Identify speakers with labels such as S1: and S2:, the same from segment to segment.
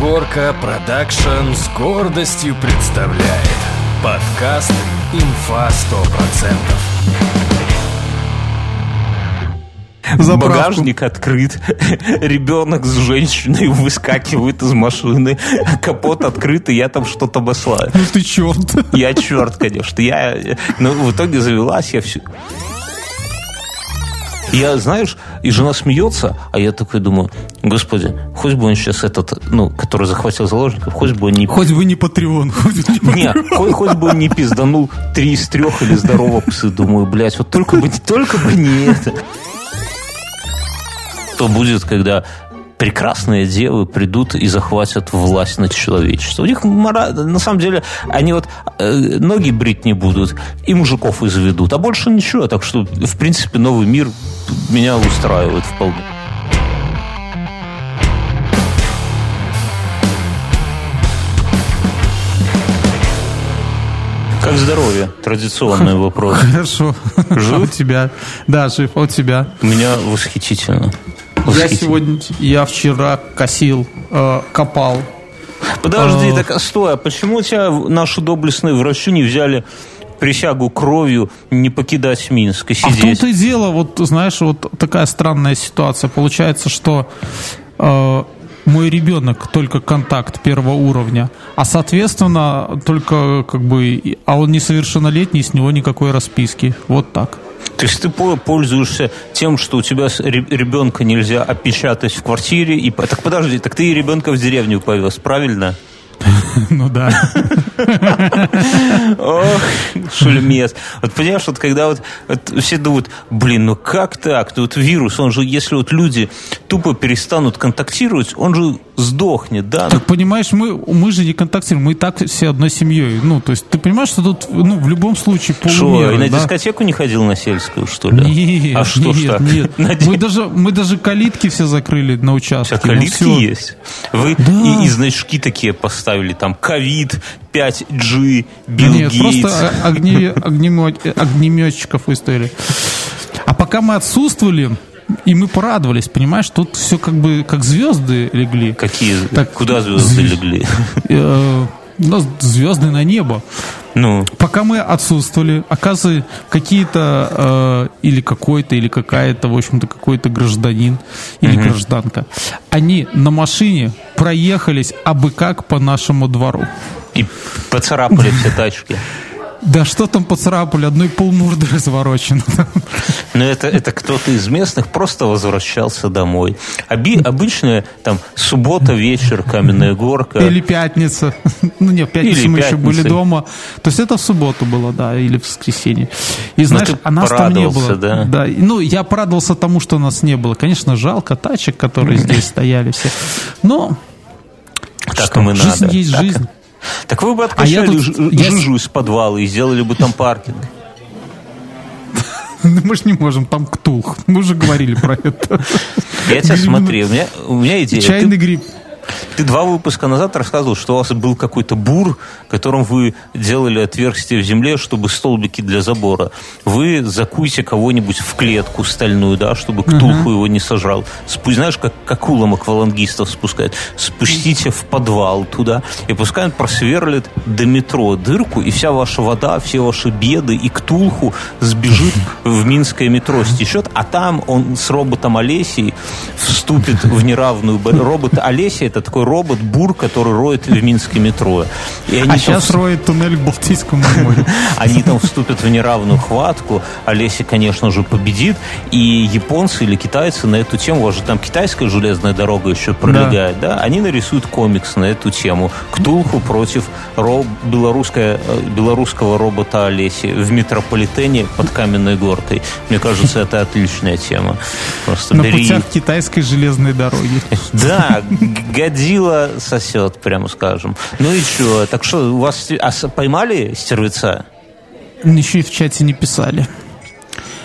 S1: Горка Production с гордостью представляет подкаст «Инфа 100%».
S2: Заправку. Багажник открыт, ребенок с женщиной выскакивает из машины, капот открыт, и я там что-то баслаю.
S3: Ну ты черт.
S2: Я черт, конечно. Я, ну, в итоге завелась, я все... Я, знаешь, и жена смеется, а я такой думаю, господи, хоть бы он сейчас этот, ну, который захватил заложников, хоть бы он не...
S3: Хоть бы не Патреон.
S2: Не, хоть, бы он не пизданул три из трех или здорово псы. Думаю, блядь, вот только бы, только бы не это. Что будет, когда прекрасные девы придут и захватят власть над человечеством. У них, на самом деле, они вот э, ноги брить не будут и мужиков изведут, а больше ничего. Так что, в принципе, новый мир меня устраивает вполне. Как здоровье? Традиционный вопрос.
S3: Хорошо. Жив? у тебя? Да, жив. А у тебя?
S2: У меня восхитительно.
S3: Я сегодня, я вчера косил, э, копал.
S2: Подожди, э, так стой, а почему тебя наши доблестные врачи не взяли присягу кровью не покидать Минск и сидеть? А
S3: в том-то и дело, вот знаешь, вот такая странная ситуация. Получается, что э, мой ребенок только контакт первого уровня, а соответственно только как бы, а он несовершеннолетний, с него никакой расписки. Вот так.
S2: То есть ты пользуешься тем, что у тебя ребенка нельзя опечатать в квартире. И... Так подожди, так ты и ребенка в деревню повез, правильно?
S3: Ну да.
S2: Ох, шульмец. Вот понимаешь, вот когда вот, вот все думают, блин, ну как так? Вот вирус, он же, если вот люди тупо перестанут контактировать, он же сдохнет, да?
S3: Так понимаешь, мы, мы же не контактируем, мы и так все одной семьей. Ну, то есть ты понимаешь, что тут ну, в любом случае полумера.
S2: Что, и на да? дискотеку не ходил на сельскую, что ли?
S3: Нет, а что нет, нет. Мы даже, мы даже калитки все закрыли на участке.
S2: А калитки ну, есть? Вы да. и, и значки такие поставили, там, ковид, 5G, Билл Нет,
S3: Гейтс. просто огне, огнемет, огнеметчиков выставили. А пока мы отсутствовали, и мы порадовались, понимаешь, тут все как бы как звезды легли.
S2: Какие? Так, Куда звезды легли?
S3: Э, ну, звезды на небо.
S2: Ну.
S3: Пока мы отсутствовали, оказывается, какие-то э, или какой-то, или какая-то, в общем-то, какой-то гражданин или угу. гражданка, они на машине проехались абы как по нашему двору.
S2: И поцарапали все тачки.
S3: Да что там поцарапали, одной полмурды разворочено.
S2: Но это, это кто-то из местных просто возвращался домой. Оби, обычная там суббота, вечер, каменная горка.
S3: Или пятница. Ну нет, в пятницу или мы пятница. еще были дома. То есть это в субботу было, да, или в воскресенье. И ну, знаешь, а нас там не было.
S2: Да?
S3: да. Ну, я порадовался тому, что нас не было. Конечно, жалко тачек, которые здесь стояли все. Но
S2: так что, и
S3: жизнь надо. есть так. жизнь.
S2: Так вы бы откачали а я тут, жижу я... из подвала и сделали бы там паркинг.
S3: Мы же не можем, там ктулх. Мы уже говорили про это.
S2: Я тебя смотри, у меня, у меня идея.
S3: Чайный гриб.
S2: Ты два выпуска назад рассказывал, что у вас был какой-то бур, которым вы делали отверстие в земле, чтобы столбики для забора. Вы закуйте кого-нибудь в клетку стальную, да, чтобы ктулху его не сожрал. Спу... Знаешь, как, как улом аквалангистов спускают? Спустите в подвал туда, и пускай он просверлит до метро дырку, и вся ваша вода, все ваши беды и ктулху сбежит в Минское метро, стечет, а там он с роботом Олесей вступит в неравную... Робот Олеся это такой робот Бур, который роет в Минское метро.
S3: И они а сейчас в... роет туннель к Балтийскому морю.
S2: Они там вступят в неравную хватку. Олеся, конечно же, победит. И японцы или китайцы на эту тему, у же там китайская железная дорога еще пролегает, да? Они нарисуют комикс на эту тему. Ктулху против белорусского, э, белорусского робота Олеси в метрополитене под Каменной горкой. Мне кажется, это отличная тема.
S3: Просто на путях китайской железной дороги.
S2: Да, Годзилла сосет, прямо скажем. Ну и что? Так что, у вас а, поймали стервеца?
S3: Еще и в чате не писали.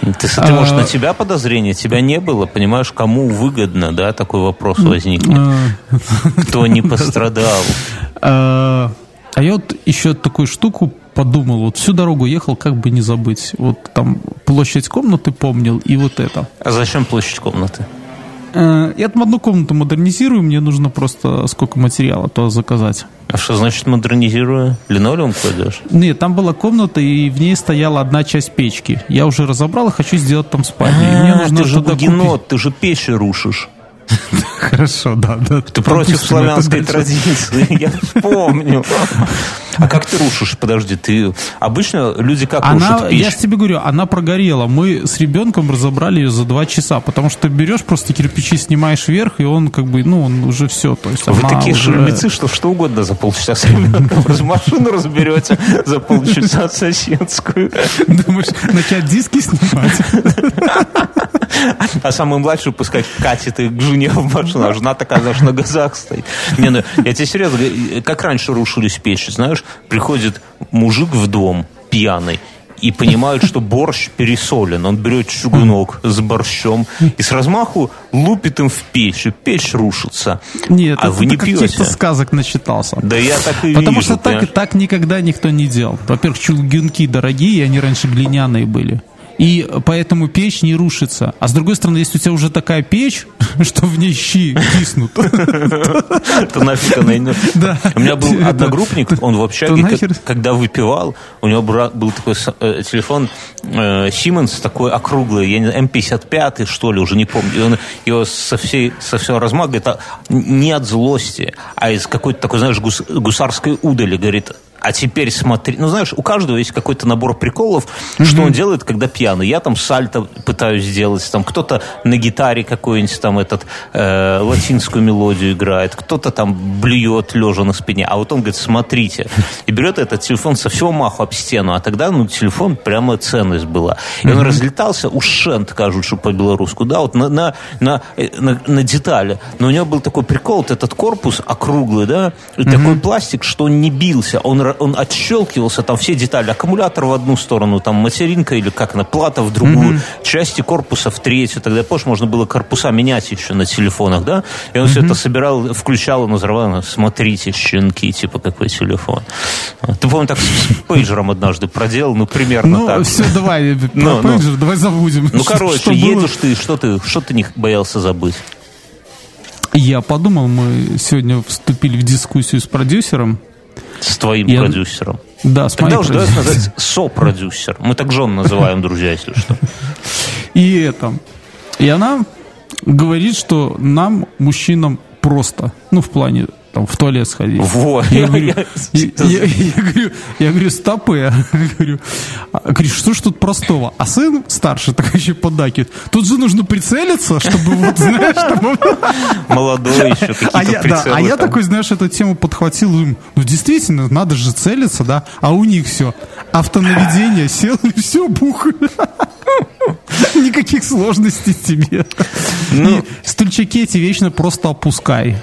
S2: Ты, ты может, на а, тебя подозрение? Тебя не было, понимаешь, кому выгодно, да, такой вопрос возникнет? А. Кто не пострадал?
S3: А я вот еще такую штуку подумал, вот всю дорогу ехал, как бы не забыть. Вот там площадь комнаты помнил и вот это.
S2: А зачем площадь комнаты?
S3: Э, Я там одну комнату модернизирую, мне нужно просто сколько материала то заказать.
S2: А что значит модернизирую? Линолеум кладешь?
S3: Нет, там была комната, и в ней стояла одна часть печки. Я уже разобрал и хочу сделать там спальню.
S2: А, ты же гугенот, ты же печи рушишь.
S3: Хорошо, да, да.
S2: Ты против славянской традиции, я вспомню. А как ты рушишь? Подожди, ты... Обычно люди как
S3: Она,
S2: рушат
S3: я
S2: печь?
S3: же тебе говорю, она прогорела. Мы с ребенком разобрали ее за два часа, потому что берешь просто кирпичи, снимаешь вверх, и он как бы, ну, он уже все. То есть
S2: Вы такие
S3: уже-
S2: шельмецы, что что угодно за полчаса с ребенком машину разберете за полчаса соседскую.
S3: Думаешь, начать диски снимать?
S2: А самый младший пускай катит и к жене в машину, а жена такая, знаешь, на газах стоит. Не, ну, я тебе серьезно говорю, как раньше рушились печи, знаешь, приходит мужик в дом пьяный, и понимают, что борщ пересолен. Он берет чугунок с борщом и с размаху лупит им в печь, и печь рушится.
S3: Нет,
S2: а
S3: это
S2: вы не пьете.
S3: каких-то сказок начитался.
S2: Да я так и
S3: Потому
S2: вижу,
S3: что так, так никогда никто не делал. Во-первых, чугунки дорогие, они раньше глиняные были. И поэтому печь не рушится. А с другой стороны, если у тебя уже такая печь, что в ней щи киснут,
S2: То нафиг она
S3: Да.
S2: У меня был
S3: Это-
S2: одногруппник, он в общаге, когда выпивал, у него был такой э, телефон э, Siemens, такой округлый, я не знаю, М55, что ли, уже не помню. И он его со, всей, со всего размаха, говорит, а, не от злости, а из какой-то такой, знаешь, гус- гусарской удали, говорит, а теперь смотри, ну знаешь, у каждого есть какой-то набор приколов, что он делает, когда пьяный. Я там сальто пытаюсь сделать, там кто-то на гитаре какой-нибудь там этот э, латинскую мелодию играет, кто-то там блюет лежа на спине, а вот он говорит, смотрите, и берет этот телефон со всего маху об стену, а тогда, ну, телефон прямо ценность была. И он разлетался, ушент, кажут, что по-белорусски, да, вот на, на, на, э, на, на детали. Но у него был такой прикол, вот этот корпус округлый, да, и такой пластик, что он не бился, он, он отщелкивался, там все детали, аккумулятор в одну сторону, там материнка или как она, плата в другую, части корпуса в третью, тогда, позже можно было корпуса менять еще на телефонах, да, и он все это собирал, включал, он взрывал, смотрите, щенки, типа, какой телефон. Ты, помню, так с пейджером однажды проделал, ну, примерно
S3: Ну,
S2: так.
S3: все, давай, про
S2: Ну, ну.
S3: пейджер, давай забудем.
S2: Ну,
S3: Что-
S2: короче,
S3: что было.
S2: едешь ты, что ты, что ты не боялся забыть?
S3: Я подумал, мы сегодня вступили в дискуссию с продюсером.
S2: С твоим
S3: Я-
S2: продюсером.
S3: Да, с
S2: Тогда уже давай
S3: продюсером.
S2: называть сопродюсер. Мы так жен называем, друзья, если что.
S3: И это. И она говорит, что нам, мужчинам, просто. Ну, в плане там, в туалет сходить.
S2: Вот.
S3: Я говорю, я, говорю, стопы. Говорю, а, говорю, что ж тут простого? А сын старший так еще подакивает. Тут же нужно прицелиться, чтобы вот, знаешь, там...
S2: Молодой еще, какие-то
S3: А да,
S2: прицелы
S3: а я такой, знаешь, эту тему подхватил, ну действительно, надо же целиться, да, а у них все, автонаведение, сел и все, бух. Никаких сложностей тебе.
S2: Ну.
S3: И стульчаки эти вечно просто опускай.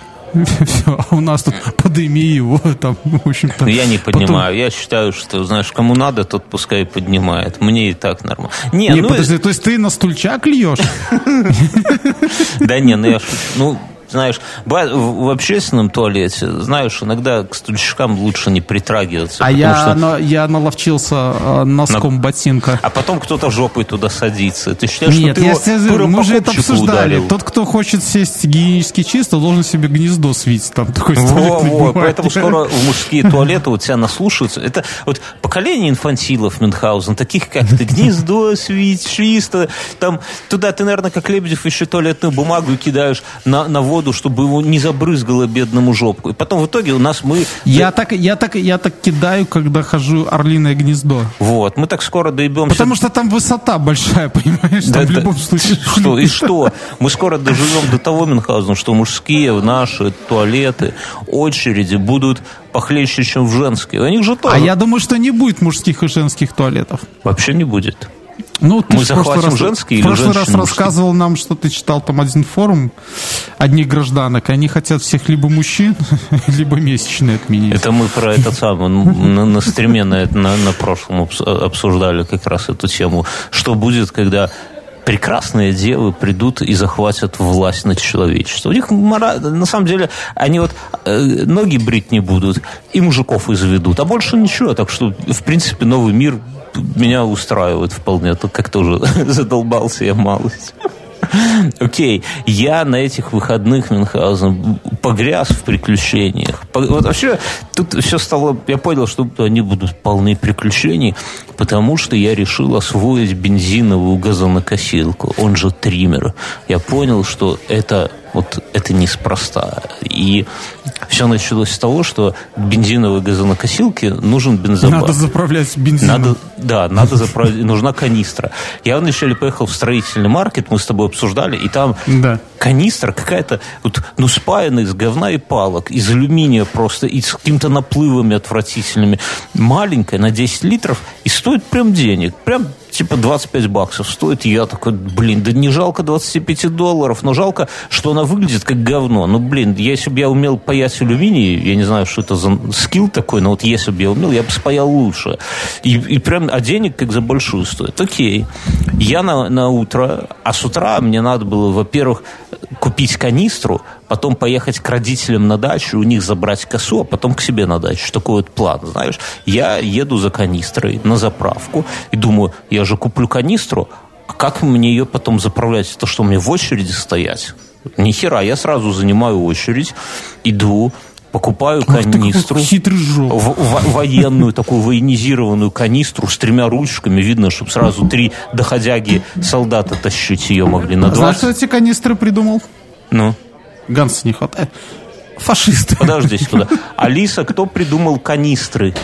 S3: Все, а у нас тут подыми его, там, в общем-то.
S2: Ну, Я не
S3: Потом-
S2: понимаю. Я считаю, что, знаешь, кому надо, тот пускай поднимает. Мне и так нормально. Не,
S3: Не,
S2: ну,
S3: подожди, то есть ты на стульчак льешь?
S2: Да не, ну я. Ну, знаешь, в общественном туалете, знаешь, иногда к стульчикам лучше не притрагиваться.
S3: А я,
S2: что-
S3: на- я наловчился э, носком ботинка.
S2: А потом кто-то жопой туда садится. Ты считаешь,
S3: Нет,
S2: что ты
S3: я
S2: его
S3: мы же это обсуждали.
S2: ударил?
S3: Тот, кто хочет сесть гигиенически чисто, должен себе гнездо свить. Там такой
S2: Во, во, поэтому скоро в мужские туалеты вот тебя наслушаются. Это вот поколение инфантилов Мюнхгаузен, таких как ты, гнездо, свить, чисто. Там, туда ты, наверное, как Лебедев, еще туалетную бумагу кидаешь на, на воду, чтобы его не забрызгало бедному жопку. И потом в итоге у нас мы...
S3: Я так, я, так, я так кидаю, когда хожу орлиное гнездо.
S2: Вот, мы так скоро доебемся
S3: Потому что там высота большая, понимаешь? Там
S2: Да,
S3: в любом случае.
S2: Что, и что? Мы скоро доживем до того, Мюнхгаузен, что мужские наши туалеты очереди будут похлеще, чем в женские. У них же тоже
S3: А я думаю, что не будет мужских и женских туалетов.
S2: вообще не будет.
S3: Ну, ты
S2: Мы захватим
S3: раз-
S2: женские
S3: В прошлый раз
S2: мужские?
S3: рассказывал нам, что ты читал там один форум одних гражданок. Они хотят всех либо мужчин, либо месячные отменить.
S2: Это мы про этот самый, на, на стриме на, на, на прошлом обс- обсуждали как раз эту тему. Что будет, когда прекрасные девы придут и захватят власть над человечеством. У них, мора- на самом деле, они вот э, ноги брить не будут и мужиков изведут, а больше ничего. Так что, в принципе, новый мир меня устраивает вполне. Тут как тоже задолбался я малость. Окей, я на этих выходных Мюнхгаузен погряз в приключениях. Вот вообще, тут все стало... Я понял, что они будут полны приключений, потому что я решил освоить бензиновую газонокосилку, он же триммер. Я понял, что это вот это неспроста. И все началось с того, что бензиновой газонокосилке нужен бензобак.
S3: Надо заправлять бензином.
S2: Надо, да, надо заправлять, нужна канистра. Я вначале поехал в строительный маркет, мы с тобой обсуждали, и там да. канистра какая-то, вот, ну, спаянная из говна и палок, из алюминия просто, и с какими-то наплывами отвратительными. Маленькая, на 10 литров, и стоит прям денег. Прям типа 25 баксов стоит. Я такой, блин, да не жалко 25 долларов, но жалко, что она выглядит как говно. Ну, блин, если бы я умел паять алюминий, я не знаю, что это за скилл такой, но вот если бы я умел, я бы спаял лучше. И, и прям, а денег как за большую стоит. Окей. Я на, на утро, а с утра мне надо было, во-первых, купить канистру, потом поехать к родителям на дачу, у них забрать косу, а потом к себе на дачу. Такой вот план, знаешь. Я еду за канистрой на заправку и думаю, я же куплю канистру, а как мне ее потом заправлять? Это что, мне в очереди стоять? Ни хера, я сразу занимаю очередь, иду, покупаю канистру.
S3: Ах, хитрый
S2: в, в, военную, такую военизированную канистру с тремя ручками. Видно, чтобы сразу три доходяги солдата тащить ее могли на 20.
S3: Знаешь, что эти канистры придумал?
S2: Ну?
S3: Ганса не хватает. Фашисты.
S2: Подожди туда. Алиса, кто придумал канистры?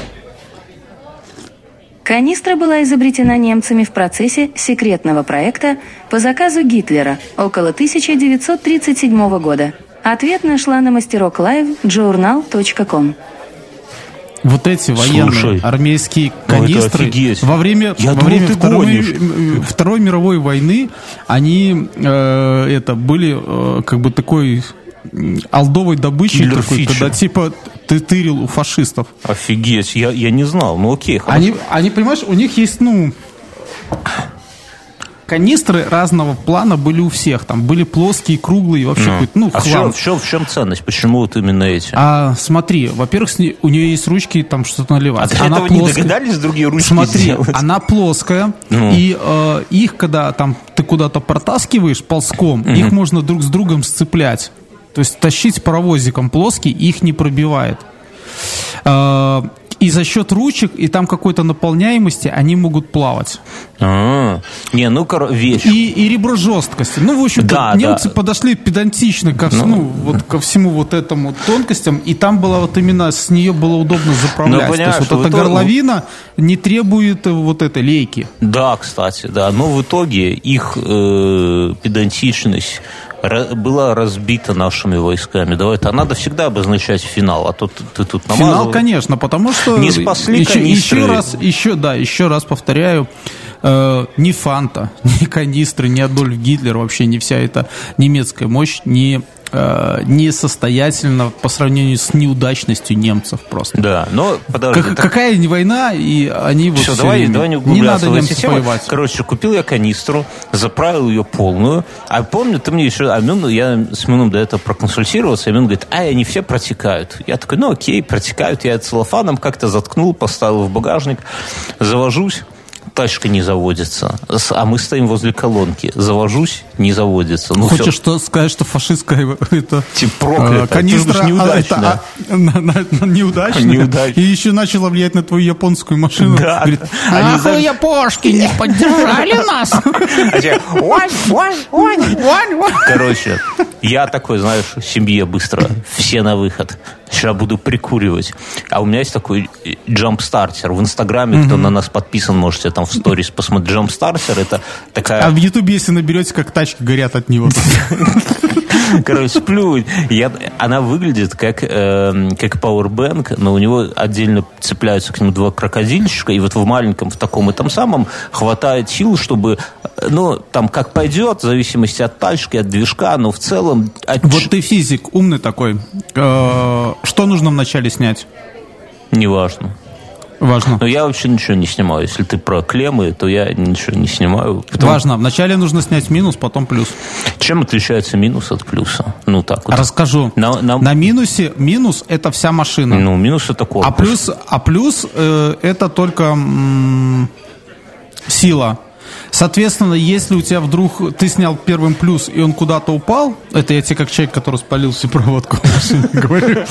S4: Канистра была изобретена немцами в процессе секретного проекта по заказу Гитлера около 1937 года. Ответ нашла на мастерок live journal.com.
S3: Вот эти военные Слушай, армейские ну, канистры во время,
S2: Я
S3: во
S2: думал,
S3: время Второй, Второй мировой войны они э, это были э, как бы такой алдовой добычей такой, когда типа ты тырил у фашистов.
S2: Офигеть, я, я не знал, ну окей.
S3: Хорошо. Они, они, понимаешь, у них есть, ну, канистры разного плана были у всех. Там были плоские, круглые, вообще ну, какой-то, ну,
S2: а хлам. В чем, в, чем, в чем ценность? Почему вот именно эти?
S3: А, смотри, во-первых, у нее есть ручки, там что-то наливать.
S2: А она этого плоская. не догадались другие ручки
S3: Смотри, сделать? она плоская, ну. и э, их, когда там ты куда-то протаскиваешь ползком, угу. их можно друг с другом сцеплять. То есть тащить паровозиком плоский их не пробивает. Э, и за счет ручек и там какой-то наполняемости они могут плавать.
S2: А, не, ну вещь.
S3: И, и ребро жесткости. Ну, в общем-то, да, немцы да. подошли педантично ко, ну, ну, вот, ко всему вот этому тонкостям, и там было вот именно с нее было удобно заправлять. Ну, То есть вот эта итоге... горловина не требует вот этой лейки.
S2: Да, кстати, да. Но в итоге их э, педантичность была разбита нашими войсками. Давай, это надо всегда обозначать финал, а то ты, ты тут
S3: намазал. Финал, конечно, потому что...
S2: Не спасли
S3: еще, еще раз, еще, да, еще раз повторяю, э, ни Фанта, ни канистры, ни Адольф Гитлер, вообще не вся эта немецкая мощь, не э, несостоятельно по сравнению с неудачностью немцев просто.
S2: Да, но подожди.
S3: Как, так... Какая не война, и они вот
S2: все, все давай, давай не
S3: Не надо немцев воевать.
S2: Короче, купил я канистру, заправил ее полную, а помню, ты мне еще, Амин, я с Мином до этого проконсультировался, Амин говорит, а, они все протекают. Я такой, ну окей, протекают, я целлофаном как-то заткнул, поставил в багажник, завожусь, тачка не заводится, а мы стоим возле колонки. Завожусь, не заводится.
S3: Ну, Хочешь что сказать, что фашистская это
S2: типа проклято.
S3: А, канистра а, неудачная. Это, а, на, на, на, неудачная. неудачная. И еще начала влиять на твою японскую машину. Да. Говорит, ах, вы япошки не поддержали нас.
S2: Короче, я такой, знаешь, семье быстро, все на выход. Сейчас буду прикуривать. А у меня есть такой джамп-стартер. В Инстаграме, mm-hmm. кто на нас подписан, можете там в сторис посмотреть. Джамп-стартер это такая...
S3: А в Ютубе, если наберете, как тачки горят от него.
S2: Короче, сплю. Я, она выглядит как, э, как Powerbank, но у него отдельно цепляются к нему два крокодильчика, и вот в маленьком, в таком и там самом хватает сил, чтобы, ну, там как пойдет, в зависимости от тачки, от движка, но в целом...
S3: От... Вот ты физик, умный такой. Э, что нужно вначале снять?
S2: Неважно.
S3: Важно.
S2: Но я вообще ничего не снимаю. Если ты про клеммы, то я ничего не снимаю.
S3: Потому... Важно. Вначале нужно снять минус, потом плюс.
S2: Чем отличается минус от плюса? Ну так вот.
S3: Расскажу. На, на... на минусе минус это вся машина.
S2: Ну минус это корпус.
S3: А плюс, а плюс э, это только м- сила. Соответственно, если у тебя вдруг ты снял первым плюс, и он куда-то упал, это я тебе как человек, который спалил всю проводку в машине говорю,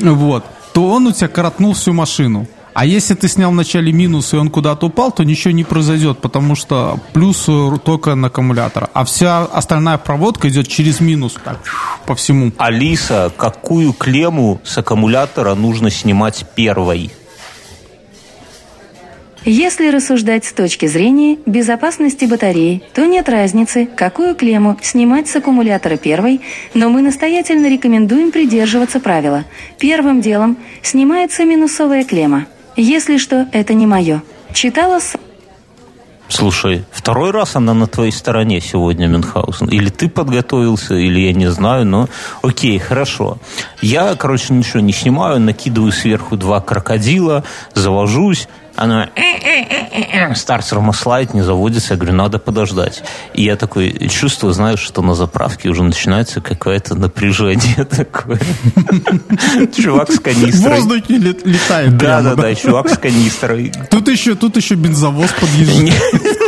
S3: вот, то он у тебя коротнул всю машину. А если ты снял в начале минус, и он куда-то упал, то ничего не произойдет, потому что плюс э, только на аккумулятор. А вся остальная проводка идет через минус так, по всему.
S2: Алиса, какую клемму с аккумулятора нужно снимать первой?
S4: Если рассуждать с точки зрения безопасности батареи, то нет разницы, какую клемму снимать с аккумулятора первой, но мы настоятельно рекомендуем придерживаться правила. Первым делом снимается минусовая клемма. Если что, это не мое. Читала с...
S2: Слушай, второй раз она на твоей стороне сегодня, Мюнхгаузен. Или ты подготовился, или я не знаю, но окей, хорошо. Я, короче, ничего не снимаю, накидываю сверху два крокодила, завожусь, она стартер маслает, не заводится. Я говорю, надо подождать. И я такой чувствую, знаешь, что на заправке уже начинается какое-то напряжение такое. Чувак с канистрой.
S3: В воздухе летает.
S2: Да, да, да, чувак с канистрой.
S3: Тут еще, тут еще бензовоз подъезжает.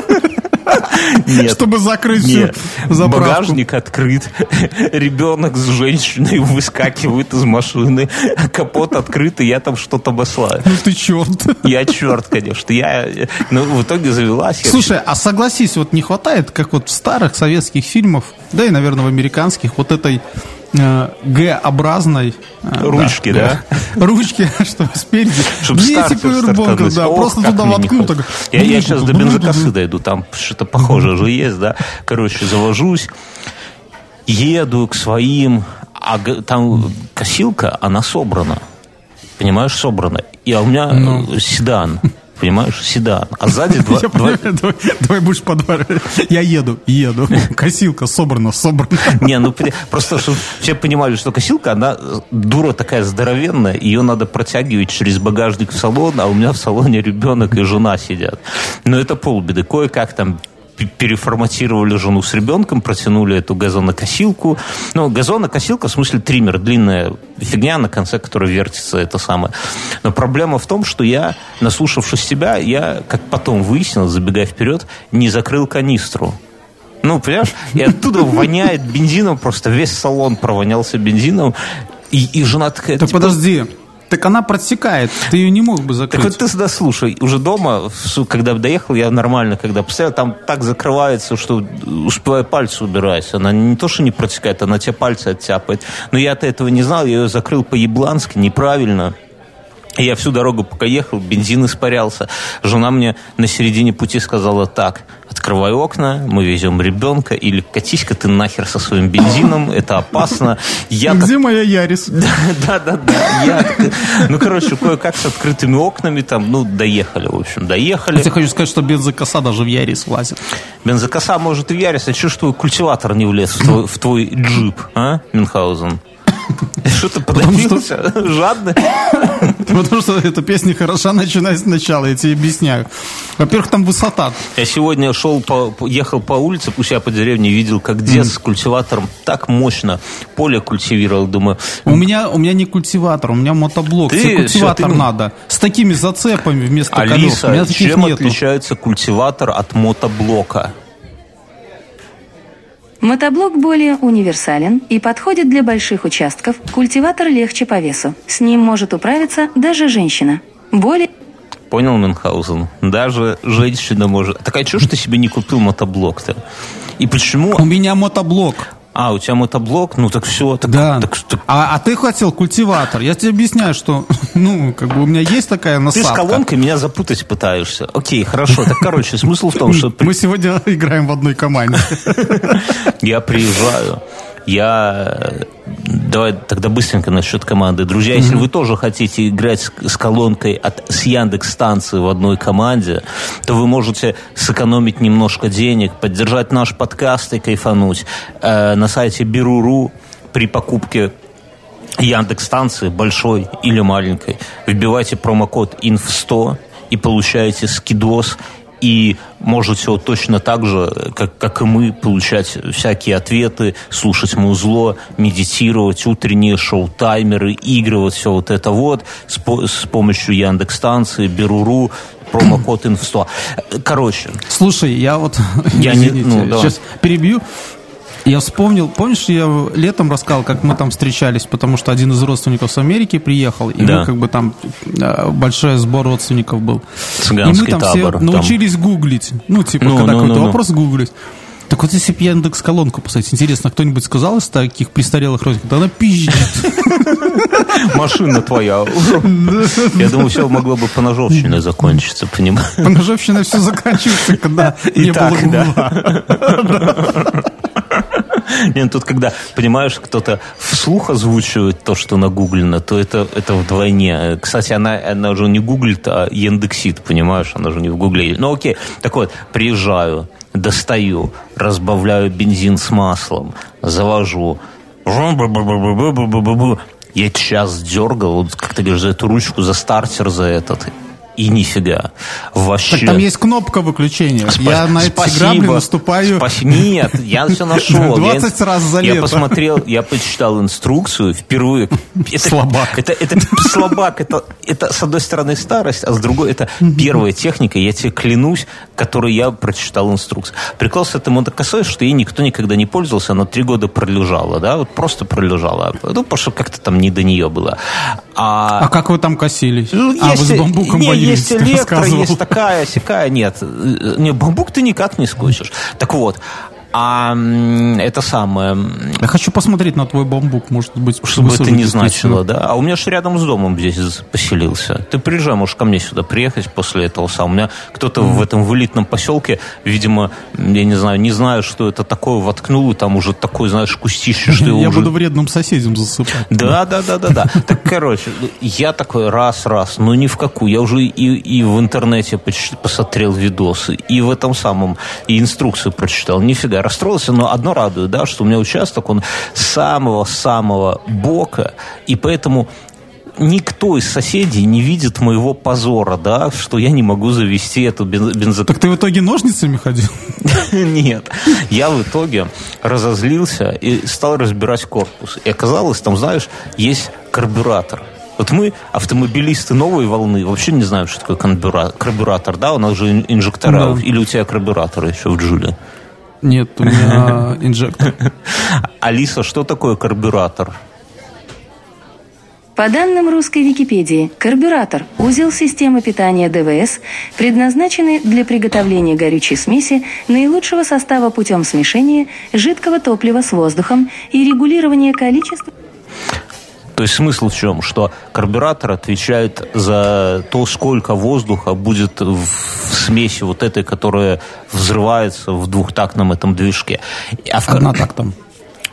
S2: Нет.
S3: Чтобы закрыть всю заправку.
S2: Багажник открыт. Ребенок с женщиной выскакивает из машины. Капот открыт, и я там что-то маслаю.
S3: Ну ты черт.
S2: Я черт, конечно. Я, ну, в итоге завелась.
S3: Слушай, а согласись, вот не хватает, как вот в старых советских фильмах, да и, наверное, в американских, вот этой Г-образной э,
S2: Ручки, да?
S3: Ручки, что спереди.
S2: Чтоб
S3: Не типа
S2: стартануть.
S3: да,
S2: Ох,
S3: просто туда воткнул. так.
S2: Я, я сейчас до бензокосы дойду, там что-то похожее же есть, да. Короче, завожусь, еду к своим, а там косилка, она собрана. Понимаешь, собрана. И а у меня э, седан. Понимаешь, седан. А сзади два,
S3: давай, будешь подваривать. Я еду, еду. Косилка собрана, собрана.
S2: Не, ну просто, чтобы все понимали, что косилка, она э, дура такая здоровенная, ее надо протягивать через багажник в салон, а у меня в салоне ребенок и жена сидят. Но это полбеды. Кое-как там переформатировали жену с ребенком, протянули эту газонокосилку. Ну, газонокосилка, в смысле триммер, длинная фигня, на конце которой вертится это самое. Но проблема в том, что я, наслушавшись тебя, я, как потом выяснил, забегая вперед, не закрыл канистру. Ну, понимаешь, и оттуда воняет бензином, просто весь салон провонялся бензином. И, и жена такая...
S3: Так
S2: типа,
S3: подожди. Так она протекает, ты ее не мог бы
S2: Так
S3: закрыть.
S2: вот ты сюда слушай, уже дома, когда доехал, я нормально, когда поставил, там так закрывается, что успеваю пальцы убирать. Она не то, что не протекает, она тебе пальцы оттяпает. Но я-то этого не знал, я ее закрыл по-еблански, неправильно. Я всю дорогу, пока ехал, бензин испарялся. Жена мне на середине пути сказала так, открывай окна, мы везем ребенка, или катись-ка ты нахер со своим бензином, это опасно. Я так
S3: Где моя Ярис?
S2: да, да, да. Я, так- ну, короче, кое-как с открытыми окнами там, ну, доехали, в общем, доехали.
S3: Я хочу сказать, что бензокоса даже в Ярис влазит.
S2: Бензокоса может и в Ярис, а что ж твой культиватор не влез в твой, в твой джип, а, Мюнхгаузен? Что ты подавился? Жадный?
S3: Потому что эта песня хороша, начиная сначала, я тебе объясняю. Во-первых, там высота.
S2: Я сегодня шел по, ехал по улице, у себя по деревне, видел, как дед с культиватором так мощно поле культивировал. Думаю,
S3: У меня, у меня не культиватор, у меня мотоблок.
S2: Ты-
S3: Тебе культиватор надо. С такими зацепами вместо колес.
S2: Алиса, чем отличается культиватор от мотоблока?
S4: Мотоблок более универсален и подходит для больших участков, культиватор легче по весу. С ним может управиться даже женщина. Более
S2: Понял, Мюнхгаузен? Даже женщина может... Так а что ж ты себе не купил мотоблок-то? И почему...
S3: У меня мотоблок.
S2: А, у тебя мотоблок? Ну так все. Так,
S3: Да.
S2: так- так-
S3: А, а ты хотел культиватор. Я тебе объясняю, что, ну, как бы у меня есть такая
S2: Ты
S3: насадка.
S2: с колонкой меня запутать пытаешься. Окей, хорошо. Так, короче, смысл в том, что
S3: Мы сегодня играем в одной команде.
S2: я приезжаю, я... Давай тогда быстренько насчет команды. Друзья, если вы тоже хотите играть с, с колонкой от, с Яндекс станции в одной команде, то вы можете сэкономить немножко денег, поддержать наш подкаст и кайфануть. Э, на сайте Беру.ру при покупке Яндекс станции большой или маленькой. Вбивайте промокод INF100 и получаете скидос и можете вот точно так же, как, как и мы, получать всякие ответы, слушать музло, медитировать, утренние шоу-таймеры, игры, вот все вот это вот с, по- с помощью Яндекс-станции, Беру.ру. промокод инф100. Короче.
S3: Слушай, я вот...
S2: Я не... Ну,
S3: да. Сейчас перебью. Я вспомнил, помнишь, я летом рассказал, как мы там встречались, потому что один из родственников с Америки приехал, и да. мы как бы там э, большой сбор родственников был.
S2: Цыганский
S3: и мы там
S2: табор,
S3: все научились там. гуглить. Ну, типа, ну, когда ну, какой-то ну, вопрос гуглить. Так вот, если бы я индекс колонку поставить, интересно, кто-нибудь сказал из таких престарелых родственников? Да она пизжит.
S2: Машина твоя. Я думаю, все могло бы по ножовщине закончиться, понимаешь?
S3: По ножовщине все заканчивается, когда не было.
S2: Нет, тут когда, понимаешь, кто-то вслух озвучивает то, что нагуглено, то это, это вдвойне. Кстати, она, она уже не гуглит, а яндексит, понимаешь, она уже не в гугле. Ну окей, так вот, приезжаю, достаю, разбавляю бензин с маслом, завожу. Я час дергал, вот, как ты говоришь, за эту ручку, за стартер, за этот и нифига. Вообще.
S3: Так там есть кнопка выключения. Спа- я на эти грабли наступаю.
S2: Спас... Нет, я все нашел.
S3: 20
S2: я,
S3: раз за
S2: лето. Я посмотрел, я почитал инструкцию впервые.
S3: Это, слабак.
S2: Это, это, это слабак. Это, это, с одной стороны, старость, а с другой, это первая техника, я тебе клянусь, которую я прочитал инструкцию. Прикол с этой мотокосой, что ей никто никогда не пользовался, она три года пролежала, да, вот просто пролежала. Ну, потому что как-то там не до нее было.
S3: А, а как вы там косились? Ну,
S2: а, вы с бамбуком не, есть электро, есть такая, сякая. Нет, не, бамбук ты никак не скотчишь. Так вот, а это самое...
S3: Я хочу посмотреть на твой бамбук, может быть.
S2: Чтобы это не значило, да? А у меня же рядом с домом здесь поселился. Ты приезжай, можешь ко мне сюда приехать после этого самого. У меня кто-то mm-hmm. в этом в элитном поселке, видимо, я не знаю, не знаю, что это такое, воткнул, и там уже такой, знаешь, кустище, что
S3: Я
S2: уже...
S3: буду вредным соседям засыпать.
S2: Да, да, да, да, да. Так, короче, я такой раз-раз, но ни в какую. Я уже и, и в интернете посмотрел видосы, и в этом самом, и инструкцию прочитал. Нифига, расстроился, но одно радует, да, что у меня участок, он самого-самого бока, и поэтому никто из соседей не видит моего позора, да, что я не могу завести эту бензоколонку.
S3: Так ты в итоге ножницами ходил?
S2: Нет. Я в итоге разозлился и стал разбирать корпус. И оказалось, там, знаешь, есть карбюратор. Вот мы, автомобилисты новой волны, вообще не знаем, что такое карбюратор, да? У нас же инжектора. Да. Или у тебя карбюратор еще в Джуле?
S3: Нет, у меня инжектор.
S2: Алиса, что такое карбюратор?
S4: По данным русской Википедии, карбюратор – узел системы питания ДВС, предназначенный для приготовления горючей смеси наилучшего состава путем смешения жидкого топлива с воздухом и регулирования количества...
S2: То есть смысл в чем? Что карбюратор отвечает за то, сколько воздуха будет в смеси вот этой, которая взрывается в двухтактном этом движке.
S3: А в... Однотактном.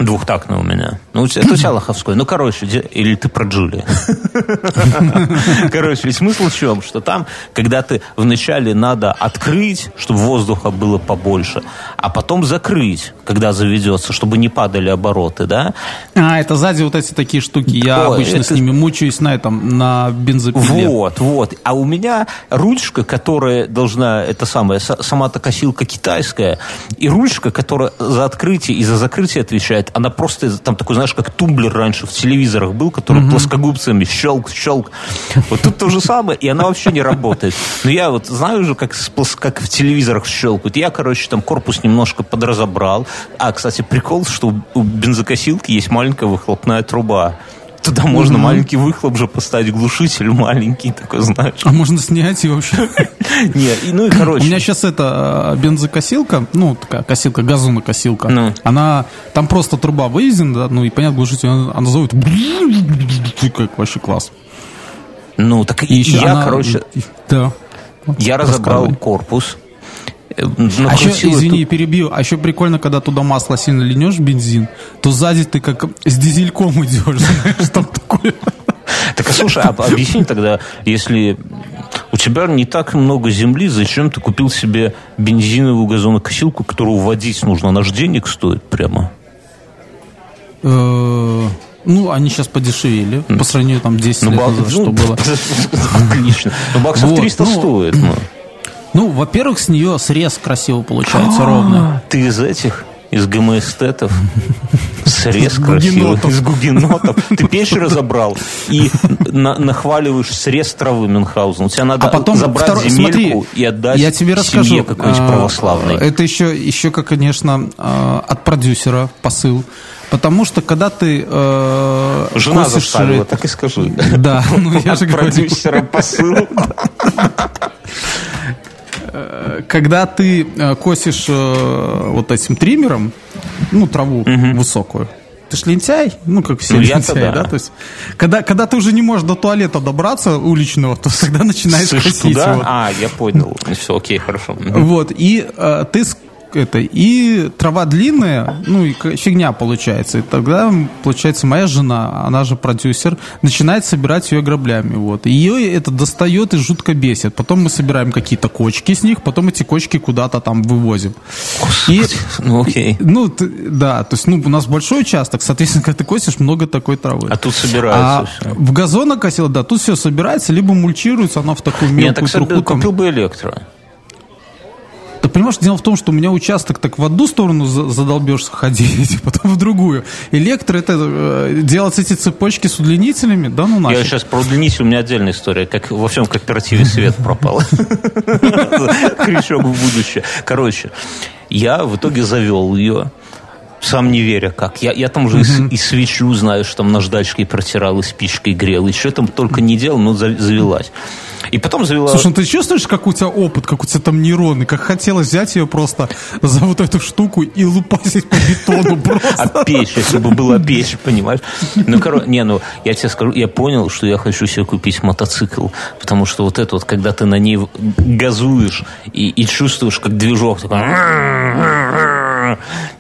S2: Двухтактный у меня. Ну, это у тебя лоховской. Ну, короче, или ты про Джули. Короче, смысл в чем? Что там, когда ты вначале надо открыть, чтобы воздуха было побольше, а потом закрыть, когда заведется, чтобы не падали обороты, да?
S3: А, это сзади вот эти такие штуки. Я обычно это... с ними мучаюсь на этом, на бензопиле.
S2: Вот, вот. А у меня ручка, которая должна, это самая, сама-то косилка китайская, и ручка, которая за открытие и за закрытие отвечает, она просто, там такой, знаешь, как тумблер раньше в телевизорах был, который угу. плоскогубцами щелк, щелк. Вот тут то же самое, и она вообще не работает. Но я вот знаю уже, как, как в телевизорах щелкают. Я, короче, там корпус немножко подразобрал. А, кстати, прикол, что у бензокосилки есть маленькая выхлопная труба. Туда можно угу. маленький выхлоп же поставить, глушитель маленький такой, знаешь.
S3: А можно снять и вообще?
S2: Нет, ну и короче.
S3: У меня сейчас это а, бензокосилка, ну, такая косилка, газонокосилка. Ну. Она, там просто труба вывезена, да, ну и понятно, глушитель, она зовет, как вообще класс.
S2: Ну, так и я, короче, да. Я разобрал корпус,
S3: ну, а еще, извини, эту... перебью, а еще прикольно, когда туда масло сильно линешь, бензин, то сзади ты как с дизельком идешь, там такое.
S2: Так, а слушай, а объясни тогда, если у тебя не так много земли, зачем ты купил себе бензиновую газонокосилку, которую водить нужно? Она же денег стоит прямо.
S3: Э, ну, они сейчас подешевели по сравнению там 10 ну, лет назад, что ну, было.
S2: Отлично. Ну, баксов 300 стоит. Ну.
S3: Ну, во-первых, с нее срез красиво получается ровно.
S2: Ты из этих? Из гомоэстетов? Срез красивый из гугенотов. Ты печь разобрал и на, нахваливаешь срез травы Мюнхгаузен. Тебе надо а потом забрать земельку смотри, и отдать
S3: я тебе расскажу,
S2: семье какой-нибудь а, православной.
S3: Это еще, еще как, конечно, а, от продюсера посыл. Потому что когда ты э,
S2: Жена косишь... заставила, так и скажи.
S3: Да, ну я же
S2: говорю. продюсера посыл.
S3: Когда ты э, косишь э, вот этим триммером, ну, траву угу. высокую, ты ж лентяй, ну, как все ну, лентяи, да. да? То есть, когда, когда ты уже не можешь до туалета добраться уличного, то тогда начинаешь Слышь, косить. Туда?
S2: Его. А, я понял. Все, окей, хорошо.
S3: Вот, и э, ты это, и трава длинная, ну и фигня получается. И тогда, получается, моя жена, она же продюсер, начинает собирать ее граблями. Вот. И ее это достает и жутко бесит. Потом мы собираем какие-то кочки с них, потом эти кочки куда-то там вывозим.
S2: И, ну окей.
S3: Ну, ты, да, то есть ну, у нас большой участок, соответственно, когда ты косишь, много такой травы.
S2: А тут собирается а.
S3: В газонокосило, да, тут все собирается, либо мульчируется, она в такую мелкую Нет, так труху.
S2: Купил бы электро.
S3: Ты понимаешь, дело в том, что у меня участок так в одну сторону задолбешься ходить, потом в другую. Электро это э, делать эти цепочки с удлинителями, да ну нафиг.
S2: Я сейчас про удлинитель, у меня отдельная история, как во всем кооперативе свет пропал. Крючок в будущее. Короче, я в итоге завел ее сам не веря как. Я, я там уже mm-hmm. и, и свечу знаю, что там наждачкой протирал, и спичкой грел, и что там только не делал, но завелась. И потом завела...
S3: Слушай, ну ты чувствуешь, как у тебя опыт, как у тебя там нейроны, как хотелось взять ее просто за вот эту штуку и лупасить по бетону просто.
S2: А печь, если бы была печь, понимаешь? Ну, короче, не, ну, я тебе скажу, я понял, что я хочу себе купить мотоцикл, потому что вот это вот, когда ты на ней газуешь и, и чувствуешь, как движок такой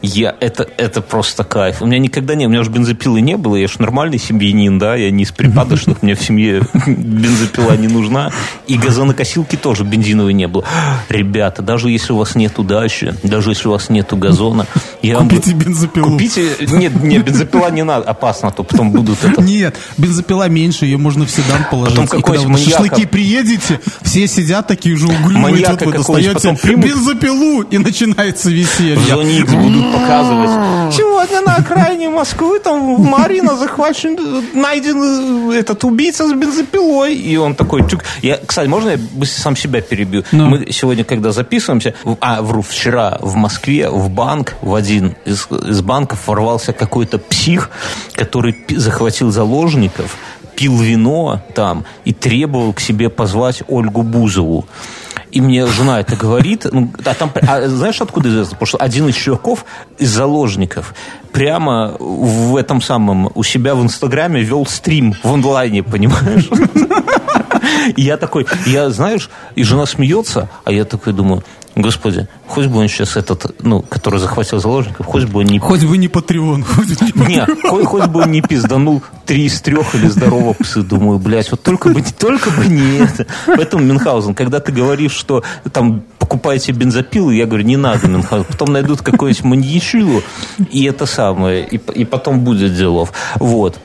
S2: я, это, это просто кайф. У меня никогда не, у меня уже бензопилы не было, я же нормальный семьянин, да, я не из припадочных, мне в семье бензопила не нужна. И газонокосилки тоже бензиновой не было. Ребята, даже если у вас нет удачи, даже если у вас нету газона,
S3: я Купите вам... бензопилу.
S2: Купите, нет, нет, бензопила не надо, опасно, то потом будут это...
S3: Нет, бензопила меньше, ее можно в седан положить. Потом
S2: какой
S3: и когда вы шашлыки приедете, все сидят такие уже углюют, вот вы достаете бензопилу, и начинается веселье.
S2: В зоне X будут показывать. Сегодня на окраине Москвы там Марина захвачен, найден этот убийца с бензопилой. И он такой, чук. Я, кстати, можно я сам себя перебью? No. Мы сегодня, когда записываемся, а, вру, вчера в Москве в банк, в один из, из банков ворвался какой-то псих, который захватил заложников, пил вино там и требовал к себе позвать Ольгу Бузову. И мне жена это говорит. Ну, а там, а знаешь, откуда известно? Потому что один из чуваков, из заложников, прямо в этом самом, у себя в Инстаграме вел стрим в онлайне, понимаешь? И я такой, я, знаешь, и жена смеется, а я такой думаю, Господи, хоть бы он сейчас этот, ну, который захватил заложников, хоть бы он не...
S3: Хоть бы не Патреон.
S2: Не, хоть, хоть бы он не пизданул три из трех или здорово псы. Думаю, блядь, вот только бы, только бы не это. Поэтому, Мюнхгаузен, когда ты говоришь, что там покупаете бензопилы, я говорю, не надо, Мюнхгаузен. Потом найдут какую-нибудь маньячилу, и это самое, и, и потом будет делов. Вот.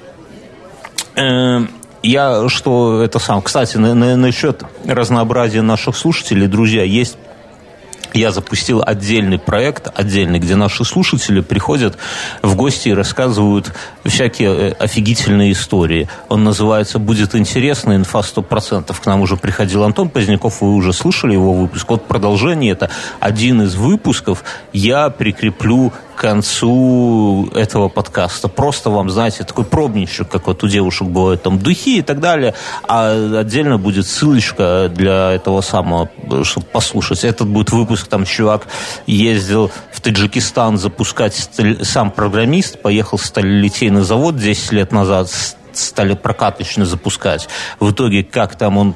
S2: Эм, я что это сам. Кстати, на, на, насчет разнообразия наших слушателей, друзья, есть я запустил отдельный проект, отдельный, где наши слушатели приходят в гости и рассказывают всякие э, офигительные истории. Он называется «Будет интересно, инфа 100%». К нам уже приходил Антон Поздняков, вы уже слышали его выпуск. Вот продолжение, это один из выпусков. Я прикреплю концу этого подкаста. Просто вам, знаете, такой пробничек, как вот у девушек бывают там духи и так далее, а отдельно будет ссылочка для этого самого, чтобы послушать. Этот будет выпуск, там чувак ездил в Таджикистан запускать, сам программист, поехал в сталелитейный завод 10 лет назад, стали прокаточно запускать. В итоге, как там он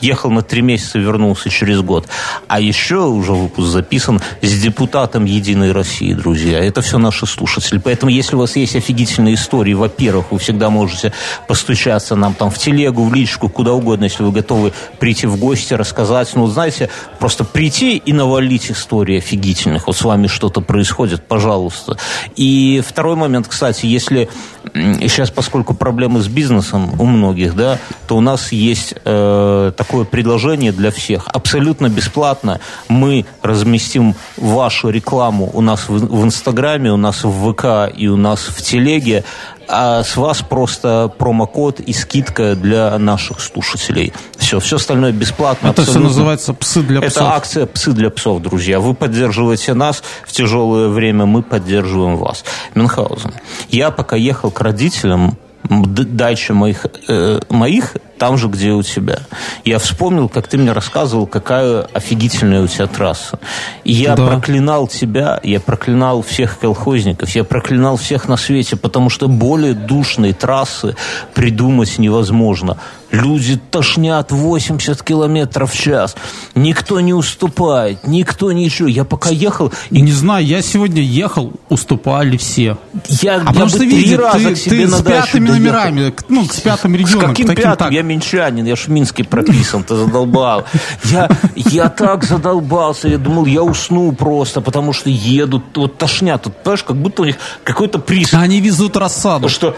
S2: ехал на три месяца, вернулся через год. А еще уже выпуск записан с депутатом Единой России, друзья. Это все наши слушатели. Поэтому, если у вас есть офигительные истории, во-первых, вы всегда можете постучаться нам там в телегу, в личку, куда угодно, если вы готовы прийти в гости, рассказать. Ну, знаете, просто прийти и навалить истории офигительных. Вот с вами что-то происходит, пожалуйста. И второй момент, кстати, если сейчас, поскольку проблемы с бизнесом у многих, да, то у нас есть э, э, такое предложение для всех. Абсолютно бесплатно мы разместим вашу рекламу у нас в, в Инстаграме, у нас в ВК и у нас в Телеге а с вас просто промокод и скидка для наших слушателей. Все, все остальное бесплатно.
S3: Это
S2: абсолютно.
S3: все называется «Псы для псов».
S2: Это акция «Псы для псов», друзья. Вы поддерживаете нас в тяжелое время, мы поддерживаем вас. Мюнхгаузен. Я пока ехал к родителям, дача моих, э, моих там же, где у тебя. Я вспомнил, как ты мне рассказывал, какая офигительная у тебя трасса. И я да. проклинал тебя, я проклинал всех колхозников, я проклинал всех на свете, потому что более душной трассы придумать невозможно. Люди тошнят 80 километров в час. Никто не уступает, никто ничего. Я пока ехал...
S3: И... Не знаю, я сегодня ехал, уступали все.
S2: Я,
S3: а
S2: я
S3: бы три
S2: видишь,
S3: раза ты, к себе ты на с пятыми номерами, ну, с пятым регионом.
S2: С каким пятым? Так. Я минчанин, я ж в Минске прописан, ты задолбал. Я, я так задолбался, я думал, я усну просто, потому что едут, вот тошнят. Тут, понимаешь, как будто у них какой-то приз.
S3: Они везут рассаду.
S2: Что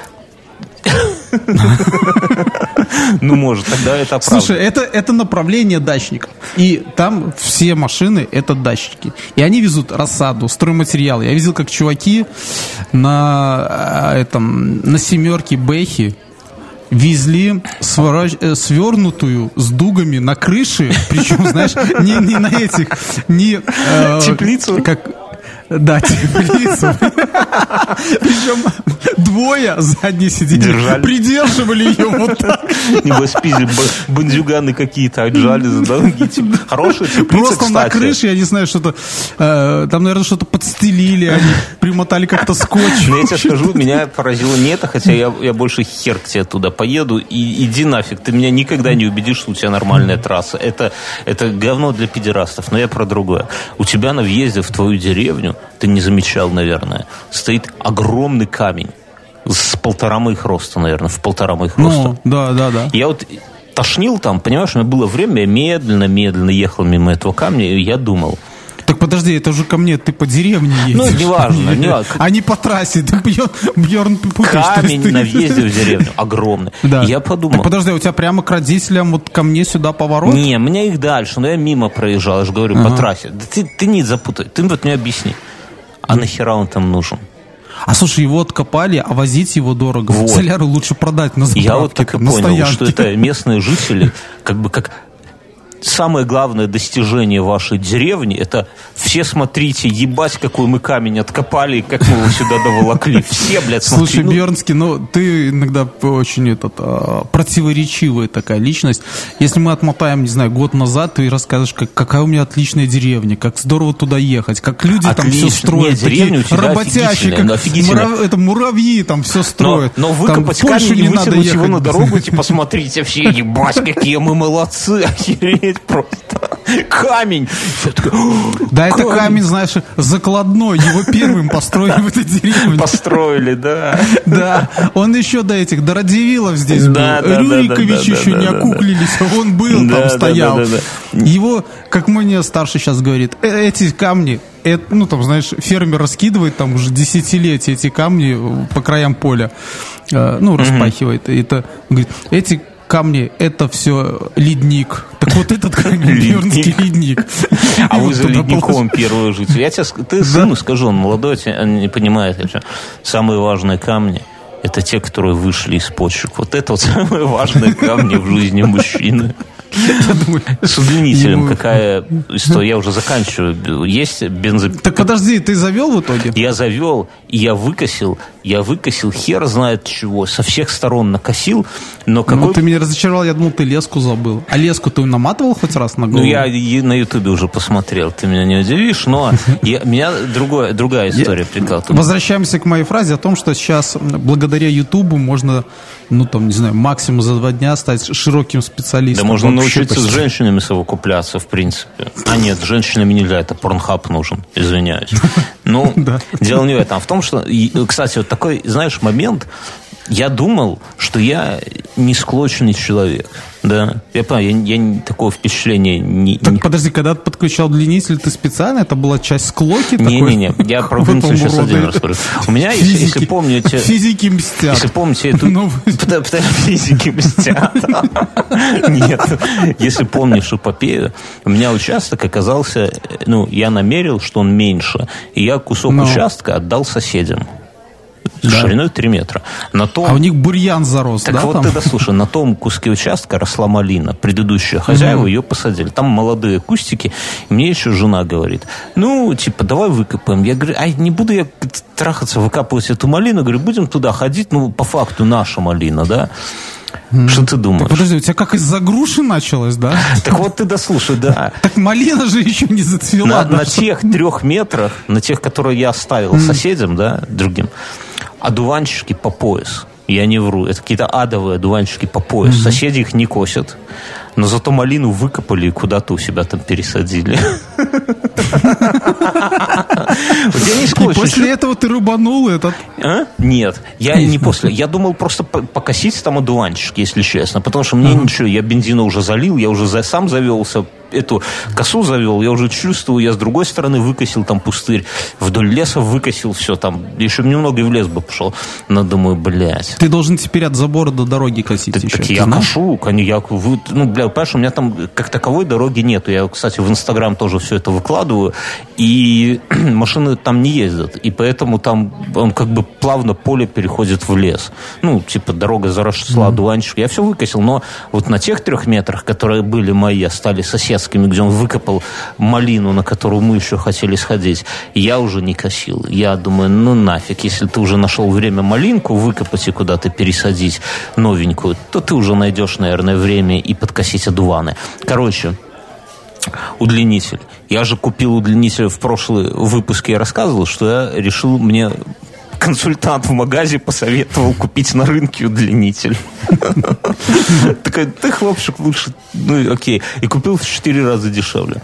S2: ну, может, тогда это правда.
S3: Слушай, это, это направление дачников. И там все машины — это дачники. И они везут рассаду, стройматериалы. Я видел, как чуваки на, а, этом, на семерке Бэхи везли свораж... Э, свернутую с дугами на крыше, причем, знаешь, не, не на этих, не...
S2: Э, Теплицу?
S3: Как, да, теплицу. Причем двое задние сидели. Придерживали ее вот так.
S2: Небось, спиздили бандюганы какие-то, отжали за долги. Хорошая теплица,
S3: Просто на крыше, я не знаю, что-то... Э, там, наверное, что-то подстелили, они примотали как-то скотч.
S2: Но я тебе скажу, меня поразило не это, хотя я, я больше хер к тебе туда поеду. И иди нафиг, ты меня никогда не убедишь, что у тебя нормальная трасса. Это, это говно для педерастов, но я про другое. У тебя на въезде в твою деревню ты не замечал, наверное, стоит огромный камень с полтора моих роста, наверное, в полтора моих ну, роста.
S3: Да, да, да.
S2: Я вот тошнил там, понимаешь, у меня было время, я медленно-медленно ехал мимо этого камня, и я думал,
S3: так подожди, это уже ко мне, ты по деревне едешь.
S2: Ну, неважно. Не,
S3: а не по трассе, ты Бьерн
S2: путаешь. Камень на въезде в деревню огромный.
S3: Да.
S2: Я подумал. Так
S3: подожди, у тебя прямо к родителям, вот ко мне сюда поворот?
S2: Не, мне их дальше, но я мимо проезжал, я же говорю, ага. по трассе. Да ты, ты не запутай, ты вот мне объясни. А нахера он там нужен?
S3: А слушай, его откопали, а возить его дорого. Вот. Соляру лучше продать на заправке.
S2: Я вот так и понял, что это местные жители, как бы как самое главное достижение вашей деревни, это все смотрите, ебать, какой мы камень откопали, как мы его сюда доволокли. Все, блядь,
S3: смотри. Слушай, ну... Бернский, ну ты иногда очень этот, а, противоречивая такая личность. Если мы отмотаем, не знаю, год назад, ты расскажешь, как, какая у меня отличная деревня, как здорово туда ехать, как люди Отлично. там все строят. Нет,
S2: деревня у тебя работящие, как
S3: мурав... это, муравьи там все строят.
S2: Но, но выкопать там, камень и вытянуть его на дорогу, типа, смотрите, все, ебать, какие мы молодцы, охереть охренеть просто. Камень.
S3: Да, это камень, знаешь, закладной. Его первым построили в этой деревне.
S2: Построили, да.
S3: Да. Он еще до этих, до Радивилов здесь был. Рюрикович еще не окуклились, а он был там, стоял. Его, как мне старший сейчас говорит, «Э, эти камни, это, ну, там, знаешь, фермер раскидывает там уже десятилетия эти камни по краям поля, э, ну, распахивает. И это, говорит, эти камни это все ледник. Так вот этот камень Бьернский ледник.
S2: А вы за ледником первую жить. Я тебе, ты сыну скажу, он молодой, он не понимает. Самые важные камни это те, которые вышли из почек. Вот это вот самые важные камни в жизни мужчины. С удлинителем какая история? Я уже заканчиваю. Есть бензо...
S3: Так подожди, ты завел в итоге?
S2: Я завел, и я выкосил. Я выкосил хер знает чего. Со всех сторон накосил. Но какой...
S3: Ну, ты меня разочаровал, я думал, ты леску забыл. А леску ты наматывал хоть раз на голову?
S2: Ну, я на ютубе уже посмотрел. Ты меня не удивишь, но меня другая история прикалывает.
S3: Возвращаемся к моей фразе о том, что сейчас благодаря ютубу можно, ну, там, не знаю, максимум за два дня стать широким специалистом.
S2: Да можно научиться с женщинами совокупляться, в принципе. А нет, с женщинами нельзя, это порнхаб нужен, извиняюсь. Ну, дело не в этом, а в том, что, кстати, вот такой, знаешь, момент, Я думал, что я не склоченный человек. Да, я понимаю, я, я такого впечатления не...
S3: Так
S2: не...
S3: подожди, когда ты подключал длиннитель, ты специально, это была часть склоки
S2: Не-не-не, я про Windows сейчас один расскажу. У меня, если, если помните...
S3: Физики мстят.
S2: Если помните эту...
S3: Ну,
S2: Физики мстят. Нет, если помнишь эпопею, у меня участок оказался... Ну, я намерил, что он меньше, и я кусок
S3: Но.
S2: участка отдал соседям.
S3: Да.
S2: Шириной 3 метра. На том...
S3: А у них бурьян зарос,
S2: Так
S3: да?
S2: вот
S3: там?
S2: ты дослушай, на том куске участка росла малина. Предыдущие хозяева ее посадили. Там молодые кустики. И мне еще жена говорит, ну, типа, давай выкопаем. Я говорю, ай, не буду я трахаться, выкапывать эту малину. Говорю, будем туда ходить, ну, по факту наша малина, да? Что ты думаешь?
S3: Подожди, у тебя как из-за груши началось, да?
S2: Так вот ты дослушай, да.
S3: Так малина же еще не зацвела.
S2: На, тех трех метрах, на тех, которые я оставил соседям, да, другим, одуванчики по пояс. Я не вру. Это какие-то адовые одуванчики по пояс. Соседи их не косят. Но зато малину выкопали и куда-то у себя там пересадили.
S3: И после этого ты рубанул этот...
S2: А? Нет, я не после. Я думал просто по- покосить там одуванчики, если честно. Потому что мне ничего, я бензина уже залил, я уже сам завелся, эту косу завел, я уже чувствую, я с другой стороны выкосил там пустырь, вдоль леса выкосил все там. Еще немного и в лес бы пошел. Но думаю, блядь.
S3: Ты должен теперь от забора до дороги косить
S2: Так,
S3: еще.
S2: так я
S3: знаешь?
S2: кошу, я, ну, бля, понимаешь, у меня там как таковой дороги нету. Я, кстати, в Инстаграм тоже все это выкладываю, и машины там не ездят, и поэтому там он как бы плавно поле переходит в лес. Ну, типа дорога заросла одуванчик. Я все выкосил, но вот на тех трех метрах, которые были мои, стали соседскими, где он выкопал малину, на которую мы еще хотели сходить, я уже не косил. Я думаю, ну нафиг, если ты уже нашел время малинку выкопать и куда-то пересадить новенькую, то ты уже найдешь, наверное, время и подкосить одуваны. Короче, удлинитель. Я же купил удлинитель в прошлый выпуске, я рассказывал, что я решил мне консультант в магазе посоветовал купить на рынке удлинитель. Такой, ты, хлопчик, лучше, ну окей. И купил в 4 раза дешевле.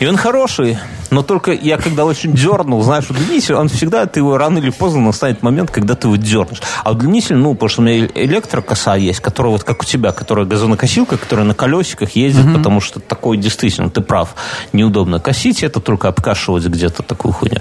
S2: И он хороший, но только я когда очень дернул, знаешь, удлинитель, он всегда, ты его рано или поздно настанет момент, когда ты его дернешь. А удлинитель, ну, потому что у меня электрокоса есть, которая вот как у тебя, которая газонокосилка, которая на колесиках ездит, потому что такой действительно, ты прав, неудобно косить, это только обкашивать где-то такую хуйню.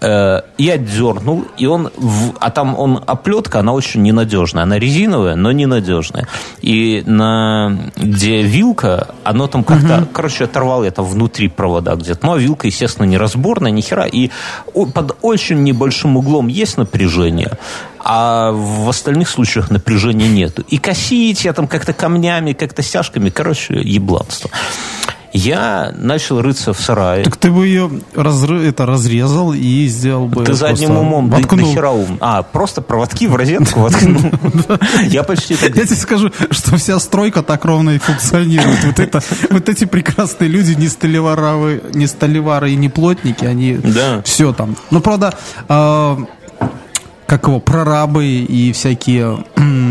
S2: Э, Я дернул, и он, в- а там он оплетка, она очень ненадежная, она резиновая, но ненадежная. И на где вилка, оно там как-то, короче, оторвал я там внутри провода где-то. Ну, а вилка, естественно, неразборная, ни хера. И под очень небольшим углом есть напряжение, а в остальных случаях напряжения нету. И косить я там как-то камнями, как-то стяжками, короче, ебланство. Я начал рыться в сарае.
S3: Так ты бы ее разры- это, разрезал и сделал бы...
S2: Ты задним умом,
S3: воткнул.
S2: нахера ум? А, просто проводки в розетку воткнул. Я почти так
S3: Я тебе скажу, что вся стройка так ровно и функционирует. Вот, это, вот эти прекрасные люди, не столевары, не столевары и не плотники, они
S2: Да.
S3: все там. Ну, правда, э, как его, прорабы и всякие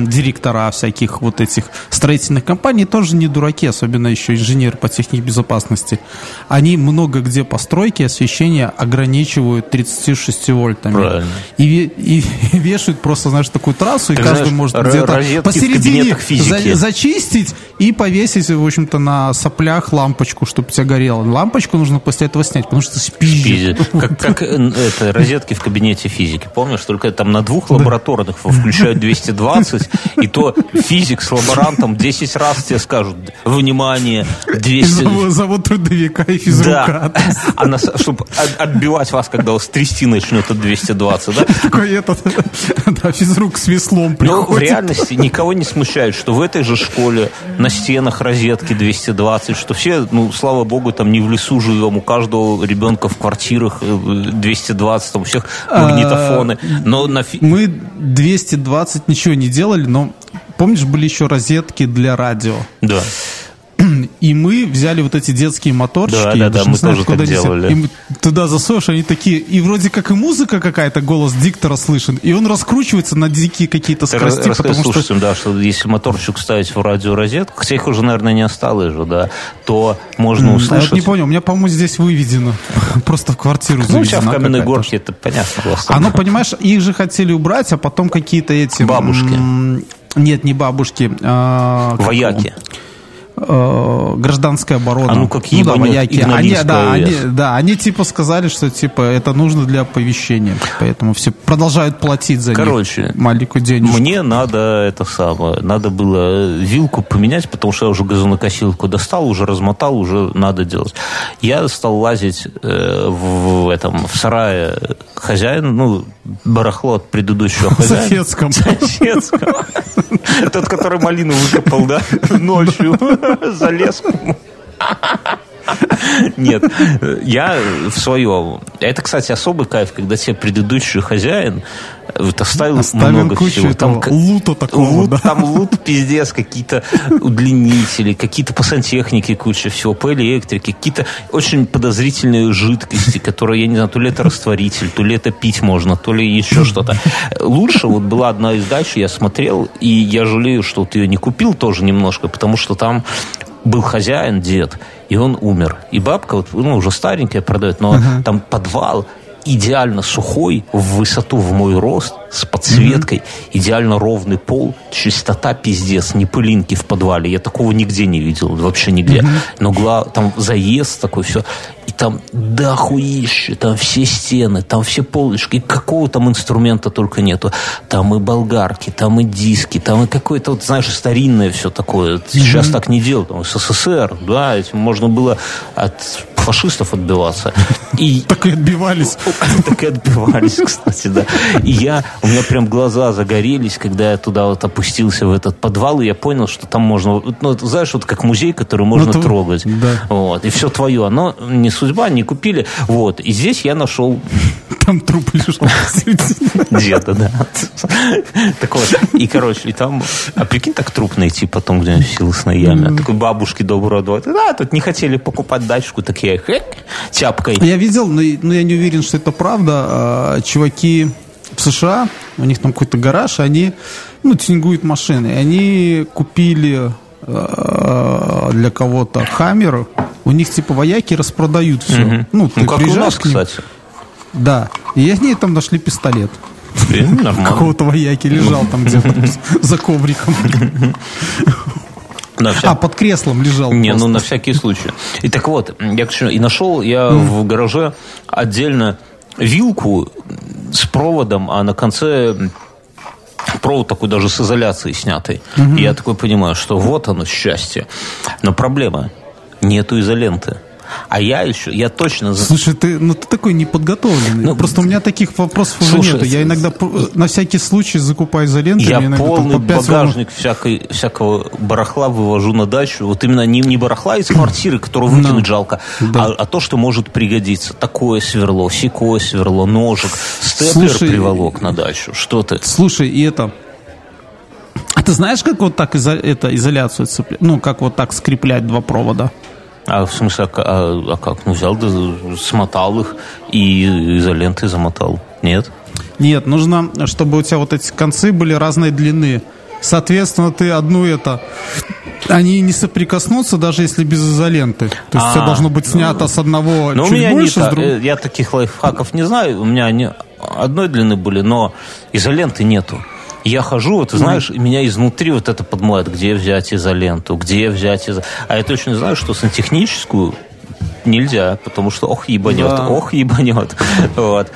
S3: директора всяких вот этих строительных компаний тоже не дураки, особенно еще инженеры по технике безопасности. Они много где по стройке освещение ограничивают 36 вольтами.
S2: Правильно.
S3: И, и вешают просто, знаешь, такую трассу, и
S2: Так,
S3: каждый
S2: знаешь,
S3: может где-то посередине за- зачистить и повесить, в общем-то, на соплях лампочку, чтобы у тебя горело. Лампочку нужно после этого снять, потому что.
S2: Пиздец. Как, как э, это, розетки в кабинете физики. Помнишь, только там на двух лабораторных включают 220, и то физик с лаборантом 10 раз тебе скажут, внимание, 200...
S3: Завод, трудовика и физрука.
S2: Да. А чтобы отбивать вас, когда вас трясти начнет от 220, да?
S3: Такой этот, да, физрук с веслом
S2: Но
S3: приходит.
S2: в реальности никого не смущает, что в этой же школе на стенах розетки 220, что все, ну, слава богу, там не в лесу живем, у каждого ребенка в квартирах э, 220, там у всех магнитофоны. Но на фи-
S3: Мы 220 ничего не делали, но помнишь, были еще розетки для радио?
S2: Да.
S3: и мы взяли вот эти детские моторчики.
S2: Да,
S3: я
S2: да, да,
S3: не
S2: мы
S3: знаю,
S2: тоже
S3: куда они
S2: делали.
S3: И мы туда засовываешь, они такие, и вроде как и музыка какая-то, голос диктора слышен, и он раскручивается на дикие какие-то скорости,
S2: расскажи
S3: потому что...
S2: да, что если моторчик ставить в радиорозетку, хотя их уже, наверное, не осталось же, да, то можно
S3: А я
S2: услышать...
S3: вот не понял, у меня, по-моему, здесь выведено. Просто в квартиру
S2: ну, сейчас в каменной горке, это понятно. просто.
S3: А ну, понимаешь, их же хотели убрать, а потом какие-то эти...
S2: Бабушки.
S3: Нет, не бабушки. а, как
S2: Вояки.
S3: Э, гражданская оборона.
S2: А ну, как
S3: да,
S2: ебанет
S3: вояки. Они, да, они, да, они типа сказали, что типа это нужно для оповещения. Поэтому все продолжают платить за
S2: Короче,
S3: них маленькую денежку.
S2: Мне надо это самое, надо было вилку поменять, потому что я уже газонокосилку достал, уже размотал, уже надо делать. Я стал лазить э, в, в этом в сарае хозяин, ну барахло от предыдущего хозяина.
S3: Соседском.
S2: Соседском. Тот, который малину выкопал, да, ночью залез. Нет, я в своем. Это, кстати, особый кайф, когда тебе предыдущий хозяин вот оставил
S3: Оставил
S2: много
S3: кучу
S2: всего. к-
S3: лута такого,
S2: лут,
S3: да.
S2: Там лут пиздец, какие-то удлинители, какие-то по сантехнике куча всего, по электрике, какие-то очень подозрительные жидкости, которые, я не знаю, то ли это растворитель, то ли это пить можно, то ли еще что-то. Лучше вот была одна из дач, я смотрел, и я жалею, что вот ее не купил тоже немножко, потому что там был хозяин, дед, и он умер. И бабка, вот, ну, уже старенькая продает, но там подвал идеально сухой, в высоту в мой рост, с подсветкой, идеально ровный пол, чистота пиздец, не пылинки в подвале. Я такого нигде не видел, вообще нигде. Но гла- там заезд такой, все. Там дохуище, там все стены, там все полочки, и какого там инструмента только нету. Там и болгарки, там и диски, там и какое-то, вот, знаешь, старинное все такое. Сейчас так не делают. Там СССР, да, этим можно было от фашистов отбиваться. И
S3: Так и отбивались.
S2: так и отбивались, кстати, да. И я, у меня прям глаза загорелись, когда я туда вот опустился в этот подвал, и я понял, что там можно, ну, знаешь, вот как музей, который можно
S3: то-
S2: трогать.
S3: да.
S2: Вот, и все твое. Оно не судьба, не купили. Вот. И здесь я нашел
S3: Там труп лежал
S2: деда, да. Так вот, и, короче, и там, а прикинь, так труп найти потом где-нибудь в силосной яме. Такой бабушки доброго двое. Да, тут не хотели покупать дачку, так я их хэк, тяпкой.
S3: Я видел, но, но я не уверен, что это правда. а, Чуваки в США, у них там какой-то гараж, они ну, тюнингуют машины. Они купили а, для кого-то хаммер. У них типа вояки распродают все. Ну, ты
S2: Ну, как у нас,
S3: ним-
S2: кстати.
S3: Да. И они там нашли пистолет. Какого-то вояки лежал там где-то за ковриком.
S2: На вся-
S3: А, под креслом лежал.
S2: Не, ну
S3: просто.
S2: на всякий случай. И так вот, я к чему- и нашел я в гараже отдельно вилку с проводом, а на конце провод такой даже с изоляцией снятый. И я такой понимаю, что вот оно счастье. Но проблема, нету изоленты. А я еще, я точно...
S3: Слушай, ты, ну ты такой неподготовленный.
S2: Ну,
S3: Просто у меня таких вопросов уже
S2: слушай,
S3: нету. Я
S2: с-
S3: иногда пр- на всякий случай закупаю изоленту.
S2: Я
S3: иногда там
S2: полный
S3: по
S2: багажник всякой, всякого барахла вывожу на дачу. Вот именно не, не барахла из квартиры, которую
S3: Ну,
S2: выкинуть жалко, а, а то, что может пригодиться. Такое сверло, сякое сверло, ножик, степлер
S3: Слушай,
S2: приволок на дачу. Что ты?
S3: Слушай, и это... А ты знаешь, как вот так изо- это, изоляцию цеплять? Ну, как вот так скреплять два провода?
S2: А в смысле, а, а- а как? Ну, взял, да, смотал их и изолентой замотал. Нет?
S3: Нет, нужно, чтобы у тебя вот эти концы были разной длины. Соответственно, ты одну это... Они не соприкоснутся, даже если без изоленты. То есть у
S2: А,
S3: должно быть снято с одного
S2: Ну, у
S3: чуть
S2: меня не
S3: больше, с
S2: так.
S3: другого...
S2: Э, Я таких лайфхаков не знаю. У меня они одной длины были, но изоленты нету. Я хожу, вот, знаешь, и меня изнутри вот это подмоет, где взять изоленту, где взять изоленту. А я точно знаю, что сантехническую нельзя, потому что ох, ебанет,
S3: Да.
S2: ох, ебанет. Вот.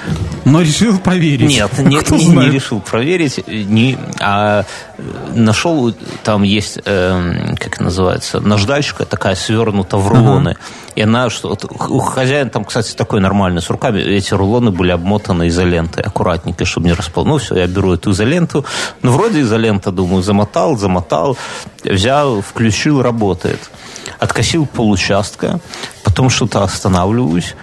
S3: Но решил проверить.
S2: Нет, не, не- не решил проверить, не, а э, нашел, там есть, эм, как называется, наждачка такая свернута в рулоны. И она, что вот, у хозяина там, кстати, такой нормальный, с руками, эти рулоны были обмотаны изолентой, аккуратненько, чтобы не распал. Ну, все, я беру эту изоленту. Ну, вроде изолента, думаю, замотал, замотал, взял, включил, работает. Откосил получастка, потом что-то останавливаюсь,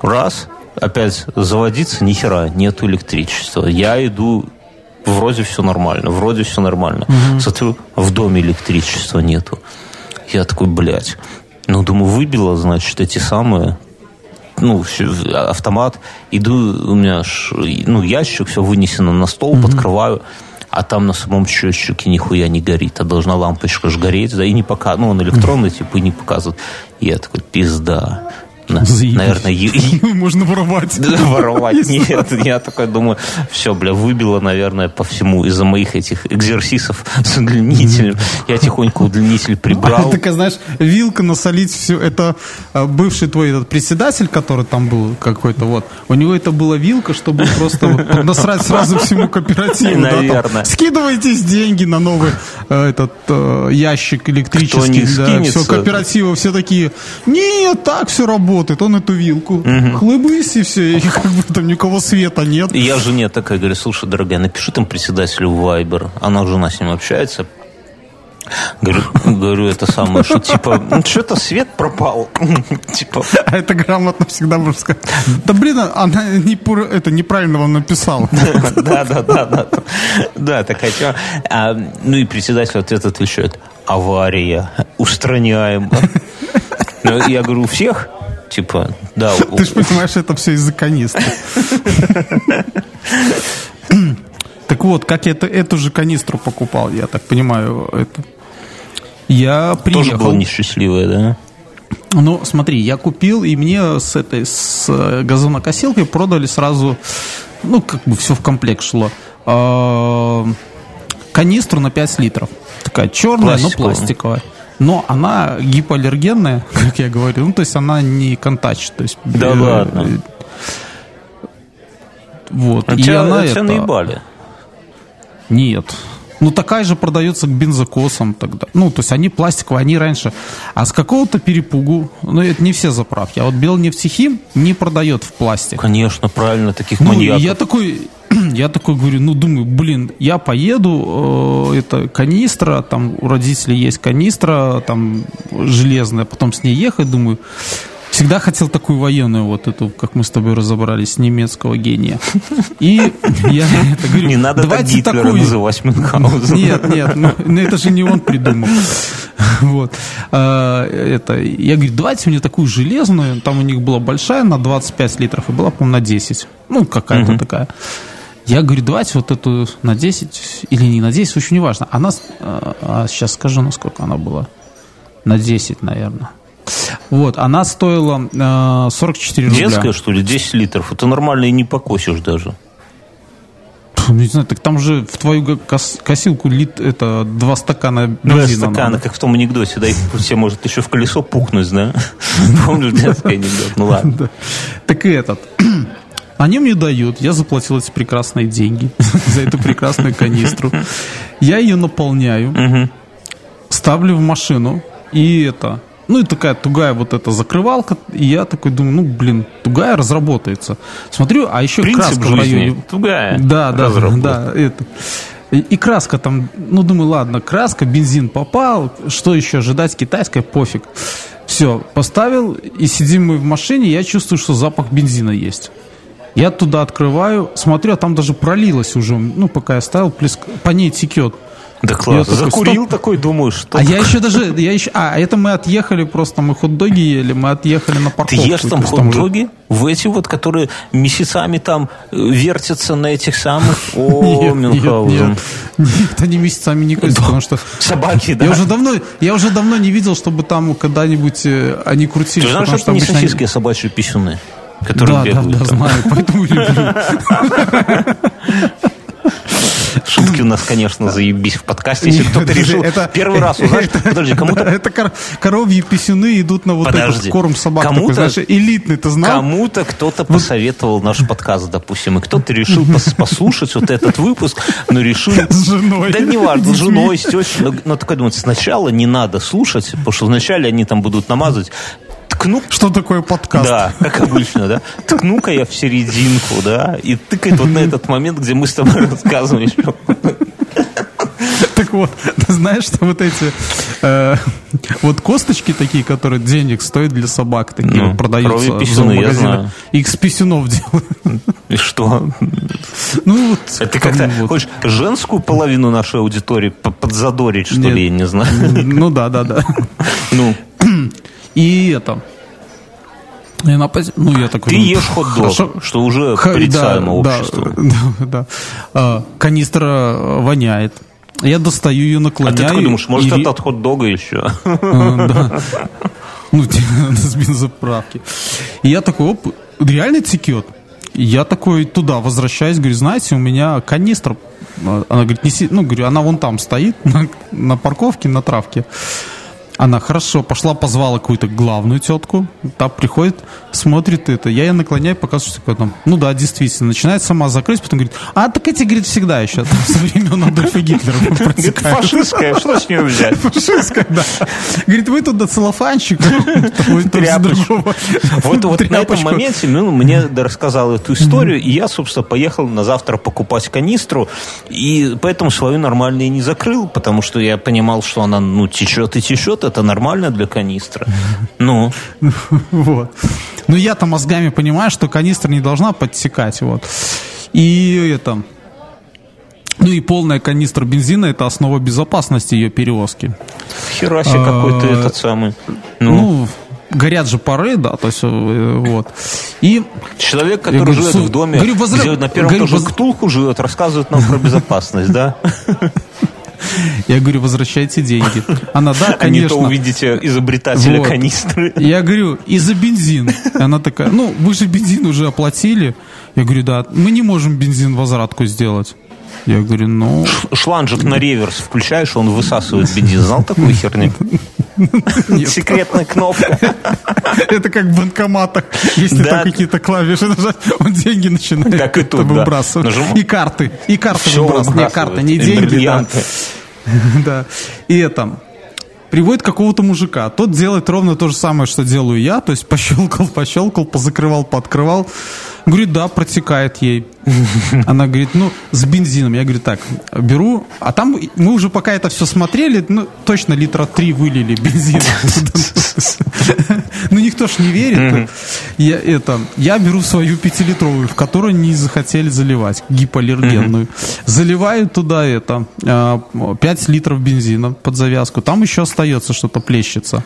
S2: раз, опять заводиться, ни хера, нету электричества. Я иду, вроде все нормально, вроде все нормально. Смотрю, в доме электричества нету. Я такой, блядь. Ну, думаю, выбило, значит, эти самые ну, автомат, иду, у меня ш, ну, ящик, все вынесено на стол, mm-hmm. подкрываю, а там на самом счетчике нихуя не горит, а должна лампочка же гореть, да, и не показывает, ну, он электронный, типа, и не показывает. Я такой, пизда.
S3: Наверное, можно воровать.
S2: Воровать. Нет, я такой думаю, все, бля, выбило, наверное, по всему из-за моих этих экзерсисов с удлинителем. Я тихонько удлинитель прибрал.
S3: Такая, знаешь, вилка насолить все. Это а, бывший твой этот председатель, который там был какой-то, вот. У него это была вилка, чтобы просто насрать сразу всему кооперативу.
S2: Наверное.
S3: Скидывайтесь деньги на новый э, этот э, ящик электрический. Все, кооперативы все такие, нет, так все работает работает, он эту вилку. Угу. Хлыбысь и все, и как бы там никого света нет.
S2: И я жене такая говорю, слушай, дорогая, напиши там председателю Вайбер. Она жена с ним общается, Говорю, говорю, это самое, что типа, ну, что-то свет пропал.
S3: типа. А это грамотно всегда можно сказать. Да блин, она не, это неправильно вам написала.
S2: да, да, да, да. Да, так хотя. А, ну и председатель ответ отвечает. Авария. Устраняем. Ну, я говорю, у всех? Типа, да.
S3: Ты же понимаешь, это все из-за канистры. Так вот, как я это, эту же канистру покупал, я так понимаю, это... Я приехал...
S2: Тоже было несчастливое, да?
S3: Ну, смотри, я купил, и мне с этой, с газонокосилкой продали сразу, ну, как бы все в комплект шло, а, канистру на 5 литров. Такая черная, но пластиковая но она гипоаллергенная, как я говорю, ну, то есть она не контач, то есть...
S2: Да э, ладно.
S3: Вот.
S2: А и тебя, она тебя это... наебали?
S3: Нет. Ну, такая же продается к бензокосам тогда. Ну, то есть они пластиковые, они раньше. А с какого-то перепугу, ну, это не все заправки, а вот Белнефтехим не продает в пластик.
S2: Конечно, правильно, таких
S3: ну,
S2: маньяков.
S3: я такой, я такой говорю, ну, думаю, блин, я поеду, э, это канистра, там у родителей есть канистра, там железная, потом с ней ехать, думаю, Всегда хотел такую военную, вот эту, как мы с тобой разобрались, немецкого гения. И я это говорю,
S2: не надо давайте так такую... называть Мюнхгаузен.
S3: Нет, нет, ну, ну это же не он придумал. Вот. А, это, я говорю, давайте мне такую железную, там у них была большая на 25 литров, и была, по-моему, на 10. Ну, какая-то угу. такая. Я говорю, давайте вот эту на 10 или не на 10, очень неважно. Она, а, а сейчас скажу, насколько она была. На 10, наверное. Вот, она стоила э, 44 рубля.
S2: Детская, что ли, 10 литров? Это нормально и не покосишь даже.
S3: Не знаю, так там же в твою кос косилку лит это два стакана
S2: бензина. Два стакана, надо. как в том анекдоте, да, и все может еще в колесо пухнуть, да? Помнишь детский анекдот? Ну ладно.
S3: Так и этот. Они мне дают, я заплатил эти прекрасные деньги за эту прекрасную канистру. Я ее наполняю, ставлю в машину, и это ну и такая тугая вот эта закрывалка. И я такой думаю, ну блин, тугая разработается. Смотрю, а еще
S2: Принцип
S3: краска жизни. в районе.
S2: Тугая.
S3: Да, да, да. Это. И, и краска там, ну думаю, ладно, краска, бензин попал, что еще ожидать, китайская, пофиг. Все, поставил, и сидим мы в машине, я чувствую, что запах бензина есть. Я туда открываю, смотрю, а там даже пролилось уже, ну, пока я ставил, плеск... по ней текет.
S2: Да класс. Я Закурил такой, такой, думаю, что...
S3: А я еще даже... Я еще, а, это мы отъехали просто, мы хот-доги ели, мы отъехали на парковку.
S2: Ты ешь там хот-доги? В эти вот, которые месяцами там э, вертятся на этих самых... О, Мюнхгаузен. Нет,
S3: они месяцами не крутятся, потому что...
S2: Собаки, да?
S3: Я уже давно, я уже давно не видел, чтобы там когда-нибудь э, они крутились.
S2: Ты знаешь, что не сосиски, а собачьи писюны? Которые
S3: да,
S2: бегают
S3: да, да,
S2: там.
S3: знаю, поэтому люблю.
S2: Шутки у нас, конечно, заебись в подкасте, если кто-то решил это, первый раз узнать. Подожди, кому-то...
S3: Это кор, коровьи писюны идут на вот Подожди, этот корм собак. Кому-то, такой, знаешь, элитный, ты знал?
S2: Кому-то кто-то посоветовал наш подкаст, допустим, и кто-то решил послушать вот этот выпуск, но решил...
S3: С женой.
S2: Да не важно, с женой, с тещей. Но, но такой думает, сначала не надо слушать, потому что вначале они там будут намазать ткну...
S3: Что такое подкаст?
S2: Да, как обычно, да. Ткну-ка я в серединку, да, и тыкает вот на этот момент, где мы с тобой рассказываем.
S3: Так вот, ты знаешь, что вот эти э, вот косточки такие, которые денег стоят для собак, такие
S2: Ну,
S3: вот продаются в
S2: писюны, я
S3: зоомагазинах.
S2: знаю.
S3: Их с писюнов делают.
S2: И что?
S3: Ну, вот,
S2: Это как-то
S3: вот.
S2: хочешь женскую половину нашей аудитории по- подзадорить, что
S3: Нет.
S2: ли, я не знаю.
S3: Ну да, да, да.
S2: Ну,
S3: И это. И она пози- ну, я такой,
S2: ты ешь хот-дог, что уже
S3: Ха-
S2: порицаемо
S3: да,
S2: обществу.
S3: Да, да. А, канистра э, воняет. Я достаю ее,
S2: А
S3: наклоняю.
S2: ты такой думаешь, может,
S3: и
S2: это от хот-дога еще?
S3: А, да. Ну, с бензоправки. И я такой, оп, реально текет. Я такой туда возвращаюсь, говорю, знаете, у меня канистра. Она говорит, неси, ну, говорю, она вон там стоит, на, на парковке, на травке. Она хорошо пошла, позвала какую-то главную тетку. Та приходит, смотрит это. Я ее наклоняю, показываю, что там. Ну да, действительно. Начинает сама закрыть, потом говорит, а так эти, говорит, всегда еще там, со времен Адольфа Гитлера
S2: фашистская, что с нее взять?
S3: Фашистская, да. Говорит, вы туда целлофанчик. того и того,
S2: Тряпочку.
S3: другого.
S2: Вот, вот на этом моменте ну, мне рассказал эту историю, и я, собственно, поехал на завтра покупать канистру, и поэтому свою нормально и не закрыл, потому что я понимал, что она ну, течет и течет, это нормально для канистры. Ну,
S3: Вот. Ну, я-то мозгами понимаю, что канистра не должна подтекать, вот. И это... Ну и полная канистра бензина – это основа безопасности ее перевозки.
S2: хера себе
S3: А,
S2: этот самый. Ну,
S3: Ну, горят же пары, да, то есть э, вот. И
S2: человек, который
S3: говорю,
S2: живет
S3: «Слу-
S2: в доме,
S3: говорю, возра-
S2: где на первом
S3: говорю,
S2: этаже
S3: воз-
S2: Ктулху живет, рассказывает нам про безопасность, да?
S3: я говорю, возвращайте деньги. Она, да,
S2: А не то
S3: конечно.
S2: увидите изобретателя
S3: Вот.
S2: канистры.
S3: Я говорю, и за бензин. И она такая, ну, вы же бензин уже оплатили. Я говорю, да, мы не можем бензин возвратку сделать. Я говорю, ну,
S2: Шланжик на реверс включаешь, он высасывает бензин. Знал такую херню? Секретная кнопка.
S3: это как в банкоматах. Если там какие-то клавиши нажать, он деньги начинает
S2: Так и тут,
S3: выбрасывать. И карты. И карты выбрасывать. Не карты, не деньги. да. И это приводит какого-то мужика. Тот делает ровно то же самое, что делаю я. То есть пощелкал, пощелкал, позакрывал, пооткрывал. Говорит, да, протекает ей. Она говорит, ну, с бензином. Я говорю, так, беру. А там мы уже пока это все смотрели, ну, точно литра три вылили бензина. Ну, никто ж не верит. Я, это, я беру свою пятилитровую, в которую не захотели заливать, гипоаллергенную. Заливаю туда это, 5 литров бензина под завязку. Там еще остается что-то плещется.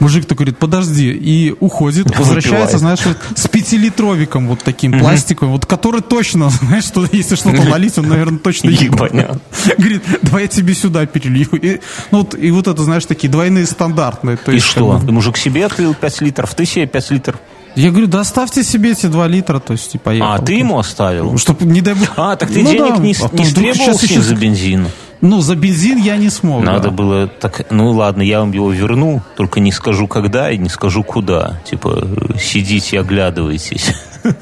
S3: Мужик такой говорит, подожди, и уходит, возвращается, знаешь, вот с пятилитровиком вот таким пластиковым, вот который точно, знаешь, что если что-то налить, он, наверное, точно ебанет. Говорит, давай я тебе сюда перелью. И, ну, вот, и вот это, знаешь, такие двойные стандартные. То
S2: И
S3: есть,
S2: что?
S3: как бы,
S2: мужик себе отлил 5 литров, ты себе 5 литров.
S3: я говорю, да оставьте себе эти 2 литра, то есть, и поехал.
S2: А, ты ему оставил?
S3: Чтоб, не дай бог...
S2: А, так ты
S3: Ну
S2: денег
S3: да,
S2: не,
S3: а
S2: не
S3: вдруг
S2: стребовал
S3: сейчас
S2: с ним
S3: еще-
S2: за бензин?
S3: Ну, за бензин я не смог.
S2: Надо
S3: да.
S2: было так, ну ладно, я вам его верну, только не скажу когда и не скажу куда. Типа, сидите, оглядывайтесь.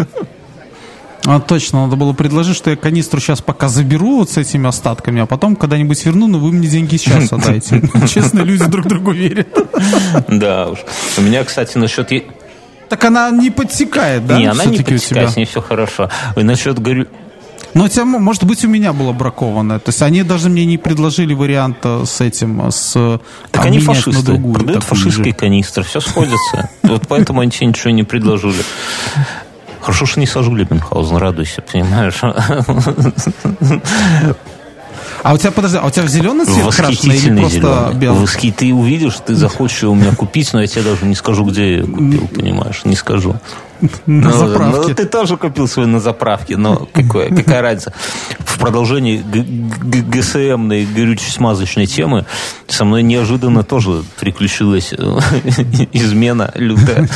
S3: А, точно, надо было предложить, что я канистру сейчас пока заберу вот с этими остатками, а потом когда-нибудь верну, но вы мне деньги сейчас отдайте. Честно, люди друг другу верят.
S2: Да уж. У меня, кстати, насчет...
S3: Так она не подсекает, да?
S2: Не, она не подтекает, с ней все хорошо. И насчет горю...
S3: Но у тебя, м- может быть, у меня было бракованное. То есть они даже мне не предложили вариант э, с этим, э, с э,
S2: Так они
S3: обменять на
S2: фашисты,
S3: другую
S2: продают фашистские
S3: же.
S2: канистры, все сходится. Вот поэтому они тебе ничего не предложили. Хорошо, что не сожгли Мюнхгаузен, радуйся, понимаешь?
S3: А у тебя, подожди, а у тебя в зеленый цвет крашеный или просто
S2: зеленый.
S3: белый?
S2: Восхи- Ты увидишь, ты захочешь его у меня купить, но я тебе даже не скажу, где я купил, понимаешь? Не скажу.
S3: На
S2: Ну,
S3: заправке.
S2: ну, ты тоже купил свой на заправке, но какое, какая разница? В продолжении ГСМной горюче-смазочной темы со мной неожиданно тоже приключилась э, измена лютая.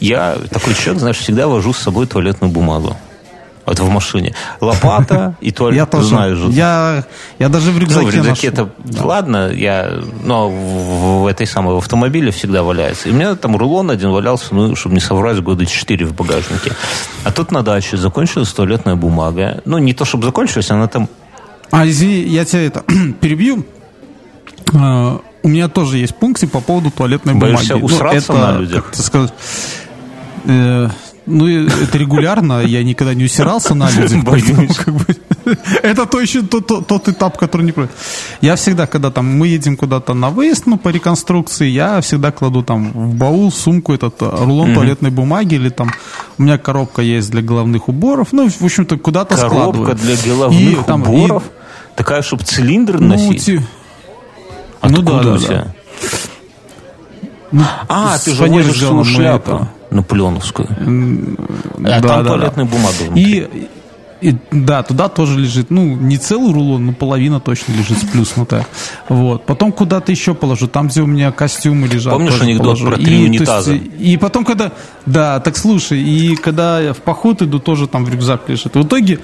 S2: Я такой человек, знаешь, всегда вожу с собой туалетную бумагу. Вот в машине. Лопата и туалет,
S3: Я тоже.
S2: знаешь же.
S3: Я, я даже в
S2: Ну,
S3: рюкзаке
S2: в рюкзаке это ладно, я, но в, в этой самой в автомобиле всегда валяется. И у меня там рулон один валялся, ну, чтобы не соврать, года 4 в багажнике. А тут на даче закончилась туалетная бумага. Ну, не то, чтобы закончилась, она там...
S3: А, извини, я тебя это перебью. А, У меня тоже есть пункты по поводу туалетной
S2: Боишься
S3: бумаги. Ну,
S2: усраться
S3: это,
S2: на людях?
S3: как это сказать, э, ну, и это регулярно, я никогда не усирался на людях. Поэтому как бы- Это то еще тот, тот, тот этап, который не пройдет. Я всегда, когда там мы едем куда-то на выезд, ну, по реконструкции, я всегда кладу там в баул, сумку, этот э, рулон туалетной бумаги или там у меня коробка есть для головных уборов. Ну, в общем-то, куда-то складываю.
S2: Коробка для головных
S3: И там- и-
S2: уборов? Такая, чтобы цилиндр
S3: Ну,
S2: носить?
S3: ти-
S2: Откуда
S3: ну да, да, да.
S2: А,
S3: С
S2: ты же возишь шляпу
S3: это.
S2: Наполеоновскую. А
S3: Да,
S2: там
S3: да, да.
S2: туалетная бумага внутри.
S3: И, и да, туда тоже лежит, ну, не целый рулон, но половина точно лежит сплюснутая. Вот. Потом куда-то еще положу, там, где у меня костюмы лежат.
S2: Помнишь анекдот
S3: положу.
S2: про три
S3: И, то есть,
S2: унитаза?
S3: и потом, когда... Да, так слушай, и когда я в поход иду, тоже там в рюкзак лежит. В итоге,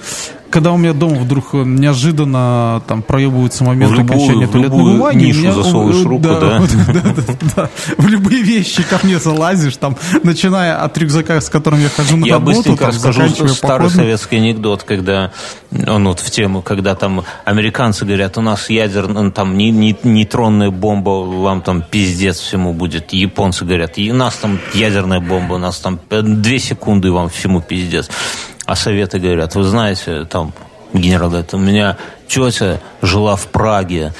S3: когда у меня дома вдруг э, неожиданно там проебывается момент
S2: В любую-
S3: окончания
S2: в
S3: туалетной
S2: любую
S3: бумаги,
S2: нишу
S3: меня,
S2: засовываешь
S3: э,
S2: руку,
S3: да,
S2: да?
S3: да, да, да. В любые вещи ко мне залазишь, там, начиная от рюкзака, с которым я хожу на
S2: Я
S3: работу,
S2: быстренько
S3: там,
S2: расскажу старый
S3: походом.
S2: советский анекдот, когда он вот в тему, когда там американцы говорят, у нас ядерная, там не, не- нейтронная бомба, вам там пиздец всему будет. Японцы говорят, и у нас там ядерная бомба, у нас там э, две секунды вам всему пиздец. А советы говорят, вы знаете, там генерал говорит, у меня тетя жила в Праге,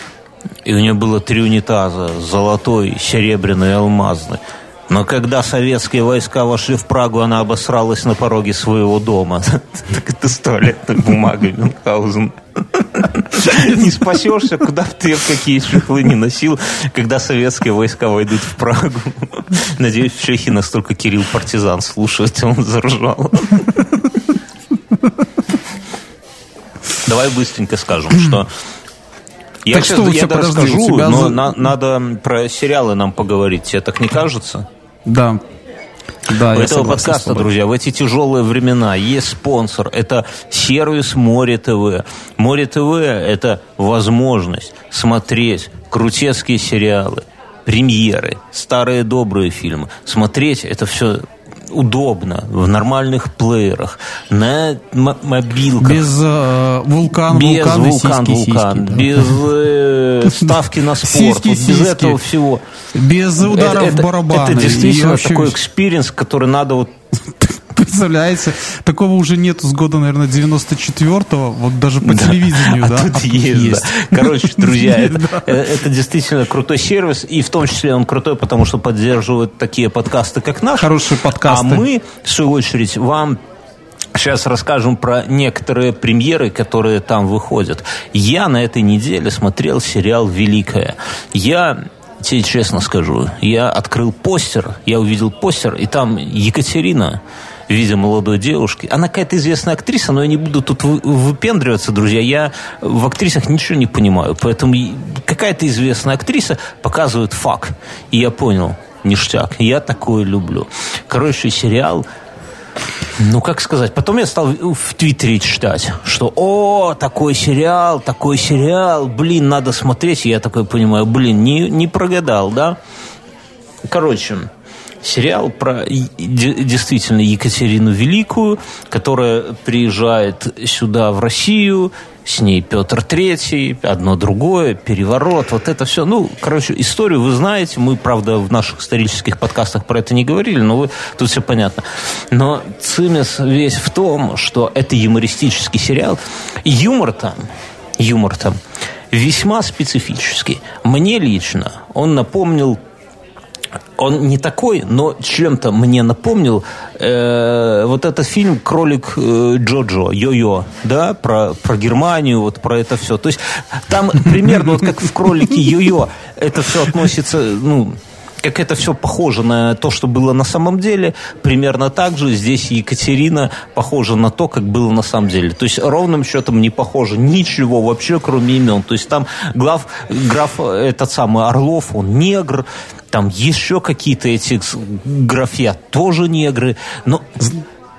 S2: и у нее было три унитаза, золотой, серебряный и алмазный. Но когда советские войска вошли в Прагу, она обосралась на пороге своего дома. Так это туалетной бумагой Мюнхгаузен. Не спасешься, куда бы ты какие чехлы не носил, когда советские войска войдут в Прагу. Надеюсь, в Чехии настолько Кирилл партизан слушает, он заржал. Давай быстренько скажем, что я,
S3: Так
S2: сейчас-
S3: что
S2: я даже
S3: подожди,
S2: скажу,
S3: тебя
S2: но
S3: за-
S2: на- надо про сериалы нам поговорить. Тебе так не кажется?
S3: Да. Да,
S2: У этого подкаста, друзья, в эти тяжелые времена есть спонсор. Это сервис Море ТВ. Море ТВ – это возможность смотреть крутецкие сериалы, премьеры, старые добрые фильмы. Смотреть это все удобно, в нормальных плеерах, на мобилках.
S3: Без э, вулкан,
S2: Без
S3: вулкан, сиськи,
S2: вулкан,
S3: сиськи, да.
S2: без э, ставки на спорт,
S3: Сиськи,
S2: вот без
S3: сиськи.
S2: этого всего.
S3: Без ударов
S2: это,
S3: в барабаны.
S2: Это
S3: И
S2: действительно такой experience, который надо вот
S3: Представляете, такого уже нету с года, наверное, 94-го, вот даже по телевидению,
S2: а
S3: да?
S2: тут
S3: а тут
S2: есть, да. Короче, друзья,
S3: Есть,
S2: это,
S3: да.
S2: э, это действительно крутой сервис, и в том числе он крутой, потому что поддерживает такие подкасты, как наш.
S3: Хорошие подкасты.
S2: А мы, в свою очередь, вам Сейчас расскажем про некоторые премьеры, которые там выходят. Я на этой неделе смотрел сериал «Великая». Я тебе честно скажу, я открыл постер, я увидел постер, и там Екатерина в виде молодой девушки. Она какая-то известная актриса, но я не буду тут вы- выпендриваться, друзья. Я в актрисах ничего не понимаю. Поэтому какая-то известная актриса показывает факт. И я понял, ништяк. Я такое люблю. Короче, сериал ну, как сказать, потом я стал в Твиттере читать, что «О, такой сериал, такой сериал, блин, надо смотреть». Я такой понимаю, блин, не, не прогадал, да? Короче, сериал про действительно Екатерину Великую, которая приезжает сюда, в Россию, с ней Петр Третий, одно другое, переворот, вот это все. Ну, короче, историю вы знаете, мы, правда, в наших исторических подкастах про это не говорили, но вы, тут все понятно. Но цимес весь в том, что это юмористический сериал. Юмор там, юмор там весьма специфический. Мне лично он напомнил он не такой, но чем-то мне напомнил э, вот этот фильм «Кролик э, Джоджо», «Йо-Йо», да, про, про Германию, вот про это все. То есть там примерно вот как в «Кролике Йо-Йо» это все относится, ну, как это все похоже на то, что было на самом деле, примерно так же здесь Екатерина похожа на то, как было на самом деле. То есть ровным счетом не похоже ничего вообще, кроме имен. То есть там глав, граф этот самый Орлов, он негр, там еще какие-то эти графья тоже негры. Но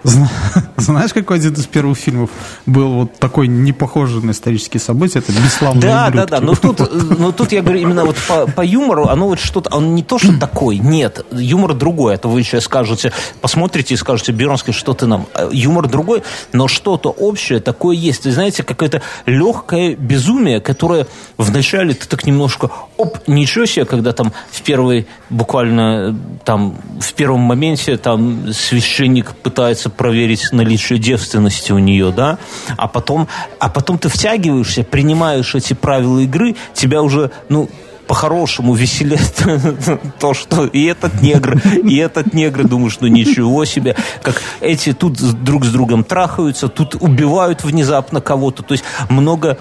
S3: Знаешь, какой один из первых фильмов был вот такой не похожий на исторические события? Это «Бесславные
S2: Да, да,
S3: ублюдки».
S2: да. Но тут, но тут я говорю именно вот по, по юмору, оно вот что-то, он не то, что такой, нет, юмор другой. Это вы сейчас скажете, посмотрите и скажете, Бернский, что ты нам? А Юмор другой, но что-то общее такое есть. И знаете, какое-то легкое безумие, которое вначале ты так немножко, оп, ничего себе, когда там в первый, буквально там, в первом моменте там священник пытается проверить наличие девственности у нее, да, а потом, а потом ты втягиваешься, принимаешь эти правила игры, тебя уже, ну, по-хорошему веселит то, что и этот негр, и этот негр, думаешь, ну ничего себе, как эти тут друг с другом трахаются, тут убивают внезапно кого-то, то есть много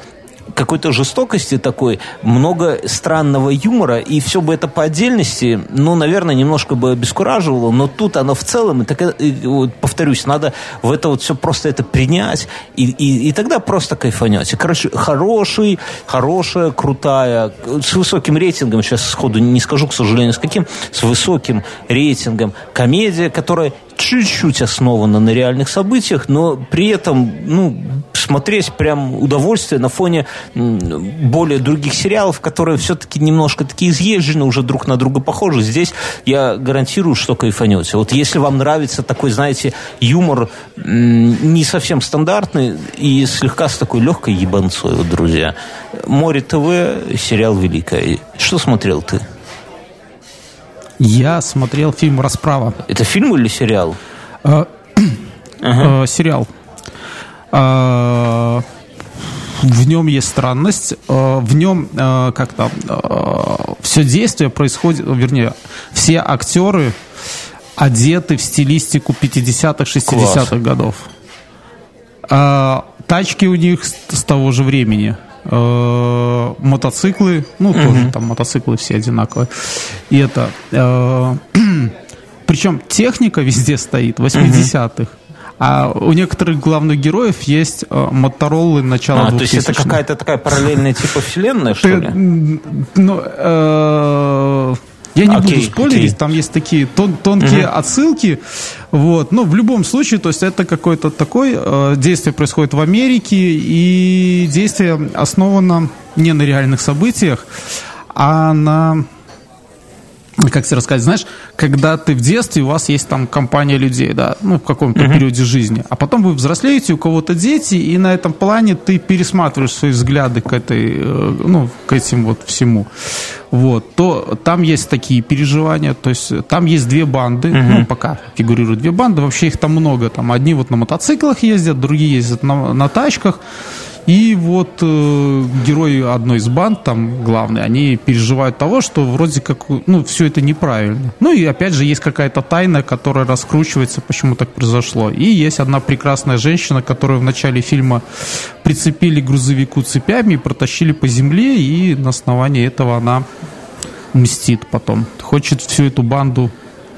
S2: какой-то жестокости такой, много странного юмора, и все бы это по отдельности, ну, наверное, немножко бы обескураживало, но тут оно в целом, и так, и, вот, повторюсь, надо в это вот все просто это принять, и, и, и тогда просто кайфанете. Короче, хороший, хорошая, крутая, с высоким рейтингом, сейчас сходу не скажу, к сожалению, с каким, с высоким рейтингом комедия, которая чуть-чуть основана на реальных событиях, но при этом, ну, смотреть прям удовольствие на фоне более других сериалов, которые все-таки немножко такие изъезжены, уже друг на друга похожи. Здесь я гарантирую, что кайфанете. Вот если вам нравится такой, знаете, юмор не совсем стандартный и слегка с такой легкой ебанцой, вот, друзья. Море ТВ, сериал «Великая». Что смотрел ты?
S3: Я смотрел фильм «Расправа».
S2: Это фильм или сериал?
S3: Э, э, сериал. Э, в нем есть странность, в нем как-то все действие происходит, вернее, все актеры одеты в стилистику 50-х, 60-х годов. Тачки у них с того же времени. Э, мотоциклы, ну, угу. тоже там мотоциклы все одинаковые. И это... Э, причем техника везде стоит, 80-х. Угу. А у некоторых главных героев есть э, Мотороллы начала
S2: а, 2000 то есть это какая-то такая параллельная типа вселенная, что ли?
S3: Ну, э, я не okay, буду спойлерить, okay. там есть такие тон, тонкие uh-huh. отсылки. Вот. Но в любом случае, то есть это какое-то такое э, действие происходит в Америке, и действие основано не на реальных событиях, а на как тебе рассказать, знаешь, когда ты в детстве, у вас есть там компания людей, да, ну, в каком-то uh-huh. периоде жизни, а потом вы взрослеете, у кого-то дети, и на этом плане ты пересматриваешь свои взгляды к этой, э, ну, к этим вот всему. Вот, то там есть такие переживания, то есть там есть две банды, uh-huh. ну, пока фигурируют две банды, вообще их там много, там одни вот на мотоциклах ездят, другие ездят на, на тачках, и вот э, герои одной из банд, там главные, они переживают того, что вроде как, ну, все это неправильно. Ну и опять же есть какая-то тайна, которая раскручивается, почему так произошло. И есть одна прекрасная женщина, которую в начале фильма прицепили к грузовику цепями протащили по земле, и на основании этого она мстит потом. Хочет всю эту банду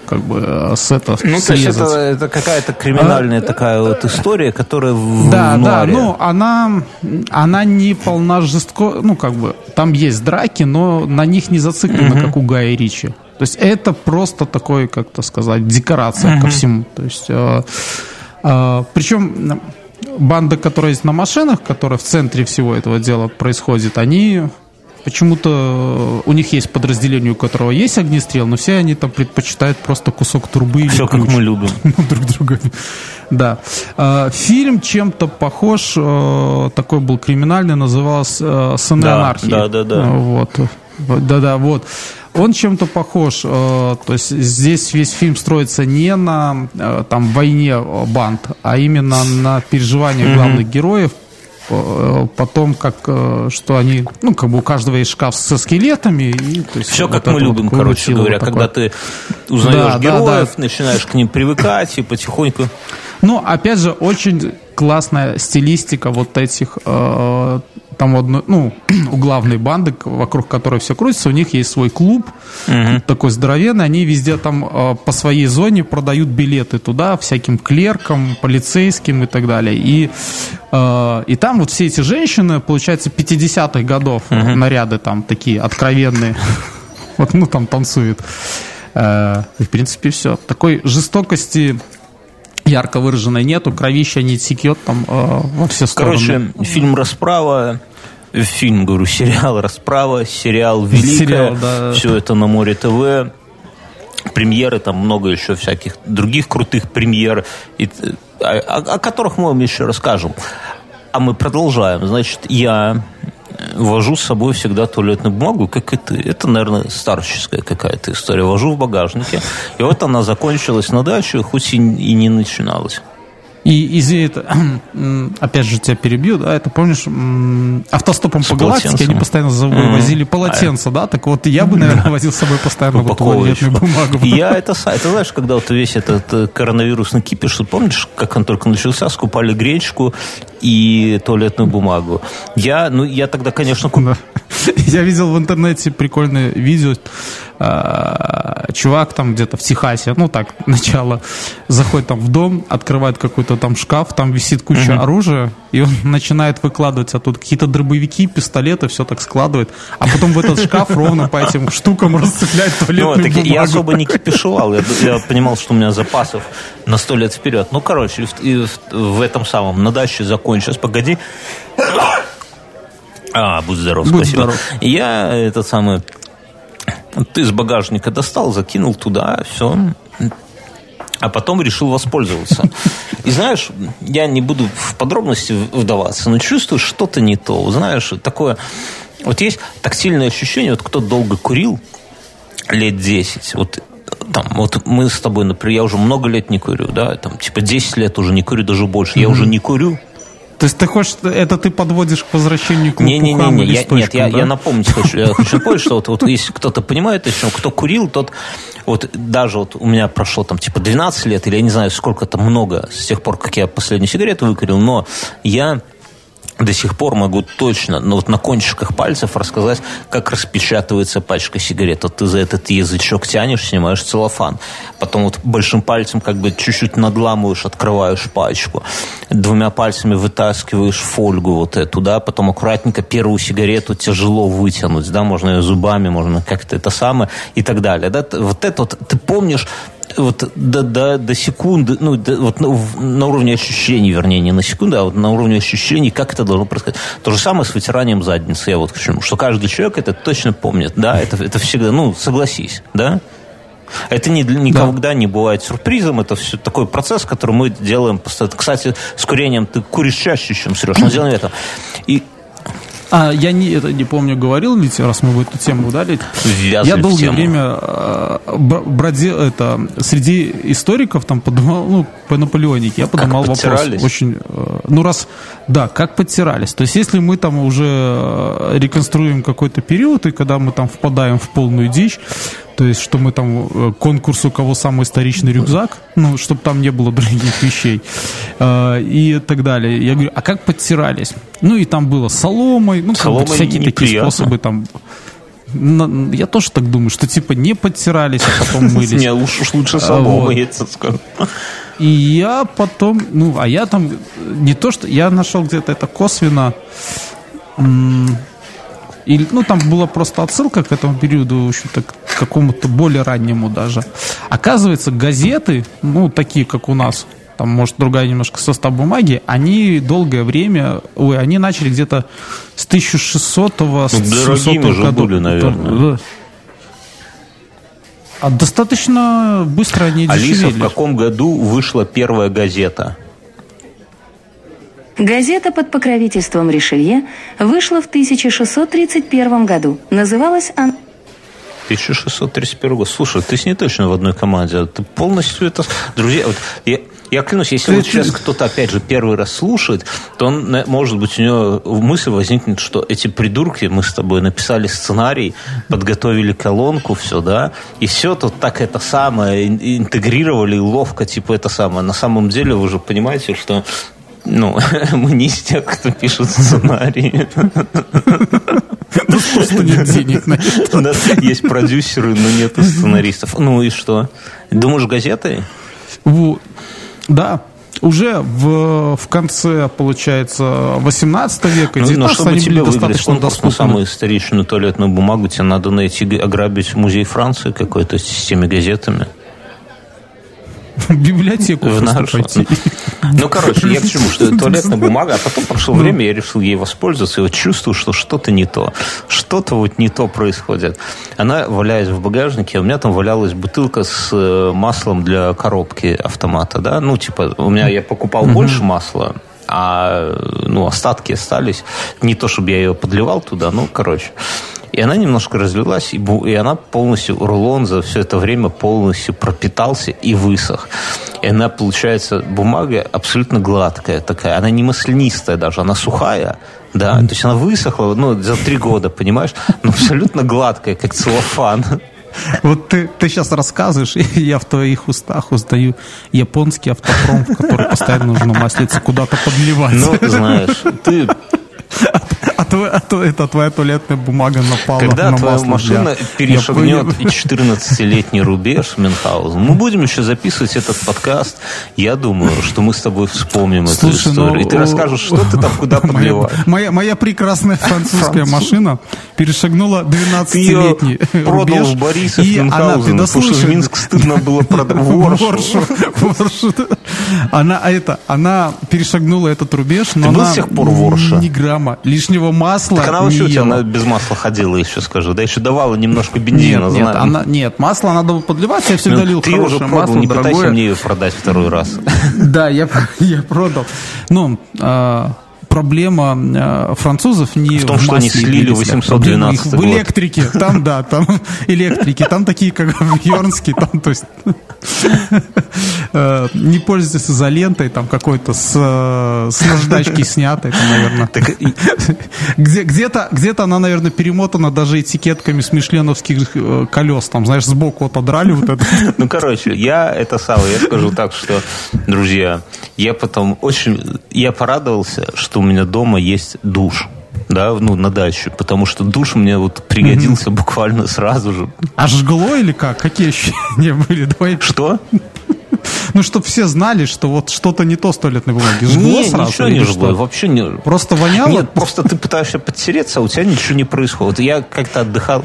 S3: как бы э, с это
S2: Ну, то есть это, это какая-то криминальная а, такая вот история, которая в
S3: Да, в да, ну, она, она не полна жестко, ну, как бы, там есть драки, но на них не зациклено, угу. как у Гая Ричи. То есть это просто такой, как-то сказать, декорация угу. ко всему. То есть, э, э, причем банда, которая есть на машинах, которая в центре всего этого дела происходит, они Почему-то у них есть подразделение, у которого есть огнестрел, но все они там предпочитают просто кусок трубы или
S2: Все, ключ. как мы любим.
S3: друг друга. Да. А, фильм чем-то похож, э, такой был криминальный, назывался э, «Сыны да, анархии».
S2: Да, да, да.
S3: Вот. Да-да, вот. Он чем-то похож, э, то есть здесь весь фильм строится не на там войне банд, а именно на переживаниях главных героев, Э, потом как э, что они, ну, как бы у каждого есть шкаф со скелетами. И,
S2: то есть, Все, вот как мы любим, вот короче говоря, такое. когда ты узнаешь да, героев, да, да. начинаешь к ним привыкать и потихоньку...
S3: Ну, опять же, очень классная стилистика вот этих э, там одно, ну, у главной банды, вокруг которой все крутится, у них есть свой клуб, угу. такой здоровенный, они везде там э, по своей зоне продают билеты туда, всяким клеркам, полицейским и так далее. И, э, и там вот все эти женщины, получается, 50-х годов угу. наряды там такие откровенные, вот, ну, там танцуют. Э, и, в принципе, все. Такой жестокости ярко выраженной нету, кровища не текет там э, во все стороны.
S2: Короче, фильм «Расправа», фильм, говорю, сериал «Расправа», сериал «Великая», сериал, да. все это на Море ТВ, премьеры, там много еще всяких других крутых премьер, и, о, о, о которых мы вам еще расскажем. А мы продолжаем. Значит, я вожу с собой всегда туалетную бумагу, как и ты. Это, наверное, старческая какая-то история. Вожу в багажнике. И вот она закончилась на даче, хоть и, не начиналась.
S3: И из это, опять же, тебя перебью, да, это помнишь, автостопом С по галактике они постоянно возили mm-hmm. полотенца, да, так вот я бы, наверное, возил с собой постоянно вот туалетную бумагу.
S2: Я это, это знаешь, когда вот весь этот э, коронавирусный кипиш, помнишь, как он только начался, скупали гречку и туалетную бумагу. Я, ну, я тогда, конечно, купил.
S3: Я видел в интернете прикольное видео, а, чувак там где-то в Техасе, ну так, начало, заходит там в дом, открывает какой-то там шкаф, там висит куча uh-huh. оружия, и он начинает выкладывать оттуда какие-то дробовики, пистолеты, все так складывает, а потом в этот шкаф ровно по этим штукам расцепляет туалетную ну, бумагу.
S2: Я особо не кипишевал, я, я понимал, что у меня запасов на сто лет вперед. Ну, короче, и в, в этом самом, на даче закончилось, погоди. А, будь здоров, будь спасибо. Здоров. Я этот самый ты из багажника достал, закинул туда, все. А потом решил воспользоваться. И знаешь, я не буду в подробности вдаваться, но чувствую что-то не то. Знаешь, такое... Вот есть тактильное ощущение, вот кто долго курил, лет 10, вот там, вот мы с тобой, например, я уже много лет не курю, да, там, типа 10 лет уже не курю, даже больше, я уже не курю,
S3: то есть ты хочешь, это ты подводишь к возвращению к
S2: не, не, не, не, я, Нет, да? я, я напомнить хочу. Я хочу напомнить, что вот, вот если кто-то понимает, еще кто курил, тот вот даже вот у меня прошло там типа 12 лет, или я не знаю, сколько это много с тех пор, как я последнюю сигарету выкурил, но я до сих пор могу точно, ну вот на кончиках пальцев рассказать, как распечатывается пачка сигарет. Вот ты за этот язычок тянешь, снимаешь целлофан. Потом вот большим пальцем как бы чуть-чуть надламываешь, открываешь пачку. Двумя пальцами вытаскиваешь фольгу вот эту, да, потом аккуратненько первую сигарету тяжело вытянуть, да, можно ее зубами, можно как-то это самое и так далее. Да? Вот это вот ты помнишь вот до, до, до секунды, ну, до, вот на, на уровне ощущений, вернее, не на секунду, а вот на уровне ощущений, как это должно происходить. То же самое с вытиранием задницы, я вот к чему, что каждый человек это точно помнит, да, это, это всегда, ну, согласись, да? Это не, никогда да. не бывает сюрпризом, это все такой процесс, который мы делаем постоянно. Кстати, с курением ты куришь чаще, чем Сереж, но делаем это. И
S3: а, я не, это не помню, говорил ли, раз мы в эту тему удали. Я долгое время э, бродил, это, среди историков там подумал, ну, по Наполеонике, я подумал как вопрос. Очень, э, ну, раз, да, как подтирались. То есть, если мы там уже э, реконструием какой-то период, и когда мы там впадаем в полную дичь, то есть, что мы там э, конкурс, у кого самый историчный рюкзак, ну, чтобы там не было других вещей э, и так далее. Я говорю, а как подтирались? Ну, и там было соломой, ну, как бы всякие такие способы там я тоже так думаю, что типа не подтирались, а потом мылись. Не,
S2: уж лучше соломой, вот.
S3: И я потом, ну, а я там не то, что я нашел где-то это косвенно или, ну, там была просто отсылка к этому периоду, в общем-то, к какому-то более раннему даже. Оказывается, газеты, ну, такие, как у нас, там, может, другая немножко состав бумаги, они долгое время, ой, они начали где-то с 1600-го, с 1700
S2: года. были, наверное.
S3: А достаточно быстро они
S2: Алиса, в каком году вышла первая газета?
S4: Газета под покровительством Ришелье вышла в 1631 году. Называлась она...
S2: 1631 год. Слушай, ты с ней точно в одной команде. Ты полностью это... Друзья, вот я, я клянусь, если вот сейчас кто-то, опять же, первый раз слушает, то он, может быть, у него мысль возникнет, что эти придурки, мы с тобой написали сценарий, подготовили колонку, все, да, и все тут так это самое интегрировали ловко, типа это самое. На самом деле вы же понимаете, что ну, мы не из тех, кто пишет сценарии.
S3: Ну, просто нет денег на это.
S2: У нас есть продюсеры, но нет сценаристов. Ну и что? Думаешь, газеты?
S3: Да, уже в, в конце, получается, 18 века, 19 ну, чтобы
S2: они тебе были достаточно конкурс на самую историчную туалетную бумагу, тебе надо найти, ограбить музей Франции какой-то с теми газетами.
S3: библиотеку в нашу.
S2: Ну, короче, я к чему, что это туалетная бумага, а потом прошло ну. время, я решил ей воспользоваться, и вот чувствую, что что-то не то. Что-то вот не то происходит. Она валяется в багажнике, а у меня там валялась бутылка с э, маслом для коробки автомата, да, ну, типа, у меня я покупал больше масла, а ну, остатки остались. Не то, чтобы я ее подливал туда, ну, короче. И она немножко разлилась, и, бу- и она полностью, рулон за все это время полностью пропитался и высох. И она, получается, бумага абсолютно гладкая такая. Она не маслянистая даже, она сухая. Да, то есть она высохла, ну, за три года, понимаешь? Но абсолютно гладкая, как целлофан.
S3: Вот ты, ты сейчас рассказываешь, и я в твоих устах узнаю японский автопром, в который постоянно нужно маслица куда-то подливать.
S2: Ну, знаешь, ты
S3: А, то, а то это твоя туалетная бумага напала
S2: Когда
S3: на
S2: твоя
S3: масло
S2: машина
S3: для-
S2: перешагнет
S3: Я-
S2: 14-летний рубеж Мюнхгаузен, мы будем еще записывать этот подкаст. Я думаю, что мы с тобой вспомним эту
S3: Слушай, ну,
S2: историю. И ты расскажешь, что ты там куда
S3: Моя,
S2: подливаешь.
S3: моя, моя прекрасная французская
S2: Француз.
S3: машина перешагнула
S2: Ты ее
S3: 12-летний
S2: продал
S3: рубеж.
S2: в Борисов,
S3: и она, ты дослушай,
S2: в Минск стыдно было продать. Воршу.
S3: Она, а это, она перешагнула этот рубеж, но она
S2: с тех пор ворша?
S3: Грамма лишнего масла
S2: Так она вообще у тебя она без масла ходила еще, скажу. Да еще давала немножко бензина.
S3: Нет, нет, она, нет, масло надо было подливать, я всегда
S2: Ну,
S3: лил
S2: ты ее уже
S3: хорошее
S2: продал,
S3: масло,
S2: не пытайся
S3: дорогое.
S2: мне ее продать второй раз.
S3: Да, я, я продал. Ну, а, проблема а, французов не
S2: В том, что они слили
S3: двигателе.
S2: 812
S3: Проблема их
S2: год.
S3: в электрике. Там, да, там электрики. Там такие, как в Йорнске, там, то есть э, не пользуйтесь изолентой, там какой-то с, э, с наждачки снятой, там, наверное. Где, где-то, где-то она, наверное, перемотана даже этикетками с мишленовских э, колес. Там, знаешь, сбоку вот одрали вот это.
S2: Ну, короче, я это самое, я скажу так, что, друзья, я потом очень, я порадовался, что меня дома есть душ. Да, ну, на даче, потому что душ мне вот пригодился буквально сразу же.
S3: А жгло или как? Какие ощущения были? Давай
S2: Что?
S3: Ну, чтобы все знали, что вот что-то не то с туалетной бумаги. Жгло
S2: не,
S3: сразу
S2: ничего не жгло, вообще не...
S3: Просто воняло?
S2: Нет, просто ты пытаешься подтереться, а у тебя ничего не происходит. Я как-то отдыхал.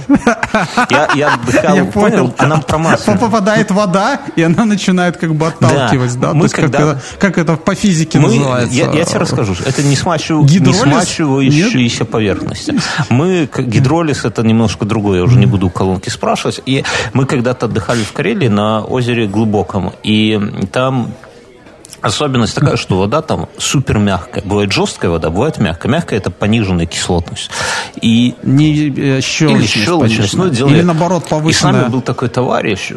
S2: Я, я отдыхал,
S3: Я понял.
S2: А нам промасливали.
S3: Попадает вода, и она начинает как бы отталкивать, да?
S2: Мы
S3: То есть как,
S2: когда-
S3: это, как это по физике
S2: Мы,
S3: называется?
S2: я, я тебе расскажу. Это не, смачив- не смачивающиеся поверхности. Мы, гидролиз это немножко другое, я уже не буду у колонки спрашивать. И мы когда-то отдыхали в Карелии на озере Глубоком. И там Особенность такая, что вода там супер мягкая. Бывает жесткая вода, бывает мягкая. Мягкая это пониженная кислотность. И
S3: Не э, щелочность,
S2: или щелочность, ну, дело-
S3: Или наоборот
S2: И с нами
S3: повышенная.
S2: был такой товарищ.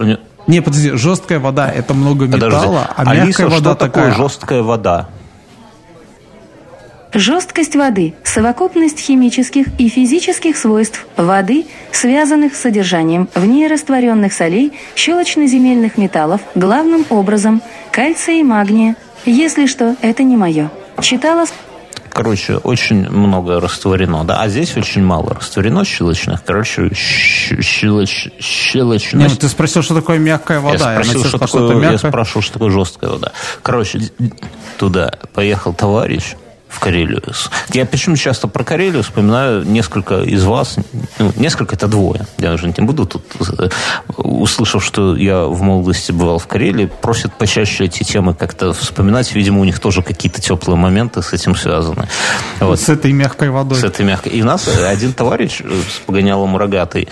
S3: Не, подожди, жесткая вода это много
S2: Подожди.
S3: металла, а
S2: Алиса,
S3: мягкая
S2: что
S3: вода
S2: такое
S3: такая.
S2: жесткая вода?
S4: Жесткость воды – совокупность химических и физических свойств воды, связанных с содержанием в ней растворенных солей, щелочно-земельных металлов, главным образом кальция и магния. Если что, это не мое. Читала
S2: Короче, очень много растворено, да, а здесь очень мало растворено щелочных. Короче, щелоч,
S3: Не,
S2: щелочность.
S3: ну ты спросил, что такое мягкая вода.
S2: я спросил,
S3: начал
S2: что такое,
S3: это
S2: я спрашивал, что такое жесткая вода. Короче, туда поехал товарищ в Карелию. Я почему часто про Карелию вспоминаю несколько из вас, ну, несколько это двое, я уже не буду тут, услышав, что я в молодости бывал в Карелии, просят почаще эти темы как-то вспоминать, видимо, у них тоже какие-то теплые моменты с этим связаны. Вот.
S3: С этой мягкой водой.
S2: С этой мягкой. И нас один товарищ э, с погонялом рогатый,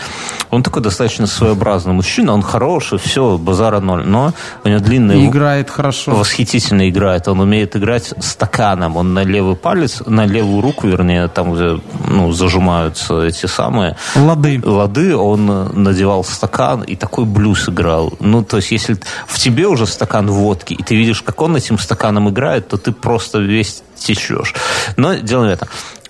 S2: он такой достаточно своеобразный мужчина, он хороший, все, базара ноль, но у него длинные...
S3: Играет хорошо.
S2: Восхитительно играет. Он умеет играть стаканом. Он на левый палец, на левую руку, вернее, там, где ну, зажимаются эти самые
S3: Лады.
S2: лады, он надевал стакан и такой блюз играл. Ну, то есть, если в тебе уже стакан водки, и ты видишь, как он этим стаканом играет, то ты просто весь течешь. Но дело не в этом.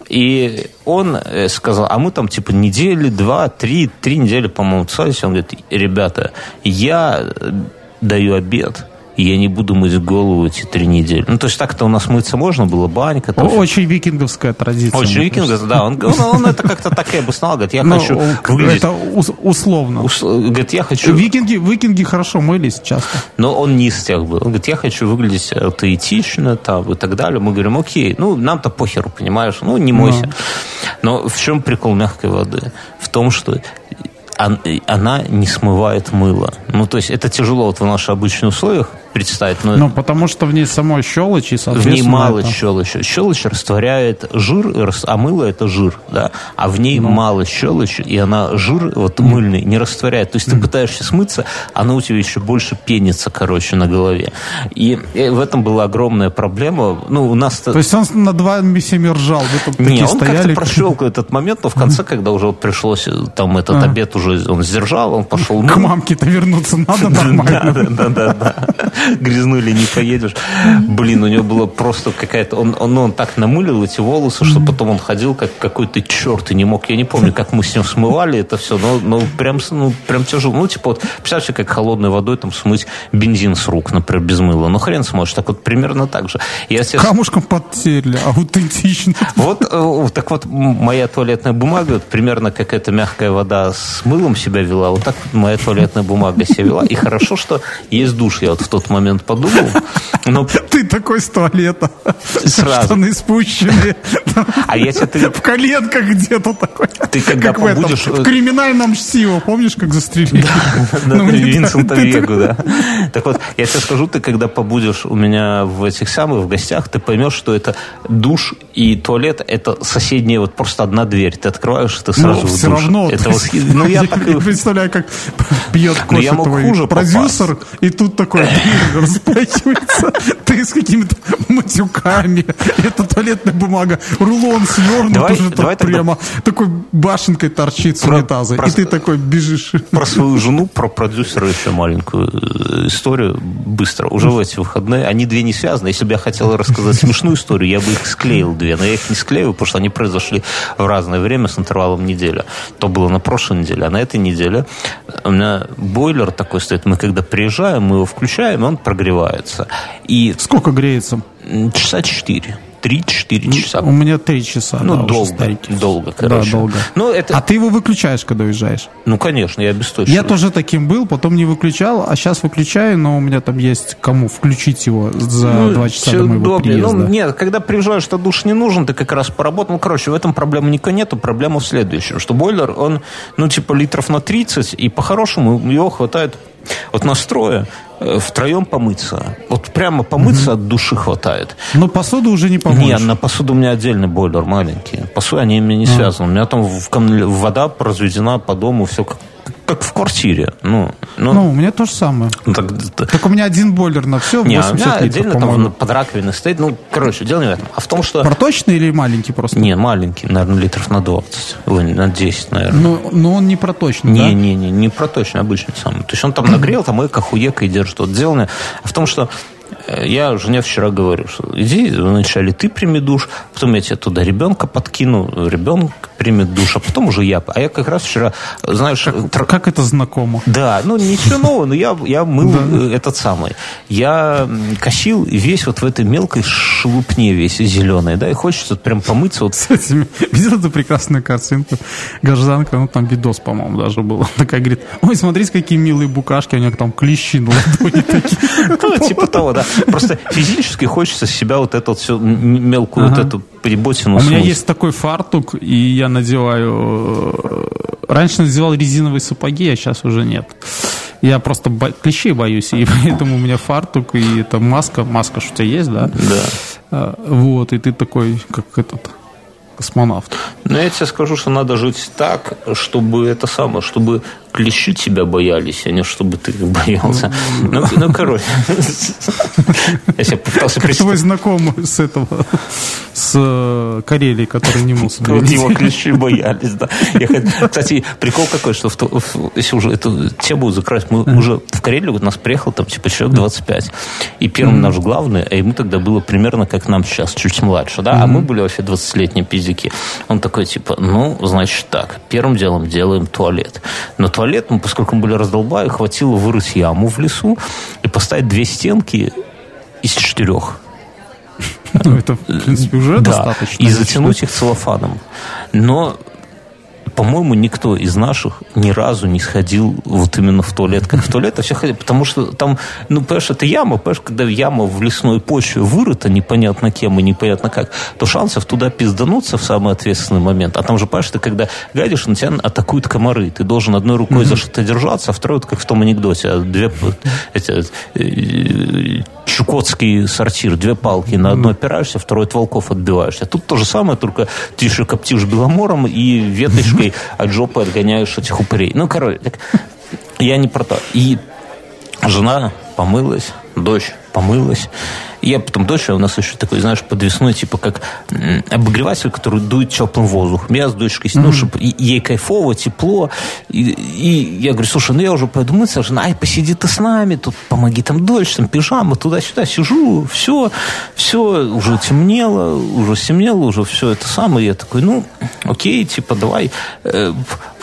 S2: И он э, сказал, а мы там типа недели, два, три, три недели, по-моему, целились. Он говорит, ребята, я э, даю обед, и я не буду мыть голову эти три недели. Ну, то есть так-то у нас мыться можно было, банька. Там.
S3: Очень викинговская традиция.
S2: Очень
S3: мне
S2: викинг,
S3: кажется.
S2: да, он, он, он это как-то так и обосновал, говорит, я
S3: Ну,
S2: хочу
S3: он-
S2: выглядеть...
S3: Это ус- условно.
S2: Ус- Говорит, я хочу...
S3: Викинги, викинги хорошо мылись часто.
S2: Но он не из тех был. Он говорит, я хочу выглядеть аутентично там, и так далее. Мы говорим, окей, ну, нам-то похеру, понимаешь? Ну, не мойся. Но в чем прикол мягкой воды? В том, что он- она не смывает мыло. Ну, то есть это тяжело вот в наших обычных условиях представить. Но
S3: Ну, потому что в ней самой щелочь, и,
S2: в
S3: соответственно...
S2: ней мало
S3: это-
S2: щелочи. Щелочь растворяет жир, а мыло это жир, да. А в ней мало щелочи, и она жир вот мыльный не растворяет. То есть ты пытаешься смыться, оно у тебя еще больше пенится, короче, на голове. И, и в этом была огромная проблема. Ну, у нас
S3: То есть он над вами всеми ржал, вы там
S2: не, он как-то прошел этот момент, но в конце, когда уже вот пришлось, э, там этот
S3: А.
S2: обед уже он сдержал, он пошел
S3: К мамке-то вернуться надо нормально.
S2: да, да, да. Грязнули не поедешь. Блин, у него было просто какая-то... Он, он, он так намылил эти волосы, что потом он ходил как какой-то черт и не мог... Я не помню, как мы с ним смывали это все, но, но прям, ну, прям тяжело. Ну, типа вот, представьте, как холодной водой там смыть бензин с рук, например, без мыла. Ну, хрен сможешь. Так вот, примерно так же. Я себе
S3: Камушком подтерли, аутентично.
S2: вот, э, так вот, моя туалетная бумага, вот примерно как эта мягкая вода с мылом себя вела, вот так моя туалетная бумага себя вела. И хорошо, что есть душ, я вот в тот момент подумал. Но
S3: Ты такой с туалета.
S2: Сразу.
S3: Штаны спущенные.
S2: А я тебе- ты-
S3: В коленках где-то такой.
S2: Ты когда
S3: Как в этом,
S2: побудешь,
S3: В криминальном чтиво, помнишь, как застрелили?
S2: Да,
S3: Ну,
S2: да,
S3: не
S2: Винсента
S3: так.
S2: Вегу, да. Так вот, я тебе скажу, ты когда побудешь у меня в этих самых, в гостях, ты поймешь, что это душ и туалет, это соседняя вот просто одна дверь. Ты открываешь, ты сразу
S3: Ну, все
S2: душ.
S3: равно.
S2: Это
S3: то
S2: вот, ну, я так и-
S3: представляю, как пьет
S2: Ну, я
S3: кофе твой
S2: хуже
S3: продюсер, и тут такой дверь распахивается. Ты с какими-то матюками. Это туалетная бумага. Рулон свернут уже так прямо. Такой башенкой торчит с унитаза. И ты такой бежишь.
S2: про свою жену, про продюсера еще маленькую э, историю быстро. Уже в эти выходные. Они две не связаны. Если бы я хотел рассказать смешную историю, я бы их склеил две. Но я их не склею, потому что они произошли в разное время с интервалом неделя. То было на прошлой неделе, а на этой неделе у меня бойлер такой стоит. Мы когда приезжаем, мы его включаем, и он прогревается. И
S3: Сколько греется?
S2: часа четыре. Три-четыре часа.
S3: У меня три часа.
S2: Ну,
S3: да,
S2: долго,
S3: старенький.
S2: долго, короче.
S3: Да, долго.
S2: Ну, это,
S3: А ты его выключаешь, когда уезжаешь?
S2: ну, конечно, я обесточиваю.
S3: Я тоже таким был, потом не выключал, а сейчас выключаю, но у меня там есть кому включить его за
S2: Ну,
S3: два часа
S2: всё
S3: до моего
S2: удобнее.
S3: приезда.
S2: Ну, нет, когда приезжаешь, что душ не нужен, ты как раз поработал. Ну, короче, в этом проблемы никакой нету. Проблема в следующем, что бойлер, он, ну, типа литров на 30, и по-хорошему его хватает от настроя э, втроем помыться. Вот прямо помыться от души хватает.
S3: Но посуду уже не помоешь.
S2: Нет, на посуду у меня отдельный бойлер маленький. Посуда, они мне
S3: А.
S2: не связаны. У меня там в вода разведена по дому, все как, как в квартире. Ну, ну,
S3: Ну, у меня то же самое.
S2: ну, так- так-
S3: у меня один бойлер на все,
S2: не, а у
S3: 80
S2: меня
S3: литров,
S2: отдельно там под раковиной стоит. Ну, короче, дело не в этом. А в том, что...
S3: Проточный или маленький просто?
S2: Не, маленький, наверное, литров на 20. Ой, на 10, наверное.
S3: Но, но он не проточный,
S2: Не,
S3: да?
S2: не, не, не проточный, обычный самый. То есть он там нагрел, там эко, хуека и держит. Вот сделано. А в том, что я жене вчера говорю, что иди, вначале ты прими душ, потом я тебе туда ребенка подкину, ребенок примет душ, а потом уже я. А я как раз вчера, знаешь, тр-
S3: Как это знакомо?
S2: да, ну ничего нового, но я, я мыл э, этот самый. Я косил весь вот в этой мелкой шелупне весь зеленой, да, и хочется прям помыться вот
S3: С этими- Видел эту прекрасную картинку? Гражданка, ну там видос, по-моему, даже был. Такая говорит, ой, смотрите, какие милые букашки, у нее там клещи на ладони такие.
S2: Ну, типа того, да. Просто физически хочется себя вот эту вот всю мелкую вот
S3: Ага.
S2: эту приботину
S3: У меня
S2: смыть.
S3: есть такой фартук, и я надеваю... э, Раньше надевал резиновые сапоги, а сейчас уже нет. Я просто бо- клещей боюсь, и поэтому у меня фартук, и это маска. Маска что у тебя есть, да?
S2: Да.
S3: А, Вот, и ты такой, как этот космонавт.
S2: Но я тебе скажу, что надо жить так, чтобы это самое, чтобы клещи тебя боялись, а не чтобы ты их боялся. Ну, ну, короче. Я себе попытался
S3: Как твой
S2: представить.
S3: знакомый с этого, с э, Карелии, который не мог
S2: Вот его клещи боялись, да. Кстати, прикол какой, что если уже эту тему закрыть, мы уже в Карелию, вот нас приехал там типа человек 25. И первый наш главный, а ему тогда было примерно как нам сейчас, чуть младше, да, а мы были вообще 20-летние пиздюки. Он такой, типа, ну, значит так, первым делом делаем туалет. Но туалет, ну, поскольку мы были раздолбая, хватило вырыть яму в лесу и поставить две стенки из четырех.
S3: Ну, это, в принципе, уже
S2: Да,
S3: достаточно.
S2: и затянуть их целлофаном. Но по-моему, никто из наших ни разу не сходил вот именно в туалет, как в туалет, а все ходили, потому что там, ну, понимаешь, это яма, понимаешь, когда яма в лесной почве вырыта непонятно кем и непонятно как, то шансов туда пиздануться в самый ответственный момент. А там же, понимаешь, ты когда гадишь, на тебя атакуют комары. Ты должен одной рукой mm-hmm. за что-то держаться, а второй, вот как в том анекдоте, а две эти, э, чукотский сортир, две палки, на одну опираешься, второй от волков отбиваешься. Тут то же самое, только ты еще коптишь беломором и веточкой от жопы отгоняешь этих упырей. Ну, короче, я не про то. И жена помылась, дочь помылась. Я потом дочь, у нас еще такой, знаешь, подвесной, типа как обогреватель, который дует теплым воздухом. Я с дочкой, mm-hmm. ну, чтобы ей кайфово, тепло. И, и я говорю, слушай, ну я уже пойду мыться. Жена, ай, посиди ты с нами, тут помоги там дочь, там пижама, туда-сюда. Сижу, все, все, уже темнело, уже темнело, уже все это самое. Я такой, ну, окей, типа, давай, э,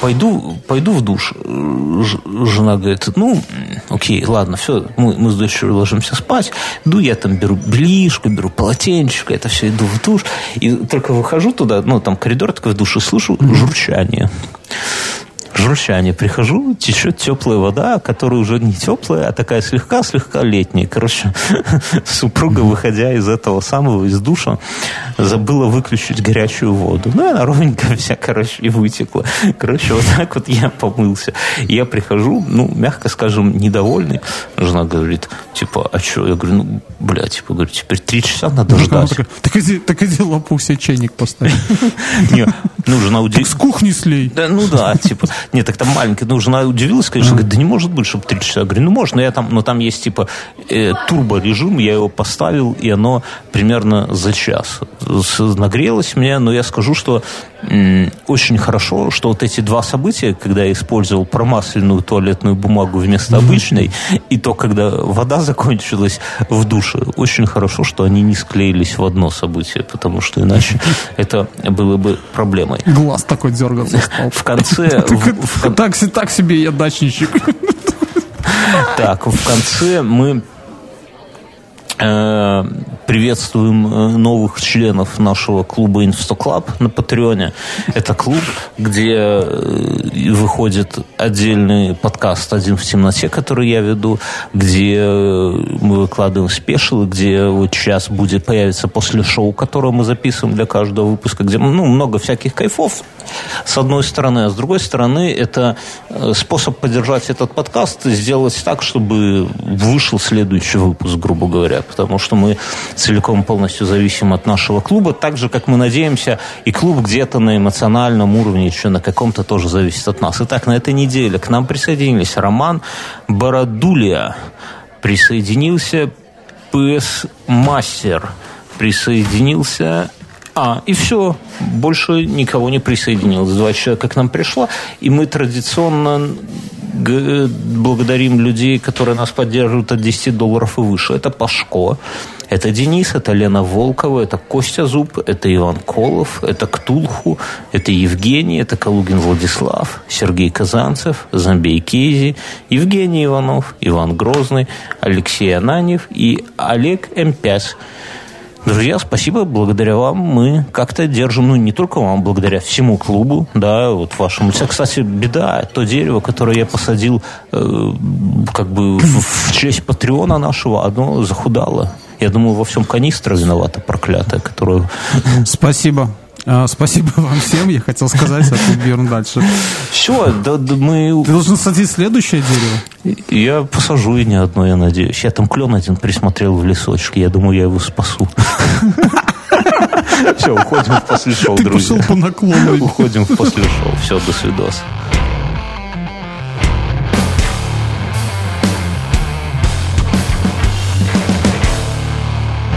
S2: пойду, пойду в душ. Жена говорит, ну, окей, ладно, все, мы, мы с дочерью ложимся спать. Иду я там беру беру белишку, беру полотенчик, это все иду в душ. И только выхожу туда, ну, там коридор такой в душе, слышу журчание журчание. Прихожу, течет теплая вода, которая уже не теплая, а такая слегка-слегка летняя. Короче, супруга, выходя из этого самого, из душа, забыла выключить горячую воду. Ну, и она ровненько вся, короче, и вытекла. Короче, вот так вот я помылся. Я прихожу, ну, мягко скажем, недовольный. Жена говорит, типа, а что? Я говорю, ну, бля, типа, говорю, теперь три часа надо ждать.
S3: Так иди, так иди лопух себе чайник поставь.
S2: Ну, жена удивилась.
S3: С кухни слей.
S2: Да, ну да, типа, нет, так там маленький. Ну, жена удивилась, конечно, говорит, да не может быть, чтобы три часа. Я говорю, ну, можно, я там, но там есть, типа, э, турбо-режим, я его поставил, и оно примерно за час нагрелось мне, но я скажу, что очень хорошо, что вот эти два события, когда я использовал промасленную туалетную бумагу вместо обычной, и то, когда вода закончилась в душе, очень хорошо, что они не склеились в одно событие, потому что иначе это было бы проблемой.
S3: Глаз такой дергаться стал.
S2: В конце...
S3: Так себе я дачничек.
S2: Так, в конце мы приветствуем э, новых членов нашего клуба Инстоклаб на Patreon е. Это клуб, где э, выходит отдельный подкаст «Один в темноте», который я веду, где мы выкладываем special ы, где вот сейчас будет появиться после шоу, которое мы записываем для каждого выпуска, где ну, много всяких кайфов, с одной стороны. А с другой стороны, это способ поддержать этот подкаст, сделать так, чтобы вышел следующий выпуск, грубо говоря потому что мы целиком полностью зависим от нашего клуба, так же, как мы надеемся, и клуб где-то на эмоциональном уровне еще на каком-то тоже зависит от нас. Итак, на этой неделе к нам присоединились Роман Бородулия, присоединился ПС Мастер, присоединился а, и все. Больше никого не присоединилось. Два человека к нам пришло, и мы традиционно благодарим людей, которые нас поддерживают от 10 долларов и выше. Это Пашко, это Денис, это Лена Волкова, это Костя Зуб, это Иван Колов, это Ктулху, это Евгений, это Калугин Владислав, Сергей Казанцев, Замбей Кези, Евгений Иванов, Иван Грозный, Алексей Ананев и Олег М5. Друзья, спасибо. Благодаря вам мы как-то держим, ну, не только вам, благодаря всему клубу, да, вот вашему. Это, кстати, беда, то дерево, которое я посадил э, как бы в, в честь Патреона нашего, оно захудало. Я думаю, во всем канистра виновата проклятая, которую...
S3: Спасибо. А, спасибо вам всем, я хотел сказать, а ты Бьерн дальше.
S2: Все, да, да, мы...
S3: Ты должен садить следующее дерево.
S2: Я посажу и не одно, я надеюсь. Я там клен один присмотрел в лесочке, я думаю, я его спасу. Все, уходим в после шоу, друзья.
S3: Ты пошел по наклону.
S2: Уходим в после шоу. Все, до свидос.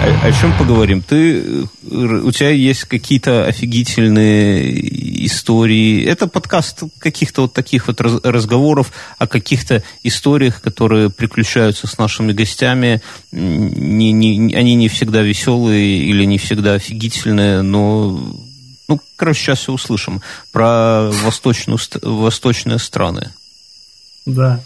S2: О чем поговорим? Ты, у тебя есть какие-то офигительные истории. Это подкаст каких-то вот таких вот разговоров о каких-то историях, которые приключаются с нашими гостями. Не, не, они не всегда веселые или не всегда офигительные, но ну, короче, сейчас все услышим про восточную, восточные страны.
S5: Да.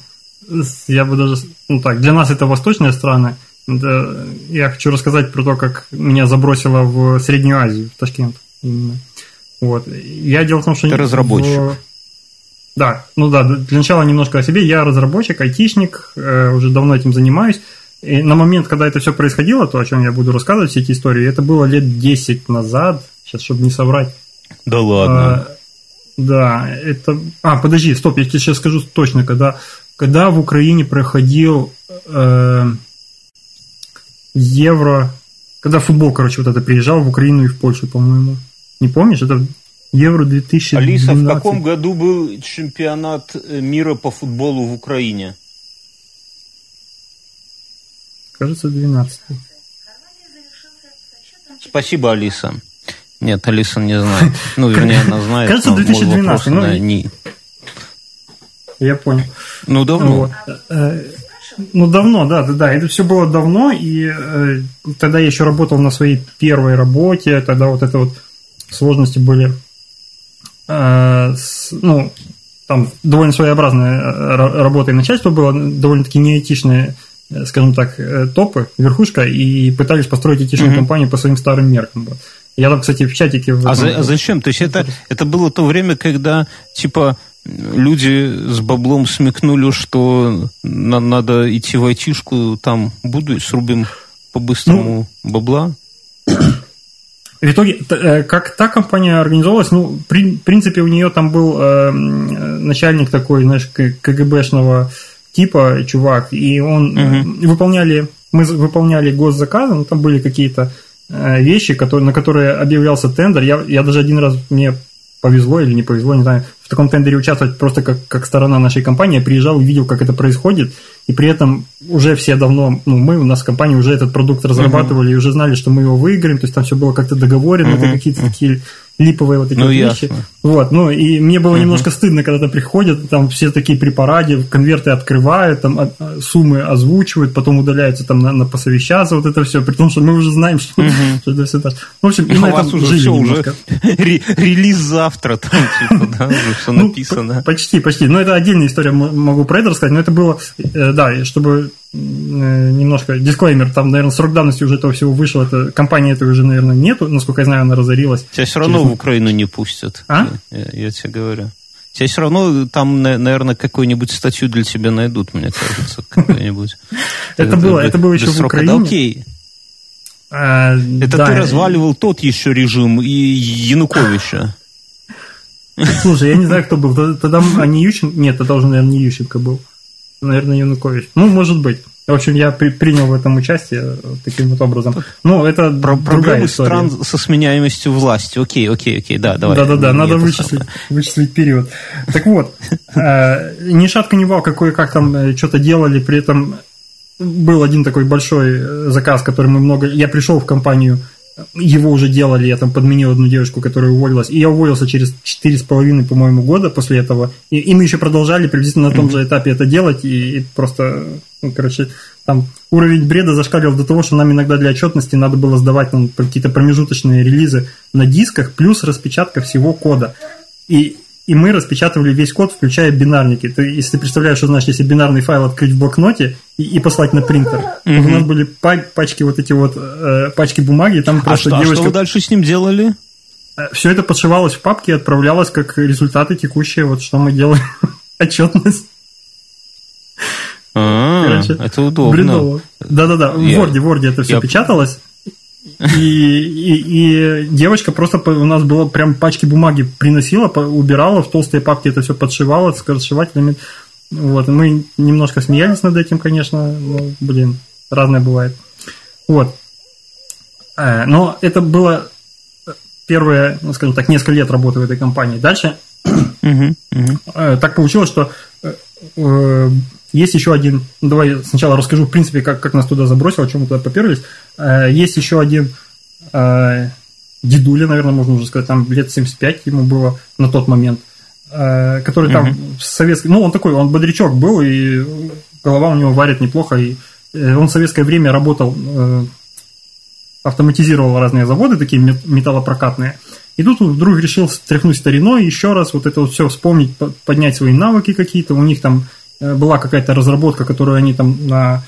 S5: Я бы даже... Ну так, для нас это восточные страны, да, я хочу рассказать про то, как меня забросило в Среднюю Азию, в Ташкент именно. Вот. Я дело в том, что...
S2: Ты разработчик. В...
S5: Да, ну да, для начала немножко о себе. Я разработчик, айтишник, э, уже давно этим занимаюсь. И на момент, когда это все происходило, то, о чем я буду рассказывать, все эти истории, это было лет 10 назад, сейчас, чтобы не соврать.
S2: Да ладно. А,
S5: да, это... А, подожди, стоп, я тебе сейчас скажу точно, когда, когда в Украине проходил э, Евро... Когда футбол, короче, вот это приезжал в Украину и в Польшу, по-моему. Не помнишь? Это Евро 2012.
S2: Алиса, в каком году был чемпионат э, мира по футболу в Украине?
S5: Кажется, 12.
S2: Спасибо, Алиса. Нет, Алиса не знает. Ну, вернее, она знает.
S5: Кажется, 2012. Ну,
S2: не...
S5: Я понял.
S2: Ну, давно.
S5: Вот. Ну, давно, да, да, да. Это все было давно, и э, тогда я еще работал на своей первой работе, тогда вот это вот сложности были, э, с, ну, там довольно своеобразная э, работа и начальство было, довольно-таки неэтичное Э, скажем так, э, топы, верхушка, и пытались построить айтишную mm-hmm. компанию по своим старым меркам. Я там, кстати, в чатике... В
S2: а, за, а зачем? То есть это, это было то время, когда, типа, люди с баблом смекнули, что на, надо идти в айтишку, там буду, срубим по-быстрому ну, бабла?
S5: В итоге, э, как та компания организовалась, ну, в принципе, у нее там был э, начальник такой, знаешь, КГБшного типа чувак, и он угу. выполняли, мы выполняли госзаказы, ну, там были какие-то э, вещи, которые, на которые объявлялся тендер. Я, я даже один раз мне повезло или не повезло, не знаю, в таком тендере участвовать просто как, как сторона нашей компании. Я приезжал, увидел, как это происходит, и при этом уже все давно, ну, мы у нас в компании уже этот продукт разрабатывали uh-huh. и уже знали, что мы его выиграем, то есть там все было как-то договорено, uh-huh. это какие-то такие липовые вот эти ну, вещи. Ясно. Вот, ну, и мне было uh-huh. немножко стыдно, когда там приходят, там все такие при параде, конверты открывают, там а, а, суммы озвучивают, потом удаляются там на, на посовещаться, вот это все, при том, что мы уже знаем, что, uh-huh. что это все так. В общем, и
S2: на этом уже жили все, немножко. Уже релиз завтра там, типа, да, уже все ну, написано.
S5: Почти, почти. Но это отдельная история, могу про это рассказать, но это было, э, да, чтобы э, немножко дисклеймер, там, наверное, срок давности уже этого всего вышел, это, компании этой уже, наверное, нету, насколько я знаю, она разорилась.
S2: Тебя все равно Через... в Украину не пустят. А? Я, я тебе говорю. Тебя все равно там, наверное, какую-нибудь статью для тебя найдут, мне кажется, какую-нибудь.
S5: Это было, это было еще в Украине. окей.
S2: А, это ты разваливал тот еще режим и Януковича.
S5: Слушай, я не знаю, кто был. Тогда а не Ющенко? Нет, тогда уже, наверное, не Ющенко был. Наверное, Янукович. Ну, может быть. В общем, я при, принял в этом участие таким вот образом. Ну, это Про проблемы история. стран
S2: со сменяемостью власти. Окей, окей, окей, да, давай.
S5: Да-да-да, надо вычислить, вычислить период. Так вот, э, ни шатка, ни вал, какой, как там э, что-то делали, при этом был один такой большой э, заказ, который мы много... Я пришел в компанию его уже делали, я там подменил одну девушку, которая уволилась, и я уволился через четыре с половиной, по-моему, года после этого, и, и мы еще продолжали приблизительно на том же этапе это делать, и, и просто, ну, короче, там уровень бреда зашкаливал до того, что нам иногда для отчетности надо было сдавать нам какие-то промежуточные релизы на дисках, плюс распечатка всего кода. И и мы распечатывали весь код, включая бинарники. Ты, если ты представляешь, что значит, если бинарный файл открыть в блокноте и, и послать на принтер. Mm-hmm. у нас были пачки вот эти вот, э, пачки бумаги, там
S2: а просто что, девочка... А что вы дальше с ним делали?
S5: Э, Все это подшивалось в папке и отправлялось как результаты текущие, вот что мы делаем. Отчетность.
S2: А, Короче, это удобно.
S5: Да-да-да, в Word, в Word это все печаталось. И, и, и девочка просто у нас было прям пачки бумаги приносила, убирала, в толстые папки это все подшивала с. Вот, мы немножко смеялись над этим, конечно, ну, блин, разное бывает. Вот. Э, но это было первые, ну, скажем так, несколько лет работы в этой компании. Дальше uh-huh. так получилось, что э, есть еще один, давай сначала расскажу, в принципе, как, как нас туда забросило, о чем мы туда поперлись. Э, есть еще один э, дедуля, наверное, можно уже сказать, там лет 75 ему было на тот момент, э, который там в советский, ну, он такой, он бодрячок был, и голова у него варит неплохо, и он в советское время работал, автоматизировал разные заводы, такие металлопрокатные, и тут вдруг решил стряхнуть стариной, еще раз вот это вот все вспомнить, поднять свои навыки какие-то, у них там была какая-то разработка, которую они там на,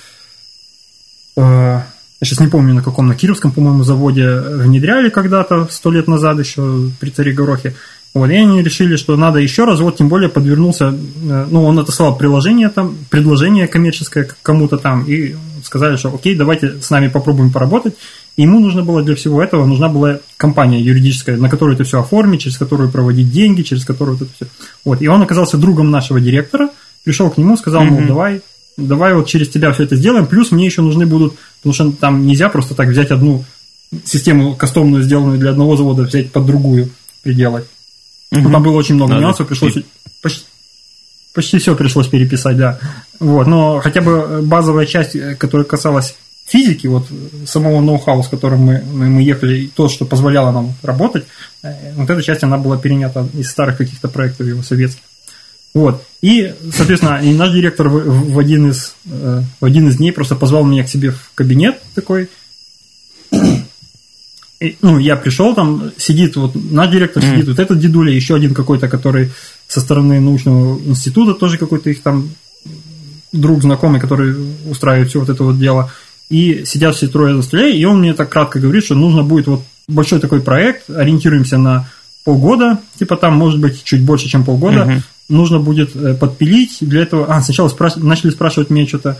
S5: э, я сейчас не помню на каком, на Кировском, по-моему, заводе внедряли когда-то, сто лет назад еще при царе Горохе. Вот, и они решили, что надо еще раз, вот тем более подвернулся, э, ну, он отослал приложение там, предложение коммерческое кому-то там, и сказали, что окей, давайте с нами попробуем поработать. Ему нужно было для всего этого, нужна была компания юридическая, на которую это все оформить, через которую проводить деньги, через которую это все. Вот, и он оказался другом нашего директора, пришел к нему, сказал, мол, давай, давай вот через тебя все это сделаем, плюс мне еще нужны будут, потому что там нельзя просто так взять одну систему кастомную, сделанную для одного завода, взять под другую, приделать. Угу. Там было очень много Надо. нюансов, пришлось почти, почти все пришлось переписать, да. Вот, но хотя бы базовая часть, которая касалась физики, вот самого ноу-хау, с которым мы, мы ехали, то, что позволяло нам работать, э, вот эта часть, она была перенята из старых каких-то проектов его советских. Вот. И, соответственно, и наш директор в, в, один из, э, в один из дней просто позвал меня к себе в кабинет такой. И, ну, я пришел, там сидит вот наш директор, mm. сидит вот этот дедуля, еще один какой-то, который со стороны научного института, тоже какой-то их там друг, знакомый, который устраивает все вот это вот дело. И сидят все трое за столе, и он мне так кратко говорит, что нужно будет вот большой такой проект, ориентируемся на полгода, типа там может быть чуть больше, чем полгода, угу. Нужно будет э, подпилить, для этого, а, сначала спраш... начали спрашивать меня что-то,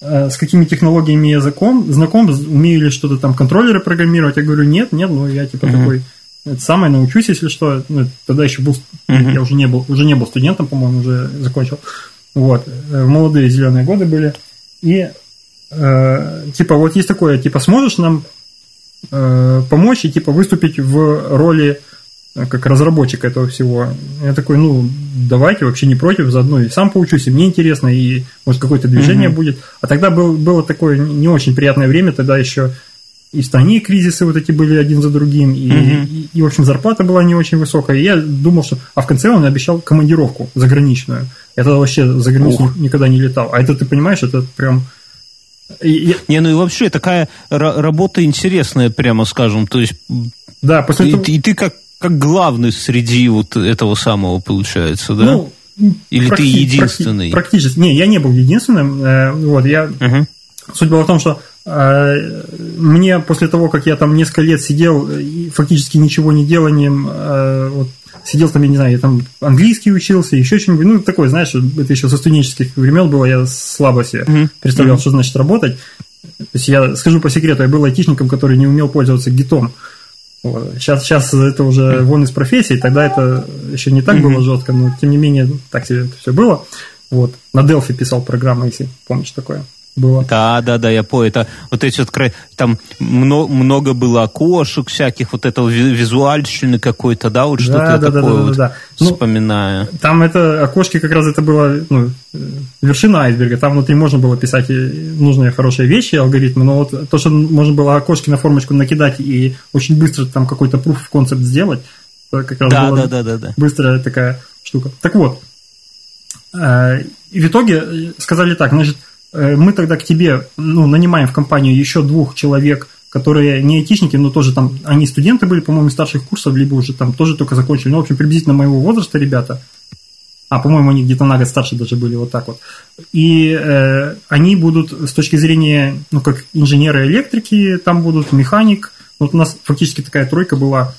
S5: э, с какими технологиями я знаком, знаком, умею ли что-то там контроллеры программировать, я говорю, нет, нет, ну я типа угу. такой, это самое, научусь, если что, ну, тогда еще был, угу. я уже не был, уже не был студентом, по-моему, уже закончил, вот, э, молодые зеленые годы были, и э, типа вот есть такое, типа сможешь нам э, помочь и типа выступить в роли э, как разработчик этого всего. Я такой, ну, давайте, вообще не против, заодно и сам поучусь, и мне интересно, и может какое-то движение угу. будет. А тогда был, было такое не очень приятное время, тогда еще и в стране кризисы вот эти были один за другим, и, угу. и, и, в общем, зарплата была не очень высокая. И я думал, что... А в конце он обещал командировку заграничную. Я тогда вообще за границу Ух. никогда не летал. А это, ты понимаешь, это прям
S2: я... Не, ну и вообще такая работа интересная, прямо скажем. То есть.
S5: Да, после
S2: и, того... и ты как, как главный среди вот этого самого получается, да? Ну, Или практи... ты единственный?
S5: Практически. Не, я не был единственным. Э, вот, я. Угу. Суть была в том, что э, мне после того, как я там несколько лет сидел и фактически ничего не деланием, э, вот, сидел там, я не знаю, я там английский учился, еще что-нибудь, ну, такое, знаешь, это еще со студенческих времен было, я слабо себе mm-hmm. представлял, mm-hmm. что значит работать. То есть я скажу по секрету, я был айтишником, который не умел пользоваться гитом. Вот. Сейчас, сейчас это уже вон из профессии, тогда это еще не так mm-hmm. было жестко, но тем не менее так себе это все было. Вот. На Delphi писал программы, если помнишь такое было.
S2: Да, да, да, я понял. Это вот эти вот там много, много было окошек всяких, вот этого визуальщины какой-то, да, вот что-то да, да, такое да, да, вот да, да. вспоминаю.
S5: Ну, там это окошки как раз это было ну, вершина айсберга. Там внутри можно было писать нужные хорошие вещи, алгоритмы, но вот то, что можно было окошки на формочку накидать и очень быстро там какой-то proof of concept сделать, как раз да, была да, да, да, да. быстрая такая штука. Так вот, э, и в итоге сказали так, значит, мы тогда к тебе ну, нанимаем в компанию еще двух человек, которые не айтишники, но тоже там, они студенты были, по-моему, старших курсов, либо уже там тоже только закончили. Ну, в общем, приблизительно моего возраста ребята. А, по-моему, они где-то на год старше даже были, вот так вот. И э, они будут с точки зрения, ну, как инженеры электрики, там будут механик. Вот у нас фактически такая тройка была.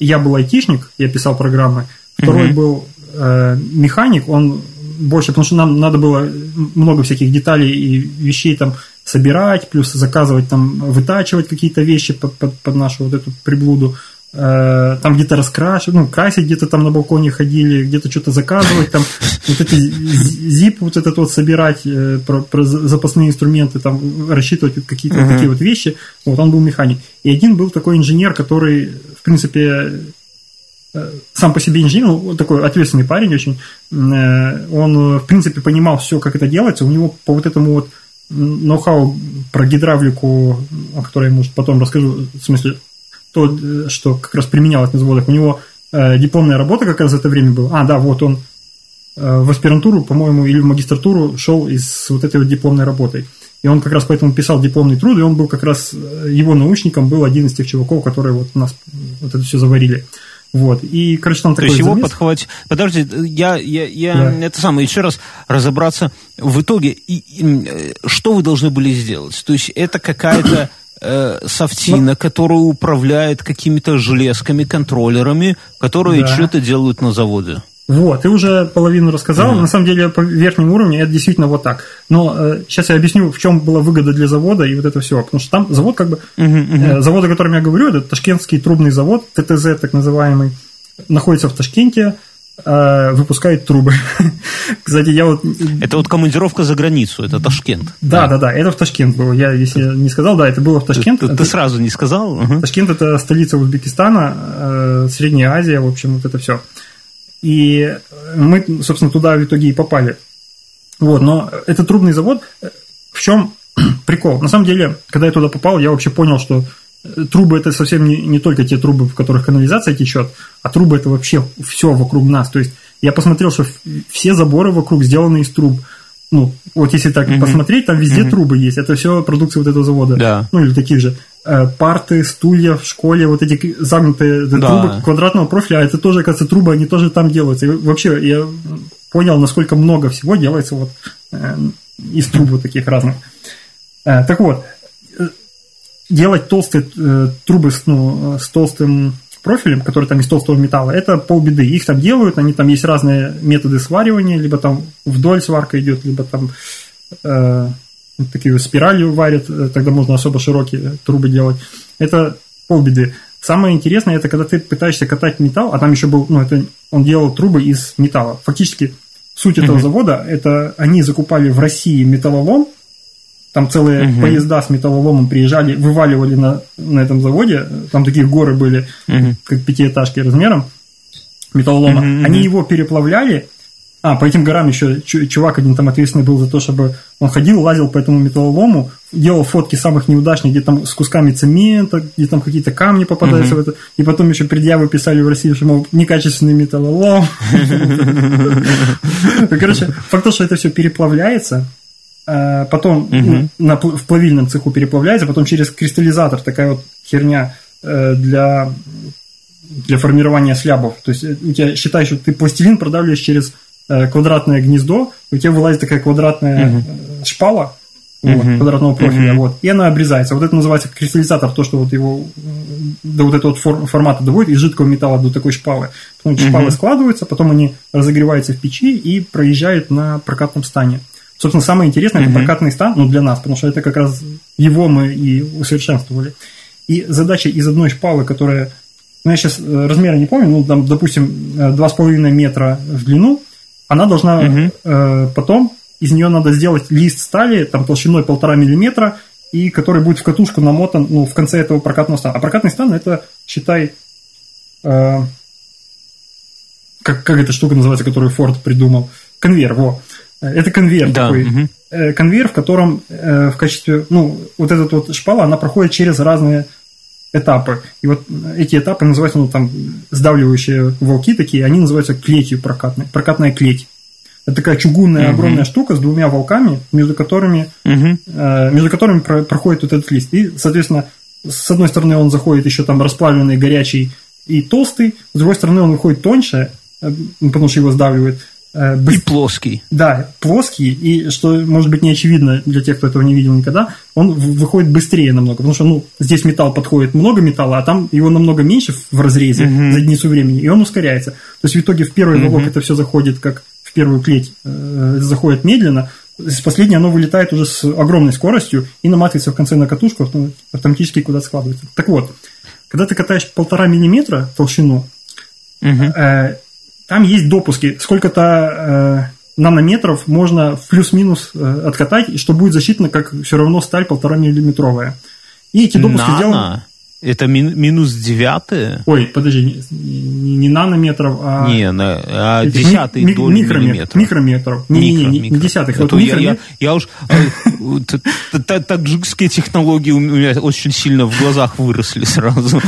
S5: Я был айтишник, я писал программы. Второй mm-hmm. был э, механик, он больше, потому что нам надо было много всяких деталей и вещей там собирать, плюс заказывать там, вытачивать какие-то вещи под, под, под нашу вот эту приблуду. Э, там где-то раскрашивать, ну, красить где-то там на балконе ходили, где-то что-то заказывать, там вот эти зип вот этот вот собирать, э, про, про запасные инструменты, там рассчитывать вот какие-то uh-huh. такие вот вещи. Вот он был механик. И один был такой инженер, который, в принципе, сам по себе инженер, он такой ответственный парень очень, э, он, в принципе, понимал все, как это делается, у него по вот этому вот ноу-хау про гидравлику, о которой я, может, потом расскажу, в смысле, то, э, что как раз применялось на заводах, у него дипломная работа как раз в это время была. А, да, вот он в аспирантуру, по-моему, или в магистратуру шел из вот этой вот дипломной работой. И он как раз поэтому писал дипломный труд, и он был как раз, его научником был один из тех чуваков, которые вот нас вот это все заварили. Вот. И, короче, там
S2: То
S5: такой
S2: есть его подхватить... Подожди, я, я, я
S5: Да.
S2: это самое, еще раз разобраться в итоге, и, и, э, что вы должны были сделать? То есть это какая-то э, софтина, которая управляет какими-то железками, контроллерами, которые
S5: Да.
S2: что-то делают на заводе.
S5: Вот, ты уже половину рассказал. На самом деле, по верхнему уровню это действительно вот так. Но сейчас я объясню, в чем была выгода для завода и вот это все. Потому что там завод, как бы, э, завод, о котором я говорю, это Ташкентский трубный завод, ТТЗ так называемый, находится в Ташкенте, э, выпускает трубы. Кстати, я вот...
S2: Это вот командировка за границу, это Ташкент.
S5: Да, да, да, это в Ташкент было. Я, если не сказал, да, это было в Ташкент.
S2: Ты, ты сразу не сказал?
S5: Ташкент это столица Узбекистана, э, Средняя Азия, в общем, вот это все. И мы, собственно, туда в итоге и попали. Вот, но это трубный завод. В чем прикол? На самом деле, когда я туда попал, я вообще понял, что э, трубы это совсем не, не только те трубы, в которых канализация течет, а трубы это вообще все вокруг нас. То есть я посмотрел, что все заборы вокруг сделаны из труб. Ну, вот если так
S2: Мгм.
S5: посмотреть, там везде
S2: Мгм.
S5: трубы есть. Это все продукция вот этого завода.
S2: Да.
S5: Ну, или таких же. Э, Парты, стулья в школе, вот эти загнутые
S2: Да.
S5: трубы квадратного профиля, а это тоже, кажется, трубы, они тоже там делаются. И вообще, я понял, насколько много всего делается вот э, из труб вот таких разных. Э, Так вот, э, делать толстые э, трубы с, ну, э, с толстым профилем, который там из толстого металла, это полбеды. Их там делают, они там есть разные методы сваривания, либо там вдоль сварка идет, либо там э, такие спиралью варят, тогда можно особо широкие трубы делать. Это полбеды. Самое интересное, это когда ты пытаешься катать металл, а там еще был, ну, это он делал трубы из металла. Фактически суть этого
S2: Мгм.
S5: завода, это они закупали в России металлолом, там целые
S2: Мгм.
S5: поезда с металлоломом приезжали, вываливали на, на этом заводе, там такие горы были,
S2: Мгм.
S5: как пятиэтажки размером металлолома.
S2: Мгм,
S5: Они
S2: мгм.
S5: его переплавляли, а, по этим горам еще чу- чувак один там ответственный был за то, чтобы он ходил, лазил по этому металлолому, делал фотки самых неудачных, где там с кусками цемента, где там какие-то камни попадаются
S2: Мгм.
S5: в это, и потом еще предъявы писали в России, что, мол, некачественный металлолом. Короче, факт то, что это все переплавляется, потом
S2: Мгм.
S5: ну, на в плавильном цеху переплавляется, потом через кристаллизатор такая вот херня э, для для формирования слябов. То есть э, у тебя считай, что ты пластилин продавливаешь через э, квадратное гнездо, у тебя вылазит такая квадратная э, шпала вот, квадратного профиля,
S2: Мгм.
S5: вот, и она обрезается. Вот это называется кристаллизатор, то, что вот его до вот этого фор- формата доводит из жидкого металла до такой шпалы. Потом
S2: Мгм.
S5: шпалы складываются, потом они разогреваются в печи и проезжают на прокатном стане. Собственно, самое интересное, это
S2: Мгм.
S5: прокатный стан, ну, для нас, потому что это как раз его мы и усовершенствовали. И задача из одной шпалы, которая, ну, я сейчас размера не помню, ну, там, допустим, э, 2,5 метра в длину, она должна
S2: Мгм.
S5: э, потом, из нее надо сделать лист стали, там, толщиной полтора миллиметра, и который будет в катушку намотан, ну, в конце этого прокатного стана. А прокатный стан, это, считай, э, как, как эта штука называется, которую Форд придумал? Конвейер, во. Это конвейер
S2: Да,
S5: такой. Э, конвейер, в котором э, в качестве, ну, вот эта вот шпала, она проходит через разные этапы. И вот эти этапы называются, ну, там, сдавливающие волки такие, они называются клетью прокатной, прокатная клеть. Это такая чугунная
S2: Мгм.
S5: огромная штука с двумя волками, между которыми, э, между которыми про- проходит вот этот лист. И, соответственно, с одной стороны он заходит еще там расплавленный, горячий и толстый, с другой стороны он выходит тоньше, потому что его сдавливает. Э,
S2: И
S5: быс-
S2: плоский.
S5: да, плоский, и что может быть не очевидно для тех, кто этого не видел никогда, он выходит быстрее намного, потому что ну, здесь металл подходит много металла, а там его намного меньше в разрезе
S2: Мгм.
S5: за единицу времени, и он ускоряется. То есть в итоге в первый волок это все заходит как в первую клеть, э, заходит медленно, с последней оно вылетает уже с огромной скоростью и наматывается в конце на катушку, авто- автоматически куда-то складывается. Так вот, когда ты катаешь полтора миллиметра толщину,
S2: Мгм.
S5: Э, там есть допуски. Сколько-то э, нанометров можно в плюс-минус э, откатать, и что будет засчитано как все равно сталь полтора миллиметровая. И эти допуски сделаны...
S2: Нано? Это мин- минус девятые?
S5: Ой, подожди, не, не- не нанометров, а...
S2: Не, на, а десятые
S5: ми-
S2: доли
S5: микрометр-
S2: миллиметра.
S5: Микрометров. Не, не, не,
S2: Микро,
S5: не,
S2: микро.
S5: десятых.
S2: А
S5: Вот
S2: я, я, я уж... т- Таджикские технологии у меня очень сильно в глазах выросли сразу.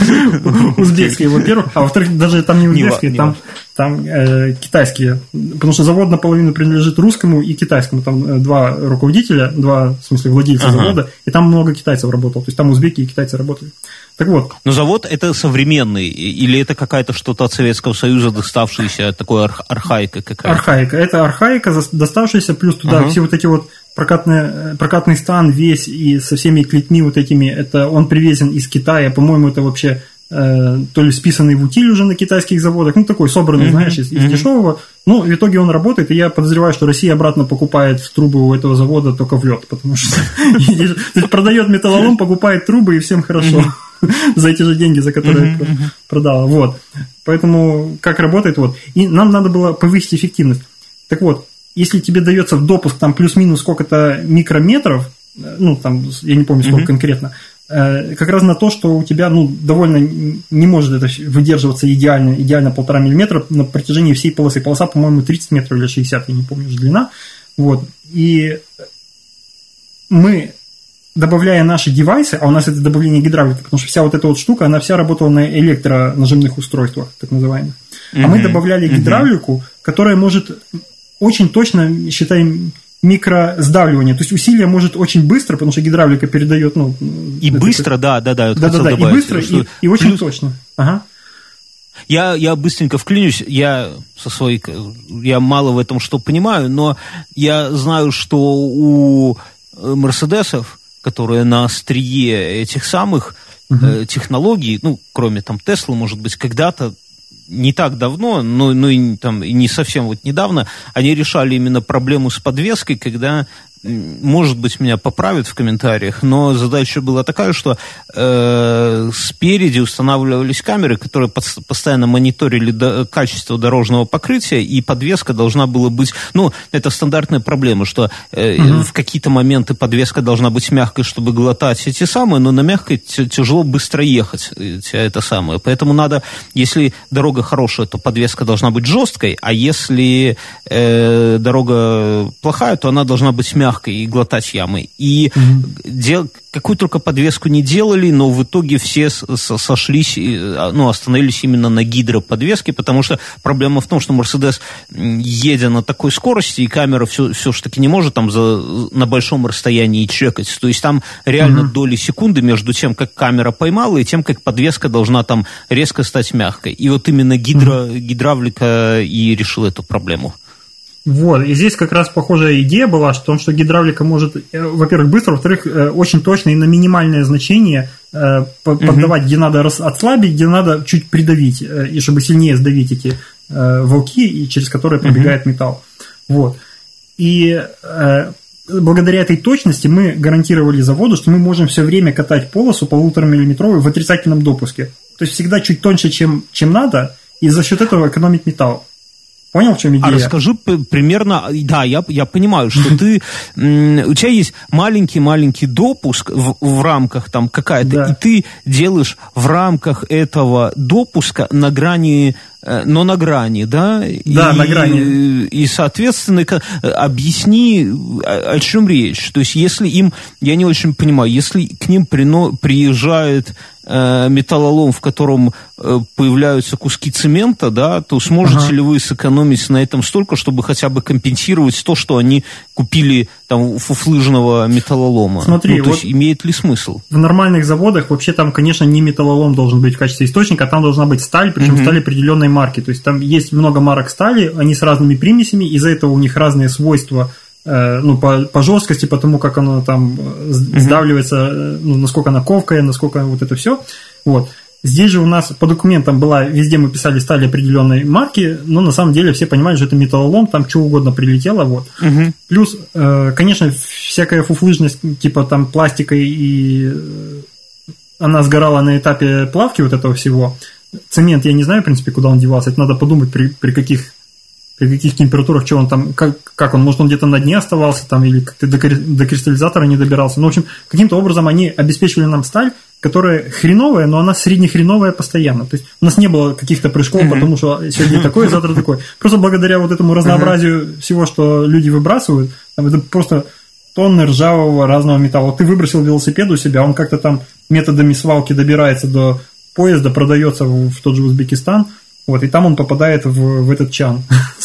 S5: Узбекские, во-первых, а во-вторых, даже там не узбекские, там. Там э, китайские, потому что завод наполовину принадлежит русскому и китайскому, там э, два руководителя, два, в смысле, владельца ага. завода, и там много китайцев работало, то есть там узбеки и китайцы работали. Так вот.
S2: Но завод это современный, или это какая-то что-то от Советского Союза доставшаяся, такой арх- архаика какая-то?
S5: Архаика, это архаика, доставшаяся, плюс туда ага. все вот эти вот прокатный, прокатный стан весь и со всеми клетьми вот этими, это он привезен из Китая, по-моему, это вообще Э, то ли списанный в утиль уже на китайских заводах, ну такой собранный, mm-hmm. знаешь, из, из mm-hmm. дешевого. Ну, в итоге он работает, и я подозреваю, что Россия обратно покупает трубы у этого завода только в лед, потому что продает металлолом, покупает трубы, и всем хорошо за эти же деньги, за которые продала. Вот. Поэтому как работает, вот. И нам надо было повысить эффективность. Так вот, если тебе дается в допуск там плюс-минус сколько-то микрометров, э, ну, там, я не помню, сколько конкретно, Э, как раз на то, что у тебя ну, довольно не может это выдерживаться идеально, идеально полтора миллиметра на протяжении всей полосы. Полоса, по-моему, 30 метров или 60, я не помню уже длина. Вот. И мы, добавляя наши девайсы, а у нас это добавление гидравлики, потому что вся вот эта вот штука, она вся работала на электронажимных устройствах, так называемых. Mm-hmm. А мы добавляли гидравлику, mm-hmm. которая может очень точно, считаем, микросдавливание. То есть усилие может очень быстро, потому что гидравлика передает... Ну,
S2: и быстро, да, да, да.
S5: Да, да, да, и быстро, и, и очень плюс... точно. Ага.
S2: Я, я быстренько вклинюсь, я со своей, я мало в этом что понимаю, но я знаю, что у э, Мерседесов, которые на острие этих самых угу. э, технологий, ну, кроме там Теслы, может быть, когда-то не так давно, но, но и, там, и не совсем вот недавно, они решали именно проблему с подвеской, когда может быть, меня поправят в комментариях, но задача была такая, что э, спереди устанавливались камеры, которые под, постоянно мониторили до, качество дорожного покрытия, и подвеска должна была быть, ну, это стандартная проблема, что э, угу. в какие-то моменты подвеска должна быть мягкой, чтобы глотать эти самые, но на мягкой тяжело быстро ехать, э, это самое. Поэтому надо, если дорога хорошая, то подвеска должна быть жесткой, а если э, дорога плохая, то она должна быть мягкой мягкой и глотать ямы. И угу. дел, какую только подвеску не делали, но в итоге все сошлись, а, ну, остановились именно на гидроподвеске, потому что проблема в том, что Мерседес, едя на такой скорости, и камера все, все же таки не может там за, на большом расстоянии чекать. То есть там реально угу. доли секунды между тем, как камера поймала, и тем, как подвеска должна там резко стать мягкой. И вот именно гидро, угу. гидравлика и решила эту проблему.
S5: Вот, и здесь как раз похожая идея была, что, том, что гидравлика может, э, во-первых, быстро, во-вторых, э, очень точно и на минимальное значение э, поддавать, угу. где надо отслабить, где надо чуть придавить, и чтобы сильнее сдавить эти волки, и через которые пробегает угу. металл. Вот. И благодаря этой точности мы гарантировали заводу, что мы можем все время катать полосу полутора миллиметровую в отрицательном допуске. То есть всегда чуть тоньше, чем, чем надо, и за счет этого экономить металл. Понял, в чем идея?
S2: А расскажи примерно, да, я, я понимаю, что ты, у тебя есть маленький-маленький допуск в, в рамках там какая-то, да. и ты делаешь в рамках этого допуска на грани Э, но на грани, да?
S5: Да,
S2: и,
S5: на грани.
S2: И, соответственно, объясни, о, о чем речь. То есть, если им, я не очень понимаю, если к ним прино, приезжает металлолом, в котором э, появляются куски цемента, да, то сможете ага. ли вы сэкономить на этом столько, чтобы хотя бы компенсировать то, что они купили там фуфлыжного металлолома?
S5: Смотри,
S2: ну, то вот есть, имеет ли смысл?
S5: В нормальных заводах вообще там, конечно, не металлолом должен быть в качестве источника, а там должна быть сталь, причем угу. сталь определенной марки. То есть там есть много марок стали, они с разными примесями, из-за этого у них разные свойства э, ну, по, по жесткости, по тому, как оно там э, сдавливается, э, ну, насколько она ковкая, насколько вот это все. Вот. Здесь же у нас по документам была, везде мы писали стали определенной марки, но на самом деле все понимают, что это металлолом, там что угодно прилетело, вот. Угу. Плюс, конечно, всякая фуфлыжность, типа там пластика и она сгорала на этапе плавки вот этого всего, цемент, я не знаю, в принципе, куда он девался. Это надо подумать, при, при каких при каких температурах, что он там, как, как он, может, он где-то на дне оставался там, или как-то до, до кристаллизатора не добирался. Ну, в общем, каким-то образом они обеспечивали нам сталь, которая хреновая, но она среднехреновая постоянно. То есть у нас не было каких-то прыжков, потому что сегодня такой, завтра такой. Просто благодаря вот этому разнообразию всего, что люди выбрасывают, там, это просто тонны ржавого разного металла. Вот ты выбросил велосипед у себя, он как-то там методами свалки добирается до поезда продается в, в тот же Узбекистан, Вот, и там он попадает в, в этот чан,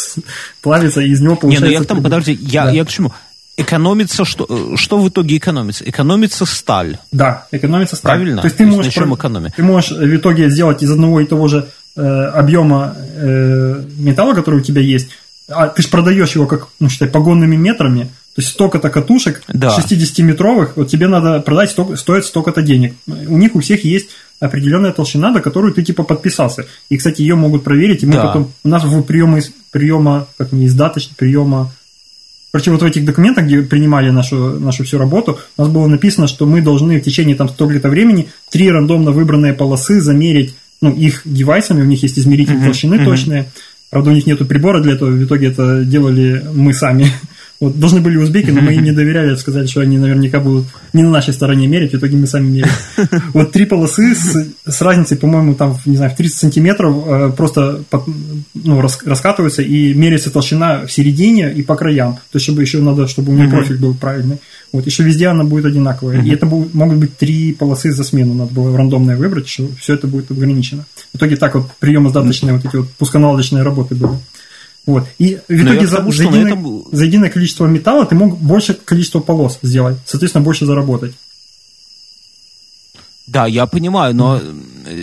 S5: плавится, и из него получается...
S2: Не, ну я там, подожди, я, да. я к чему? Экономится что? Э, что в итоге экономится? Экономится сталь.
S5: Да, экономится сталь.
S2: Правильно?
S5: То есть ты можешь, про... ты можешь в итоге сделать из одного и того же э, объема э, металла, который у тебя есть, а ты же продаешь его как, ну, считай, погонными метрами, то есть столько-то катушек да. 60-метровых, вот тебе надо продать, столько, стоит столько-то денег. У них у всех есть определенная толщина, до которую ты типа подписался. И, кстати, ее могут проверить, и мы да. потом, у нас в приема, приема как не издаточно, приема Короче, вот в этих документах, где принимали нашу, нашу всю работу, у нас было написано, что мы должны в течение там столько-то времени три рандомно выбранные полосы замерить, ну, их девайсами, у них есть измеритель uh-huh, толщины uh-huh. точные, правда, у них нет прибора для этого, в итоге это делали мы сами. Вот, должны были узбеки, но мы им не доверяли, сказали, что они наверняка будут не на нашей стороне мерить, в итоге мы сами меряем. Вот три полосы с, с разницей, по-моему, там, не знаю, в 30 сантиметров э, просто под, ну, рас, раскатываются и меряется толщина в середине и по краям. То есть, чтобы еще надо, чтобы у нее профиль был правильный. Вот, еще везде она будет одинаковая. И это будут, могут быть три полосы за смену, надо было рандомное выбрать, что все это будет ограничено. В итоге так вот приемо-сдаточные вот эти вот пусконаладочные работы были. Вот. И в итоге за, за, единое, этом... за единое количество металла ты мог больше количество полос сделать, соответственно, больше заработать.
S2: Да, я понимаю, но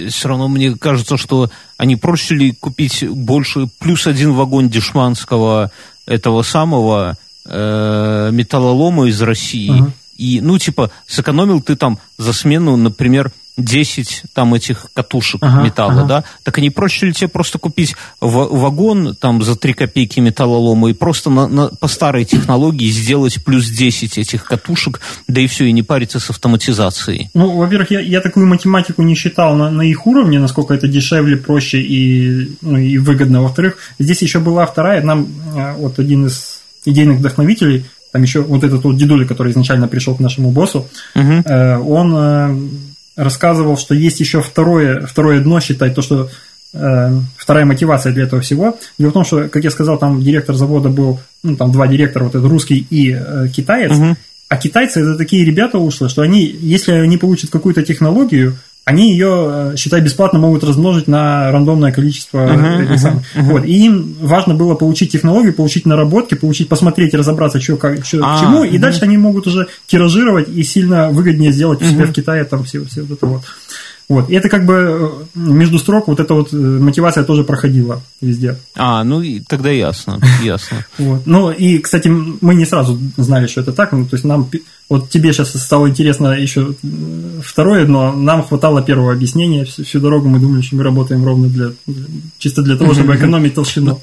S2: все равно мне кажется, что они проще ли купить больше, плюс один вагон дешманского этого самого э, металлолома из России. Uh-huh. И, ну, типа, сэкономил ты там за смену, например, 10 там этих катушек ага, металла, ага. да, так они проще ли тебе просто купить вагон там за 3 копейки металлолома и просто на, на, по старой технологии сделать плюс 10 этих катушек, да и все, и не париться с автоматизацией?
S5: Ну, во-первых, я, я такую математику не считал на, на их уровне, насколько это дешевле, проще и, ну, и выгодно. Во-вторых, здесь еще была вторая, нам э, вот один из идейных вдохновителей, там еще вот этот вот дедуля, который изначально пришел к нашему боссу, угу. э, он э, рассказывал, что есть еще второе, второе дно, считать то, что э, вторая мотивация для этого всего. Дело в том, что, как я сказал, там директор завода был, ну, там два директора, вот этот русский и э, китаец. Угу. А китайцы это такие ребята ушло, что они, если они получат какую-то технологию, они ее, э, считай, бесплатно могут размножить на рандомное количество uh-huh, uh-huh, uh-huh. Вот. И им важно было получить технологию, получить наработки, получить, посмотреть, разобраться, что, как, что а, к чему, uh-huh. и дальше они могут уже тиражировать и сильно выгоднее сделать у себя uh-huh. в Китае там все, все вот это вот. Вот. И это как бы э, между строк вот эта вот э, мотивация тоже проходила везде.
S2: А, ну и тогда ясно, ясно.
S5: Вот. Ну и, кстати, мы не сразу знали, что это так. Ну, то есть нам, вот тебе сейчас стало интересно еще э, второе, но нам хватало первого объяснения. Всю, всю дорогу мы думали, что мы работаем ровно для, чисто для того, чтобы экономить толщину.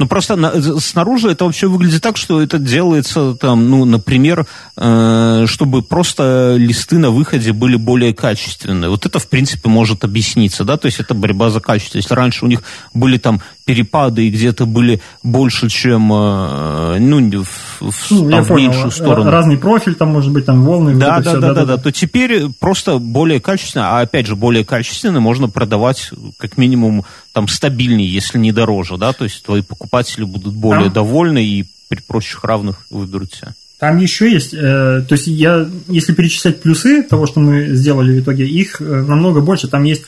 S2: Ну, просто на, снаружи это вообще выглядит так, что это делается, там, ну, например, э, чтобы просто листы на выходе были более качественные. Вот это, в принципе, может объясниться, да, то есть это борьба за качество. Если раньше у них были там перепады и где-то были больше, чем, э, ну, в, в ну, там, меньшую сторону.
S5: Разный профиль, там, может быть, там волны.
S2: Да, вот да, все, да, да, да, да, то теперь просто более качественно, а опять же, более качественно можно продавать как минимум там стабильнее, если не дороже, да, то есть твои покупатели будут более там, довольны и при прочих равных выберут себя.
S5: Там еще есть, э, то есть я, если перечислять плюсы того, что мы сделали в итоге, их э, намного больше. Там есть,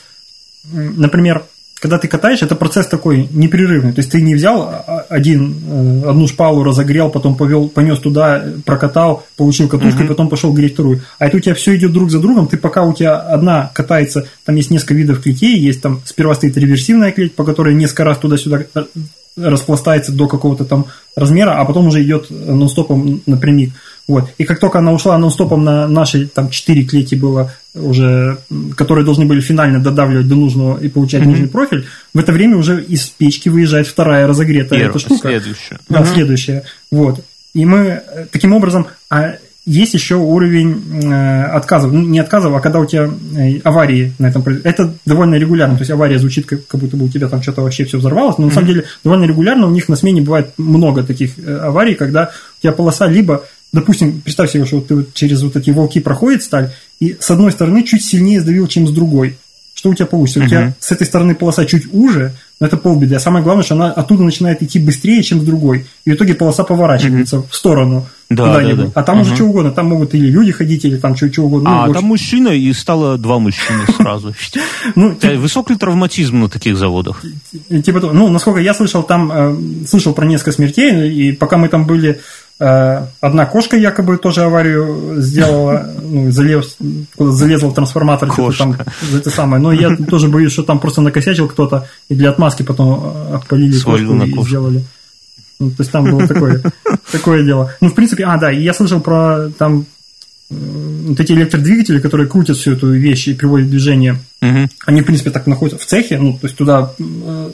S5: например, когда ты катаешь, это процесс такой непрерывный. То есть ты не взял один, э, одну шпалу, разогрел, потом повел, понес туда, прокатал, получил катушку, uh-huh. и потом пошел греть вторую. А это у тебя все идет друг за другом. Ты пока у тебя одна катается, там есть несколько видов клетей, есть там сперва стоит реверсивная клеть, по которой несколько раз туда-сюда э, распластается до какого-то там размера, а потом уже идет нон-стопом напрямик. Вот. И как только она ушла нон-стопом на наши там четыре клети было уже, которые должны были финально додавливать до нужного и получать mm-hmm. нужный профиль, в это время уже из печки выезжает вторая разогретая Первая, эта штука.
S2: Следующая.
S5: Да, mm-hmm. следующая. Вот. И мы э, таким образом... А есть еще уровень э, отказов, ну, не отказов, а когда у тебя э, аварии на этом Это довольно регулярно, то есть авария звучит, как, как будто бы у тебя там что-то вообще все взорвалось, но на mm-hmm. самом деле довольно регулярно у них на смене бывает много таких э, аварий, когда у тебя полоса либо допустим, представь себе, что ты вот через вот эти волки проходит сталь, и с одной стороны чуть сильнее сдавил, чем с другой. Что у тебя получится? Uh-huh. У тебя с этой стороны полоса чуть уже, но это полбеды. А самое главное, что она оттуда начинает идти быстрее, чем с другой. И в итоге полоса поворачивается угу. в сторону
S2: да,
S5: куда-нибудь.
S2: Да, да.
S5: А там угу. уже что угодно, там могут или люди ходить, или там что, что угодно.
S2: А, ну, там мужчина, и стало два мужчины сразу. Ну, Высокий травматизм на таких заводах.
S5: Типа, ну, насколько я слышал, там, э, слышал про несколько смертей, и пока мы там были, э, одна кошка якобы тоже аварию сделала, ну, залез, залезла в трансформатор, типа, там, это самое. Но я тоже боюсь, что там просто накосячил кто-то, и для отмазки потом э, обпалили кошку и сделали. Ну, то есть там было такое, такое дело. Ну, в принципе, а, да, я слышал про там вот эти электродвигатели, которые крутят всю эту вещь и приводят в движение, угу. они, в принципе, так находятся в цехе, ну, то есть туда,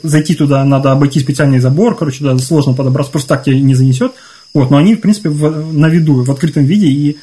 S5: зайти туда надо обойти специальный забор, короче, туда сложно подобраться, просто так тебя не занесет, вот, но они, в принципе, в, на виду, в открытом виде, и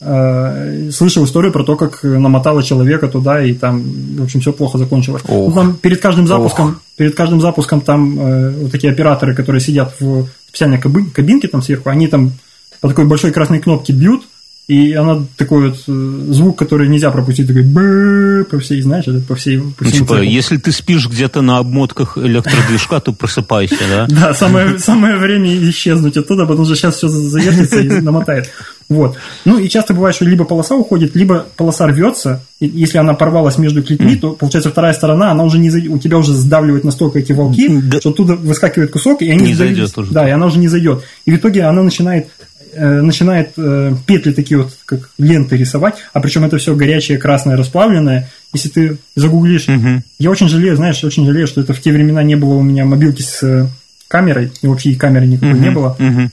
S5: э, слышал историю про то, как намотало человека туда, и там, в общем, все плохо закончилось. Ну, там перед каждым запуском, Ох. перед каждым запуском там э, вот такие операторы, которые сидят в специальной кабинке там сверху, они там по такой большой красной кнопке бьют, и она такой вот э, звук, который нельзя пропустить, такой бэ по всей, знаешь, по всей... По
S2: ну, типа, если ты спишь где-то на обмотках электродвижка, то просыпайся, да?
S5: Да, самое, самое время исчезнуть оттуда, потому что сейчас все завертится и намотает. Вот. Ну, и часто бывает, что либо полоса уходит, либо полоса рвется. И если она порвалась между клетьми, то, получается, вторая сторона, она уже не зайдет, у тебя уже сдавливает настолько эти волки, что оттуда выскакивает кусок, и они
S2: не зайдет уже.
S5: Да, и она уже не зайдет. И в итоге она начинает начинает э, петли такие вот, как ленты рисовать, а причем это все горячее, красное, расплавленное. Если ты загуглишь, угу. я очень жалею, знаешь, очень жалею, что это в те времена не было у меня мобилки с э, камерой, и вообще и камеры никакой угу. не было. Угу.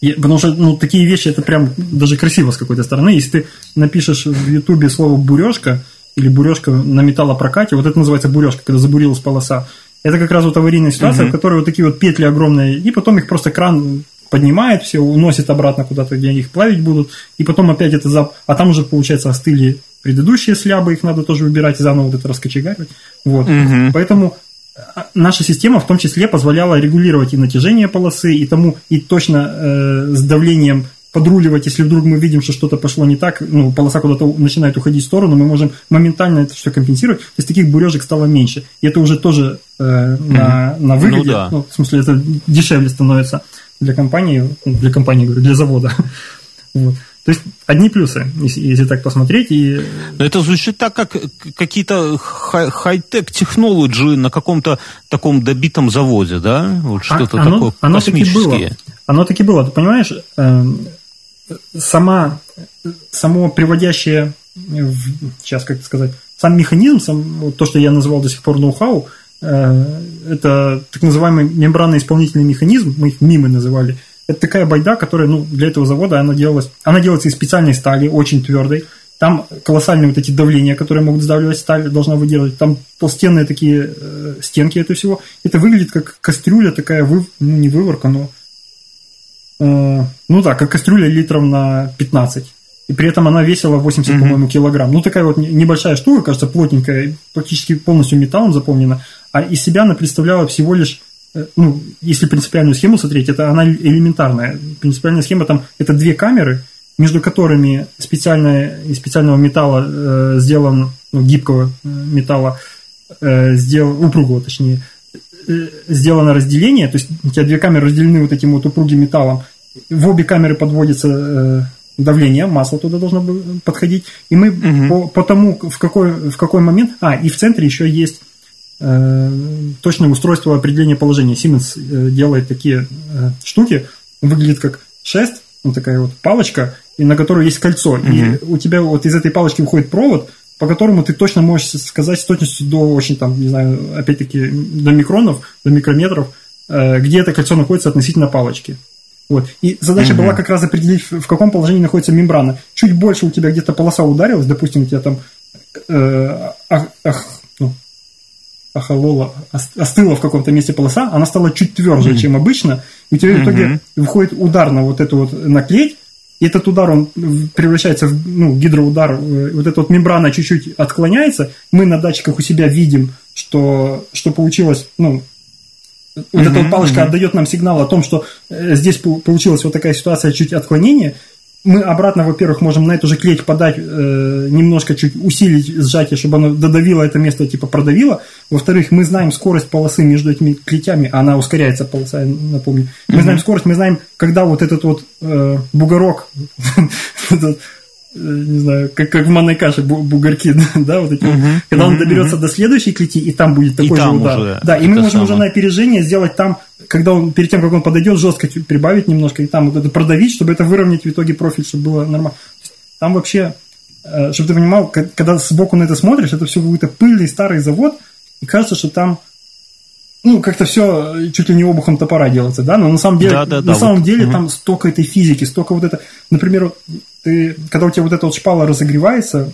S5: И, потому что ну, такие вещи, это прям даже красиво с какой-то стороны. Если ты напишешь в Ютубе слово «бурежка» или «бурежка на металлопрокате», вот это называется бурежка, когда забурилась полоса. Это как раз вот аварийная ситуация, угу. в которой вот такие вот петли огромные, и потом их просто кран поднимает все, уносит обратно куда-то, где их плавить будут, и потом опять это зап... А там уже, получается, остыли предыдущие слябы, их надо тоже выбирать и заново вот это раскочегаривать. Вот. Угу. Поэтому а, наша система в том числе позволяла регулировать и натяжение полосы, и тому, и точно э, с давлением подруливать, если вдруг мы видим, что что-то пошло не так, ну, полоса куда-то начинает уходить в сторону, мы можем моментально это все компенсировать. То есть таких бурежек стало меньше. И это уже тоже э, на, на выгоде, ну, да. ну, в смысле, это дешевле становится для компании, ну, для компании, говорю, для завода. Вот. То есть одни плюсы, если, если так посмотреть. И...
S2: Но это звучит так, как какие-то хай-тек технологии на каком-то таком добитом заводе, да? Вот а, что-то а, оно, такое
S5: оно таки было. Оно таки было. Ты понимаешь, э, сама, само приводящее, в, сейчас как сказать, сам механизм, сам, вот то, что я называл до сих пор ноу-хау, это так называемый мембранно-исполнительный механизм, мы их мимы называли. Это такая байда, которая ну, для этого завода она делалась. Она делается из специальной стали, очень твердой. Там колоссальные вот эти давления, которые могут сдавливать сталь, должна выдерживать. Там толстенные такие э, стенки этого всего. Это выглядит как кастрюля такая, вы, ну не выворка, но... Э, ну да, как кастрюля литров на 15 и при этом она весила 80, mm-hmm. по-моему, килограмм. Ну, такая вот небольшая штука, кажется, плотненькая, практически полностью металлом заполнена, а из себя она представляла всего лишь э, ну, если принципиальную схему смотреть, это она элементарная. Принципиальная схема там это две камеры, между которыми специальная, из специального металла э, сделан, ну, гибкого э, металла, э, сделан, упругого точнее, э, сделано разделение, то есть у тебя две камеры разделены вот этим вот упругим металлом, в обе камеры подводится э, давление, масло туда должно подходить. И мы угу. по, по тому, в какой, в какой момент... А, и в центре еще есть точное устройство определения положения. Siemens э, делает такие э, штуки, выглядит как шест, вот такая вот палочка, и на которой есть кольцо. Угу. И у тебя вот из этой палочки выходит провод, по которому ты точно можешь сказать с точностью до очень там, не знаю, опять-таки до микронов, до микрометров, э, где это кольцо находится относительно палочки. Вот. И задача угу. была как раз определить, в каком положении находится мембрана. Чуть больше у тебя где-то полоса ударилась, допустим, у тебя там э, ах, ах, охолола, остыла в каком-то месте полоса, она стала чуть тверже, mm чем обычно, и у тебя в итоге выходит удар на вот эту вот наклеить, и этот удар, он превращается в ну, гидроудар, э, вот эта вот мембрана чуть-чуть отклоняется, мы на датчиках у себя видим, что, что получилось, ну, вот эта вот палочка отдает нам сигнал о том, что э, здесь получилась вот такая ситуация, чуть отклонение. Мы обратно, во-первых, можем на эту же клеть подать, э, немножко чуть усилить сжатие, чтобы оно додавило это место, типа продавило. Во-вторых, мы знаем скорость полосы между этими клетями, она ускоряется полоса, я напомню. Мы mm-hmm. знаем скорость, мы знаем, когда вот этот вот э, бугорок, этот, э, не знаю, как, как в манной каше бугорки, да, вот эти вот, когда он доберется до следующей клети, и там будет такой и же удар. Уже да, и мы можем самое. уже на опережение сделать там, когда он, перед тем, как он подойдет, жестко прибавить немножко, и там вот это продавить, чтобы это выровнять в итоге профиль, чтобы было нормально. Там вообще Э, чтобы ты понимал, когда сбоку на это смотришь, это все какой-то пыльный старый завод, и кажется, что там ну, как-то все чуть ли не обухом топора делается, да, но на самом деле, да, да, на да, самом вот. деле угу. там столько этой физики, столько вот это, например, ты, когда у тебя вот эта вот шпала разогревается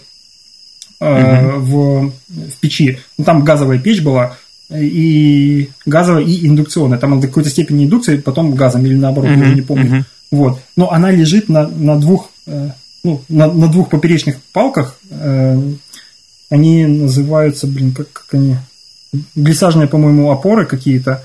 S5: э, угу. в, в печи, ну, там газовая печь была, и газовая, и индукционная, там до какой-то степени индукции, потом газом, или наоборот, угу. я не помню, угу. вот, но она лежит на, на двух э, ну, на, на двух поперечных палках. Э, они называются, блин, как, как они, глиссажные, по-моему, опоры какие-то.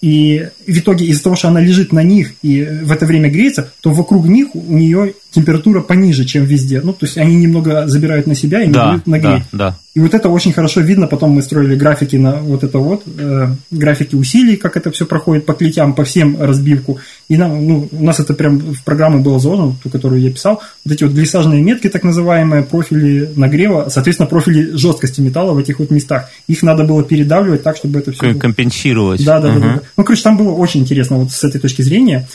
S5: И в итоге из-за того, что она лежит на них и в это время греется, то вокруг них у нее температура пониже, чем везде. Ну, то есть они немного забирают на себя и не да, дают нагреть. Да, да. И вот это очень хорошо видно. Потом мы строили графики на вот это вот, э, графики усилий, как это все проходит по клетям, по всем разбивку. И нам, ну, у нас это прям в программу было заложено, ту, которую я писал. Вот эти вот глиссажные метки, так называемые, профили нагрева, соответственно, профили жесткости металла в этих вот местах. Их надо было передавливать так, чтобы это все...
S2: Компенсировать.
S5: Да, да, угу. да, да. Ну, короче, там было очень интересно вот с этой точки зрения.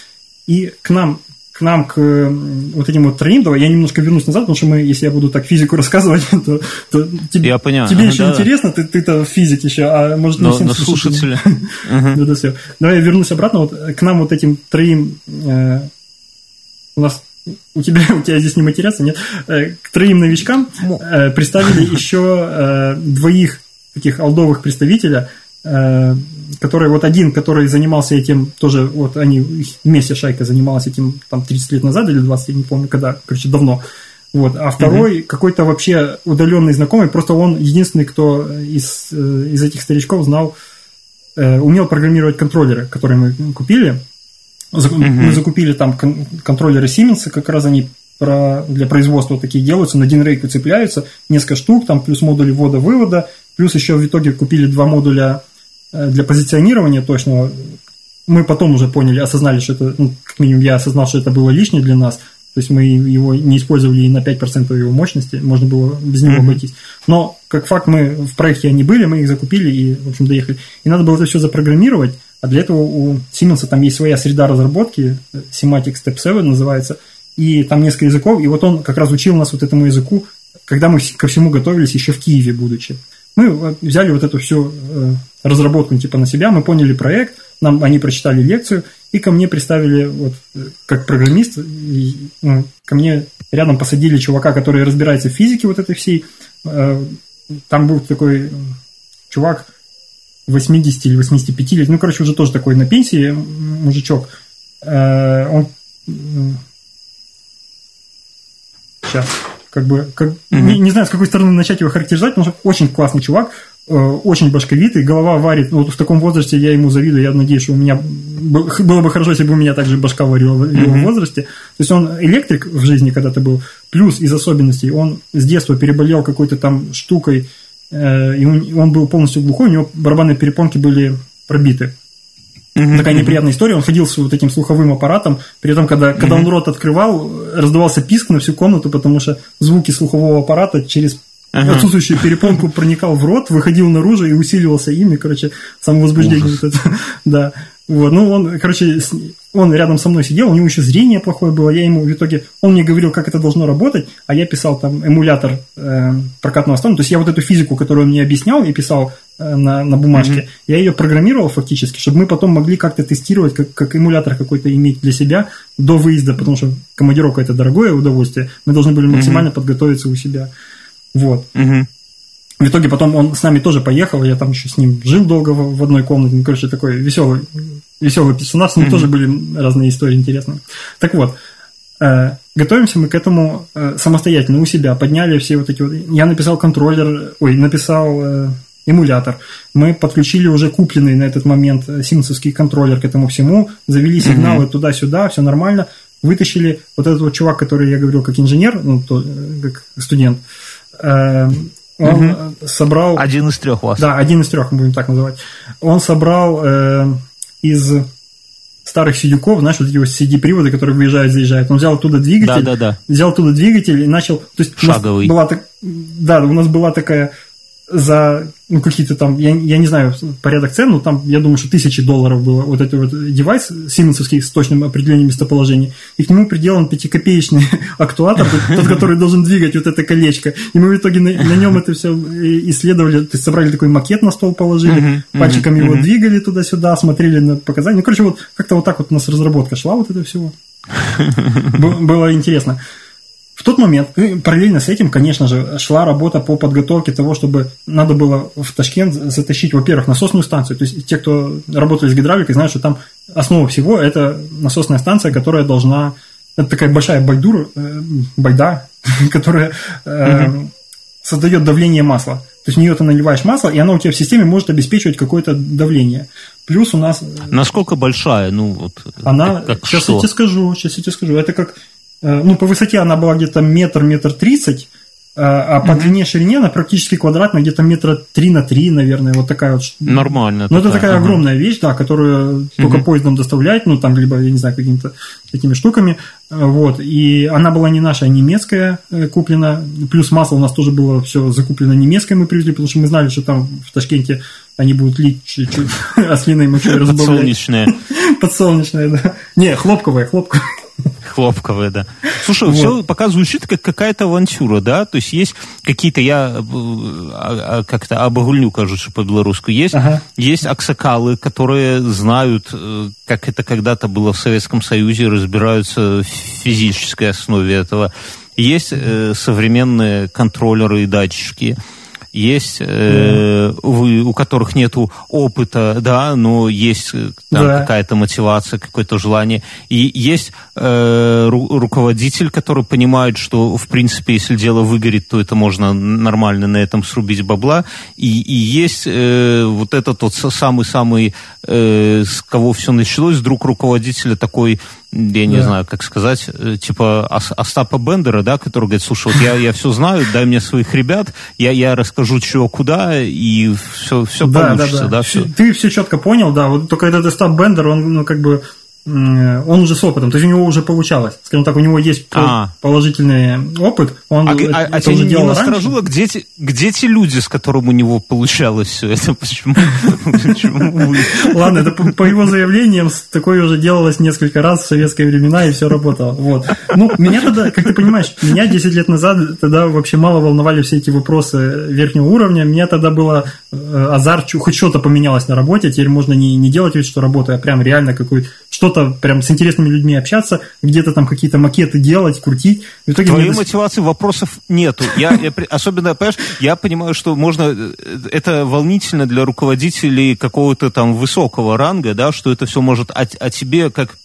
S5: И к нам к нам, к вот этим вот троим, давай я немножко вернусь назад, потому что мы, если я буду так физику рассказывать, то, то тебе, я понял. тебе ага, еще да, интересно, ты, ты-то физик еще, а может не всем
S2: слушатели.
S5: Это все. Давай я вернусь обратно, вот к нам вот этим троим, э, у нас у тебя, у тебя здесь не матерятся, нет? Э, к троим новичкам э, представили еще двоих таких алдовых представителя – Э, который вот один, который занимался этим, тоже вот они вместе шайка занималась этим там 30 лет назад или 20, я не помню когда, короче, давно. Вот. А второй угу. какой-то вообще удаленный знакомый, просто он единственный, кто из, э, из этих старичков знал, э, умел программировать контроллеры, которые мы купили. Угу. Мы закупили там контроллеры Siemens, как раз они про, для производства такие делаются, на один рейк цепляются, несколько штук, там плюс модули ввода-вывода, плюс еще в итоге купили два модуля для позиционирования точного мы потом уже поняли, осознали, что это, ну, как минимум я осознал, что это было лишнее для нас, то есть мы его не использовали и на 5% его мощности, можно было без него mm-hmm. обойтись. Но, как факт, мы в проекте они были, мы их закупили и, в общем, доехали. И надо было это все запрограммировать, а для этого у Siemens там есть своя среда разработки, Semantic Step 7 называется, и там несколько языков, и вот он как раз учил нас вот этому языку, когда мы ко всему готовились еще в Киеве, будучи. Мы взяли вот эту всю э, разработку типа на себя, мы поняли проект, нам они прочитали лекцию, и ко мне представили, вот, как программист, и, ну, ко мне рядом посадили чувака, который разбирается в физике вот этой всей. Э, там был такой чувак 80 или 85 лет, ну, короче, уже тоже такой на пенсии мужичок. Э, он сейчас как бы, как, mm-hmm. не, не знаю, с какой стороны начать его характеризовать, потому что очень классный чувак, э, очень башковитый, голова варит, ну, вот в таком возрасте я ему завидую, я надеюсь, что у меня было бы хорошо, если бы у меня также башка варила в его mm-hmm. возрасте. То есть он электрик в жизни когда-то был, плюс из особенностей, он с детства переболел какой-то там штукой, э, и он, он был полностью глухой, у него барабанные перепонки были пробиты. Mm-hmm. Такая неприятная история. Он ходил с вот этим слуховым аппаратом. При этом, когда, mm-hmm. когда он рот открывал, раздавался писк на всю комнату, потому что звуки слухового аппарата через ага. отсутствующую перепонку проникал в рот, выходил наружу и усиливался ими, короче, самовозбуждение вот это. Да. Вот, ну, он, короче, он рядом со мной сидел, у него еще зрение плохое было, я ему в итоге, он мне говорил, как это должно работать, а я писал там эмулятор э, прокатного станка, то есть я вот эту физику, которую он мне объяснял, и писал на, на бумажке, mm-hmm. я ее программировал фактически, чтобы мы потом могли как-то тестировать, как, как эмулятор какой-то иметь для себя до выезда, потому что командировка это дорогое удовольствие, мы должны были максимально mm-hmm. подготовиться у себя. Вот. Mm-hmm. В итоге потом он с нами тоже поехал, я там еще с ним жил долго в, в одной комнате. Ну, короче, такой веселый, веселый персонаж, с ним mm-hmm. тоже были разные истории интересные. Так вот, э, готовимся мы к этому э, самостоятельно у себя, подняли все вот эти вот... Я написал контроллер, ой, написал э, эмулятор. Мы подключили уже купленный на этот момент симсовский контроллер к этому всему, завели сигналы mm-hmm. туда-сюда, все нормально. Вытащили вот этот вот чувак, который я говорил как инженер, ну, то, э, как студент, э, Он угу. собрал...
S2: Один из трех у вас.
S5: Да, один из трех, будем так называть. Он собрал э, из старых сидюков, знаешь, вот эти вот CD-приводы, которые выезжают, заезжают. Он взял оттуда двигатель,
S2: да, да, да.
S5: взял оттуда двигатель и начал... То есть
S2: Шаговый.
S5: У нас была, да, у нас была такая за ну, какие-то там, я, я не знаю порядок цен, но там, я думаю, что тысячи долларов было вот этот вот девайс сименсовский с точным определением местоположения, и к нему приделан пятикопеечный актуатор, тот, который должен двигать вот это колечко. И мы в итоге на, на нем это все исследовали, то есть собрали такой макет на стол, положили, пальчиком его двигали туда-сюда, смотрели на показания. Ну, короче, вот как-то вот так вот у нас разработка шла вот это всего. Было интересно. В тот момент, э, параллельно с этим, конечно же, шла работа по подготовке того, чтобы надо было в Ташкент затащить, во-первых, насосную станцию. То есть те, кто работали с гидравликой, знают, что там основа всего – это насосная станция, которая должна… Это такая большая байдура, э, байда, которая э, создает давление масла. То есть в нее ты наливаешь масло, и она у тебя в системе может обеспечивать какое-то давление. Плюс у нас…
S2: Насколько большая? Ну, вот,
S5: она, как сейчас что? я тебе скажу, сейчас я тебе скажу. Это как Э, ну, по высоте она была где-то метр, метр тридцать, э, а по mm-hmm. длине ширине она практически квадратная, где-то метра три на три, наверное, вот такая вот.
S2: Нормально.
S5: Ну, это такая ага. огромная вещь, да, которую mm-hmm. только поездом доставлять, ну, там, либо, я не знаю, какими-то такими штуками, э, вот, и она была не наша, а немецкая куплена, плюс масло у нас тоже было все закуплено немецкое мы привезли, потому что мы знали, что там в Ташкенте они будут лить чуть-чуть ослиной мочой разбавлять.
S2: Подсолнечное.
S5: Подсолнечное, да. Не, хлопковое, хлопковое.
S2: Хлопковые, да. Слушай, вот. все пока звучит как какая-то авантюра, да? То есть есть какие-то, я а, а, как-то обогульню, кажется, по-белорусски, есть, ага. есть аксакалы, которые знают, э, как это когда-то было в Советском Союзе, разбираются в физической основе этого. Есть э, современные контроллеры и датчики, есть э, вы, у которых нету опыта, да, но есть э, там, да. какая-то мотивация, какое-то желание. И есть э, ру, руководитель, который понимает, что, в принципе, если дело выгорит, то это можно нормально на этом срубить бабла. И, и есть э, вот этот вот самый-самый, э, с кого все началось, друг руководителя такой я не да. знаю, как сказать, э, типа Остапа Бендера, да, который говорит, слушай, вот я, я все знаю, дай мне своих ребят, я, я расскажу, чего, куда, и все, все да, получится, да, да. да все.
S5: Ты все четко понял, да, вот только этот Остап Бендер, он, ну, как бы, он уже с опытом, то есть у него уже получалось. Скажем так, у него есть а. положительный опыт. Он
S2: а это, а, а тебя не, насторожило, где, те, где те люди, с которыми у него получалось все это? Почему?
S5: Ладно, это по его заявлениям такое уже делалось несколько раз в советские времена, и все работало. Вот. Ну, меня тогда, как ты понимаешь, меня 10 лет назад тогда вообще мало волновали все эти вопросы верхнего уровня. Меня тогда было э, азарт, хоть что-то поменялось на работе, теперь можно не, не делать вид, что работаю, а прям реально какой что что-то прям с интересными людьми общаться, где-то там какие-то макеты делать, крутить.
S2: В итоге Твоей мне... мотивации вопросов нету. Я, я, особенно, понимаешь, я понимаю, что можно, э, это волнительно для руководителей какого-то там высокого ранга, да, что это все может о, о тебе как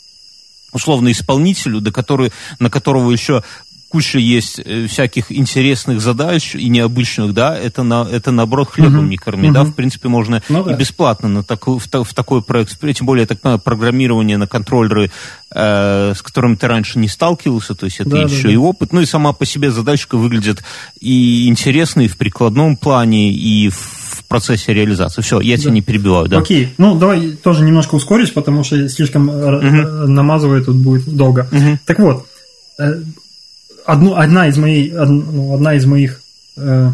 S2: условно исполнителю, до которой, на которого еще куча есть э, всяких интересных задач и необычных, да, это, на, это наоборот хлебом uh-huh. не корми, uh-huh. да, в принципе, можно ну, да. и бесплатно на такой, в, в такой проект, тем более, так понимаю, программирование на контроллеры, э, с которым ты раньше не сталкивался, то есть это да, еще да, и опыт, ну и сама по себе задачка выглядит и интересной в прикладном плане, и в процессе реализации. Все, я да. тебя не перебиваю, да.
S5: Окей, ну давай тоже немножко ускорюсь, потому что слишком uh-huh. намазывать тут будет долго. Uh-huh. Так вот, э, одну, одна из моих, ну, одна из моих э,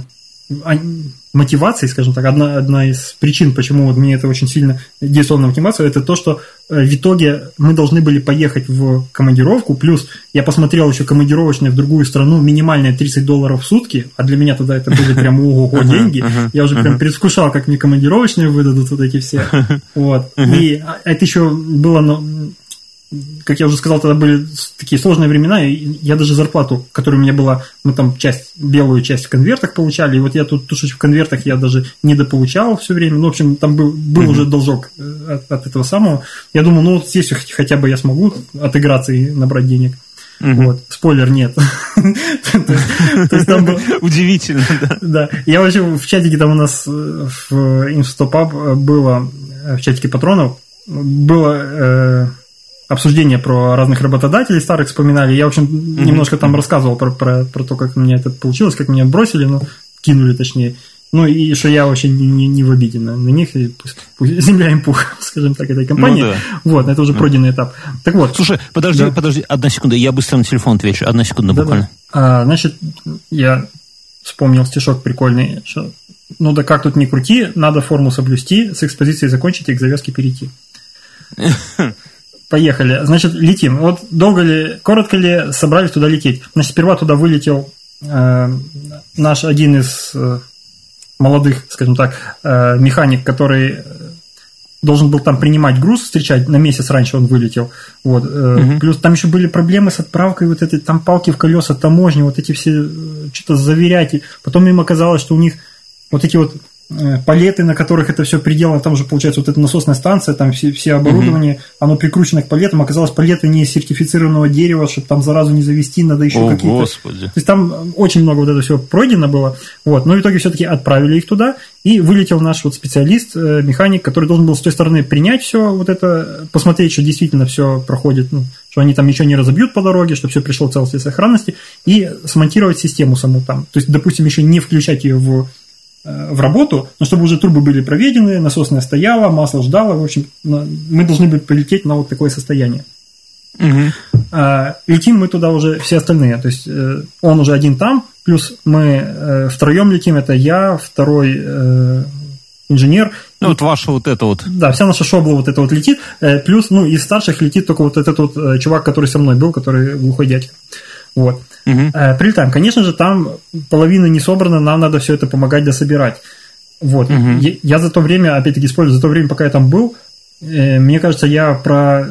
S5: мотиваций, скажем так, одна, одна из причин, почему вот мне это очень сильно действовало на мотивацию, это то, что э, в итоге мы должны были поехать в командировку, плюс я посмотрел еще командировочные в другую страну, минимальные 30 долларов в сутки, а для меня тогда это были прям ого деньги, я уже прям предвкушал, как мне командировочные выдадут вот эти все, вот, и а, это еще было как я уже сказал, тогда были такие сложные времена, и я даже зарплату, которая у меня была, мы там часть, белую часть в конвертах получали, и вот я тут тушить в конвертах я даже недополучал все время, ну, в общем, там был, был mm-hmm. уже должок э, от, от этого самого. Я думаю, ну, вот здесь хотя бы я смогу отыграться и набрать денег. Угу. Вот. Спойлер нет.
S2: Удивительно, да.
S5: Да. Я вообще в чатике там у нас э, в Инстопаб было, э, в чатике патронов, было обсуждения про разных работодателей старых вспоминали. Я, в общем, mm-hmm. немножко там рассказывал про, про, про то, как меня это получилось, как меня бросили. Ну, кинули точнее. Ну и что я вообще не, не, не в обиде на, на них, и пусть, пусть земля им пух, скажем так, этой компании. Ну, да. Вот, это уже пройденный этап. Так вот.
S2: Слушай, подожди, да. подожди, одна секунда, я быстро на телефон отвечу, одна секунда да, буквально.
S5: Да. А, значит, я вспомнил стишок прикольный, что ну да как тут не крути, надо форму соблюсти, с экспозицией закончить и к завязке перейти. Поехали. Значит, летим. Вот долго ли, коротко ли собрались туда лететь? Значит, сперва туда вылетел э, наш один из э, молодых, скажем так, э, механик, который должен был там принимать груз, встречать, на месяц раньше он вылетел. Вот. Угу. Плюс там еще были проблемы с отправкой вот этой, там палки в колеса, таможни, вот эти все, э, что-то заверять. Потом им оказалось, что у них вот эти вот Э, палеты, на которых это все приделано, там же получается вот эта насосная станция, там все, все оборудование, угу. оно прикручено к палетам, оказалось палеты не сертифицированного дерева, чтобы там заразу не завести, надо еще какие-то... Господи. То есть там очень много вот этого всего пройдено было, вот, но в итоге все-таки отправили их туда, и вылетел наш вот специалист, э, механик, который должен был с той стороны принять все вот это, посмотреть, что действительно все проходит, ну, что они там ничего не разобьют по дороге, что все пришло в целости и сохранности, и смонтировать систему саму там, то есть, допустим, еще не включать ее в Э, в работу, но чтобы уже трубы были проведены, насосная стояла, масло ждало, в общем, мы должны были полететь на вот такое состояние. Угу. Летим мы туда уже все остальные, то есть э, он уже один там, плюс мы э, втроем летим, это я, второй инженер.
S2: Ну, вот ваша вот это вот.
S5: Да, вся наша шобла вот это вот летит, плюс, ну, из старших летит только вот этот вот чувак, который со мной был, который глухой дядька. Вот. Угу. Прилетаем. Конечно же, там половина не собрана, нам надо все это помогать дособирать. Вот. Угу. Я, я за то время, опять-таки, использую, за то время, пока я там был, э, мне кажется, я про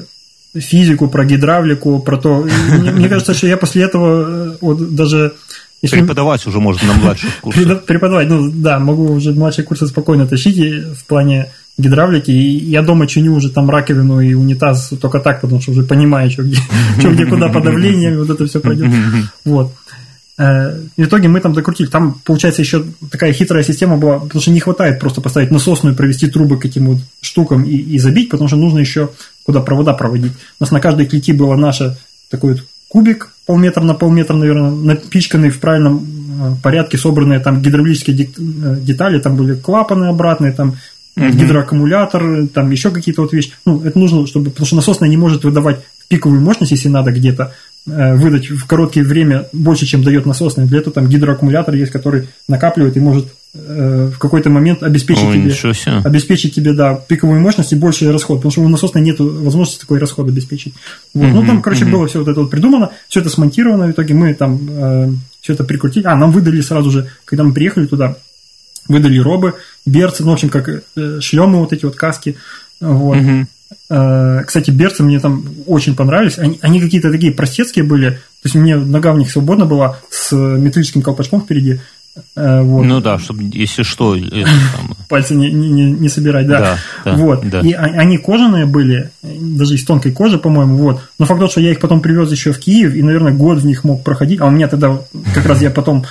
S5: физику, про гидравлику, про то... Мне, кажется, что я после этого э, вот даже...
S2: Если... Преподавать уже можно на младших курсах.
S5: Преподавать, ну да, могу уже младшие курсы спокойно тащить в плане гидравлики, и я дома чиню уже там раковину и унитаз только так, потому что уже понимаю, что где, что где куда по давлению, вот это все пройдет. Вот. Э, в итоге мы там докрутили. Там, получается, еще такая хитрая система была, потому что не хватает просто поставить насосную, провести трубы к этим вот штукам и, и забить, потому что нужно еще куда провода проводить. У нас на каждой клети было наше такой вот кубик полметра на полметра, наверное, напичканный в правильном э, порядке, собранные там гидравлические э, детали, там были клапаны обратные, там угу. гидроаккумулятор, там еще какие-то вот вещи. Ну, это нужно, чтобы, потому что насосная не может выдавать пиковую мощность, если надо где-то э, выдать в короткое время больше, чем дает насосная. Для этого там гидроаккумулятор есть, который накапливает и может э, в какой-то момент обеспечить Ой, тебе, обеспечить тебе, да, пиковую мощность и больший расход, потому что у насосной нет возможности такой расход обеспечить. Вот. Угу, ну, там, короче, угу. было все вот это вот придумано, все это смонтировано, в итоге мы там э, все это прикрутили. А, нам выдали сразу же, когда мы приехали туда, выдали робы, берцы, ну, в общем, как э, шлемы вот эти вот каски. Вот. Угу. Кстати, берцы мне там очень понравились. Они, они какие-то такие простецкие были. То есть мне нога в них свободна была с металлическим колпачком впереди.
S2: Э, вот. Ну да, чтобы если что,
S5: пальцы не, не, не собирать, да. да, да вот. Да. И они кожаные были, даже из тонкой кожи, по-моему, вот. Но факт тот, что я их потом привез еще в Киев, и, наверное, год в них мог проходить. А у меня тогда как раз я потом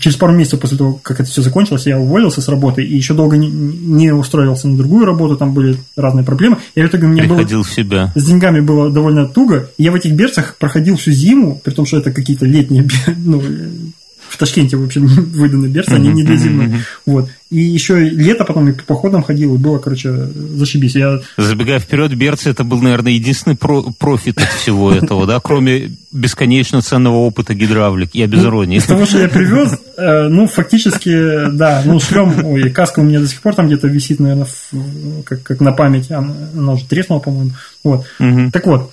S5: через пару месяцев после того, как это все закончилось, я уволился с работы и еще долго не, не устроился на другую работу, там были разные проблемы. И в итоге у меня
S2: Приходил было, в себя.
S5: С деньгами было довольно туго. И я в этих берцах проходил всю зиму, при том, что это какие-то летние ну, в Ташкенте, в общем, выданы берцы, они не для зимы. Вот. И еще лето потом и по походам ходил, и было, короче, зашибись. Я...
S2: Забегая вперед, берцы это был, наверное, единственный про профит от всего этого, да, кроме бесконечно ценного опыта гидравлики, я без ну, иронии.
S5: Из того, что я привез, э, ну, фактически, да, ну, шлем, ой, каска у меня до сих пор там где-то висит, наверное, как, как на память, она, она уже треснула, по-моему. Вот. Так вот,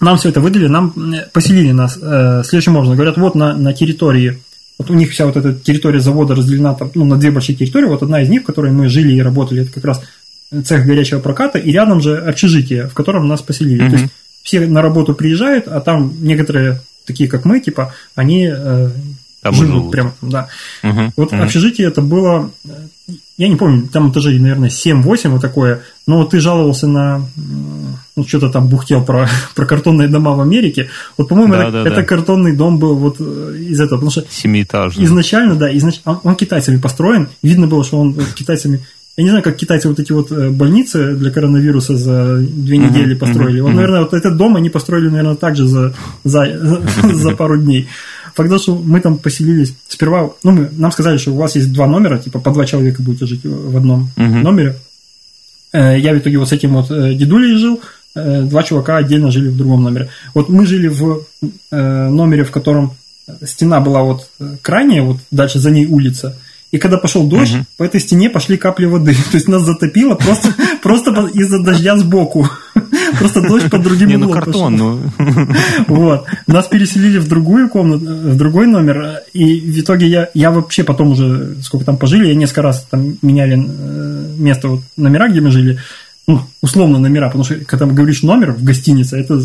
S5: нам все это выдали, нам поселили нас э, следующим образом. Говорят, вот на, на территории вот у них вся вот эта территория завода разделена там, ну, на две большие территории. Вот одна из них, в которой мы жили и работали, это как раз цех горячего проката, и рядом же общежитие, в котором нас поселили. Mm-hmm. То есть все на работу приезжают, а там некоторые, такие как мы, типа, они э, живут, живут прямо там, да. Uh-huh, вот uh-huh. общежитие это было, я не помню, там этажей, наверное, 7-8 вот такое, но ты жаловался на, ну, что-то там бухтел про, про картонные дома в Америке. Вот, по-моему, да, это, да, это да. картонный дом был вот э, из этого, потому что...
S2: Семиэтажный.
S5: Изначально, да, изнач... он, он китайцами построен, видно было, что он вот, китайцами я не знаю, как китайцы вот эти вот э, больницы для коронавируса за две недели uh-huh, построили. Uh-huh, вот, наверное, вот этот дом они построили, наверное, также за, за, за пару дней. Потому что мы там поселились сперва, ну, мы, нам сказали, что у вас есть два номера, типа по два человека будете жить в одном
S2: Мгм.
S5: номере. Э, Я в итоге вот с этим вот э, дедулей жил, э, два чувака отдельно жили в другом номере. Вот мы жили в номере, в котором стена была вот крайняя, вот дальше за ней улица. И когда пошел дождь, по этой стене пошли капли воды. То есть нас затопило просто, просто из-за дождя сбоку. Просто дождь под другим
S2: Не, ну
S5: углом
S2: картон, ну.
S5: Вот. Нас переселили в другую комнату, в другой номер. И в итоге я, я вообще потом уже, сколько там пожили, я несколько раз там меняли э, место, вот, номера, где мы жили. Ну, условно номера, потому что когда говоришь номер в гостинице, это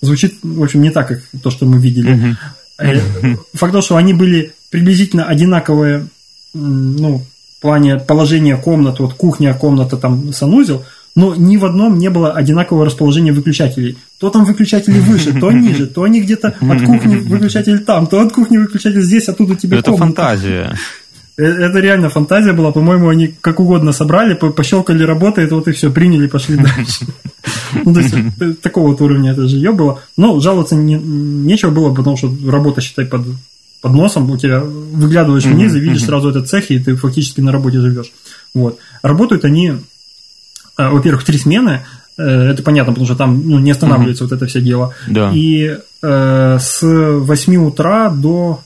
S5: звучит, в общем, не так, как то, что мы видели. Э, Факт того, что они были приблизительно одинаковые, ну, в плане положения комнат, вот кухня, комната, там, санузел, но ни в одном не было одинакового расположения выключателей. То там выключатели выше, то ниже, то они где-то от кухни выключатель там, то от кухни выключатель здесь, а тут у тебя
S2: Это
S5: комната.
S2: фантазия.
S5: Э, Это реально фантазия была, по-моему, они как угодно собрали, по- пощелкали, работает, вот и все, приняли, пошли дальше. Ну, то есть, э, такого вот уровня это жилье было. Но жаловаться не- нечего было, потому что работа, считай, под, под носом, у тебя выглядываешь вниз и видишь сразу этот цех, и ты фактически на работе живешь. Вот. Работают они, во-первых, три смены, э, это понятно, потому что там ну, не останавливается вот это все дело.
S2: Да.
S5: И э, с 8 утра до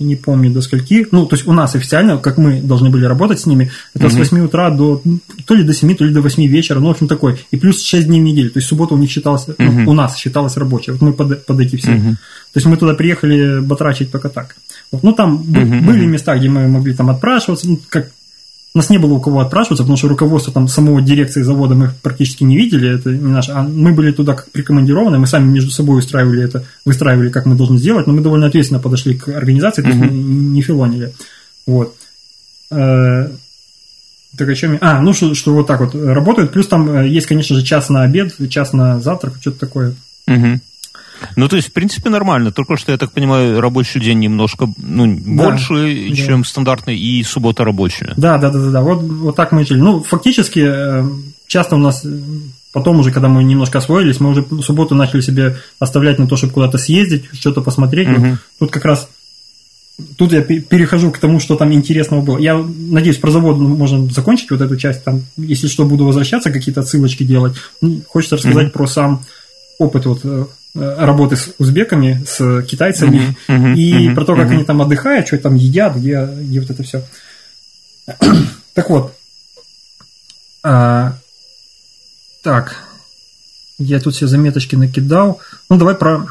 S5: не помню до скольки, ну, то есть у нас официально, как мы должны были работать с ними, это с 8 утра до, то ли до 7, то ли до 8 вечера, ну, в общем, такой. И плюс 6 дней в неделю, то есть суббота у них считалась, ну, у нас считалась рабочей, вот мы под, под эти все. То есть мы туда приехали батрачить только так. Вот. Ну, там бы- были места, где мы могли там отпрашиваться, ну, как у нас не было у кого отпрашиваться, потому что руководство там самого дирекции завода мы практически не видели, это не наше. А мы были туда как прикомандированы, мы сами между собой устраивали это, выстраивали, как мы должны сделать, но мы довольно ответственно подошли к организации, то есть мы не филонили. Вот. Э, Так о чем я? А, ну что, что вот так вот работают. Плюс там э, есть, конечно же, час на обед, час на завтрак, что-то такое.
S2: Мгм. Ну, то есть, в принципе, нормально. Только что, я так понимаю, рабочий день немножко ну, больше,
S5: да.
S2: чем стандартный, и суббота рабочая.
S5: Да, да, да, да, да. Вот, вот так мы жили. Ну, фактически, э, часто у нас э, потом уже, когда мы немножко освоились, мы уже субботу начали себе оставлять на то, чтобы куда-то съездить, что-то посмотреть. Вот
S2: Мгм.
S5: тут как раз тут я пе- перехожу к тому, что там интересного было. Я надеюсь, про завод можно закончить вот эту часть. Там, если что, буду возвращаться, какие-то отсылочки делать. Хочется рассказать про сам опыт вот, э, работы с узбеками, с китайцами,
S2: Мгм, мгм,
S5: и
S2: мгм,
S5: про то, как
S2: мгм.
S5: они там отдыхают, что там едят, где, где вот это все. Так вот. А, так. Я тут все заметочки накидал. Ну, давай про...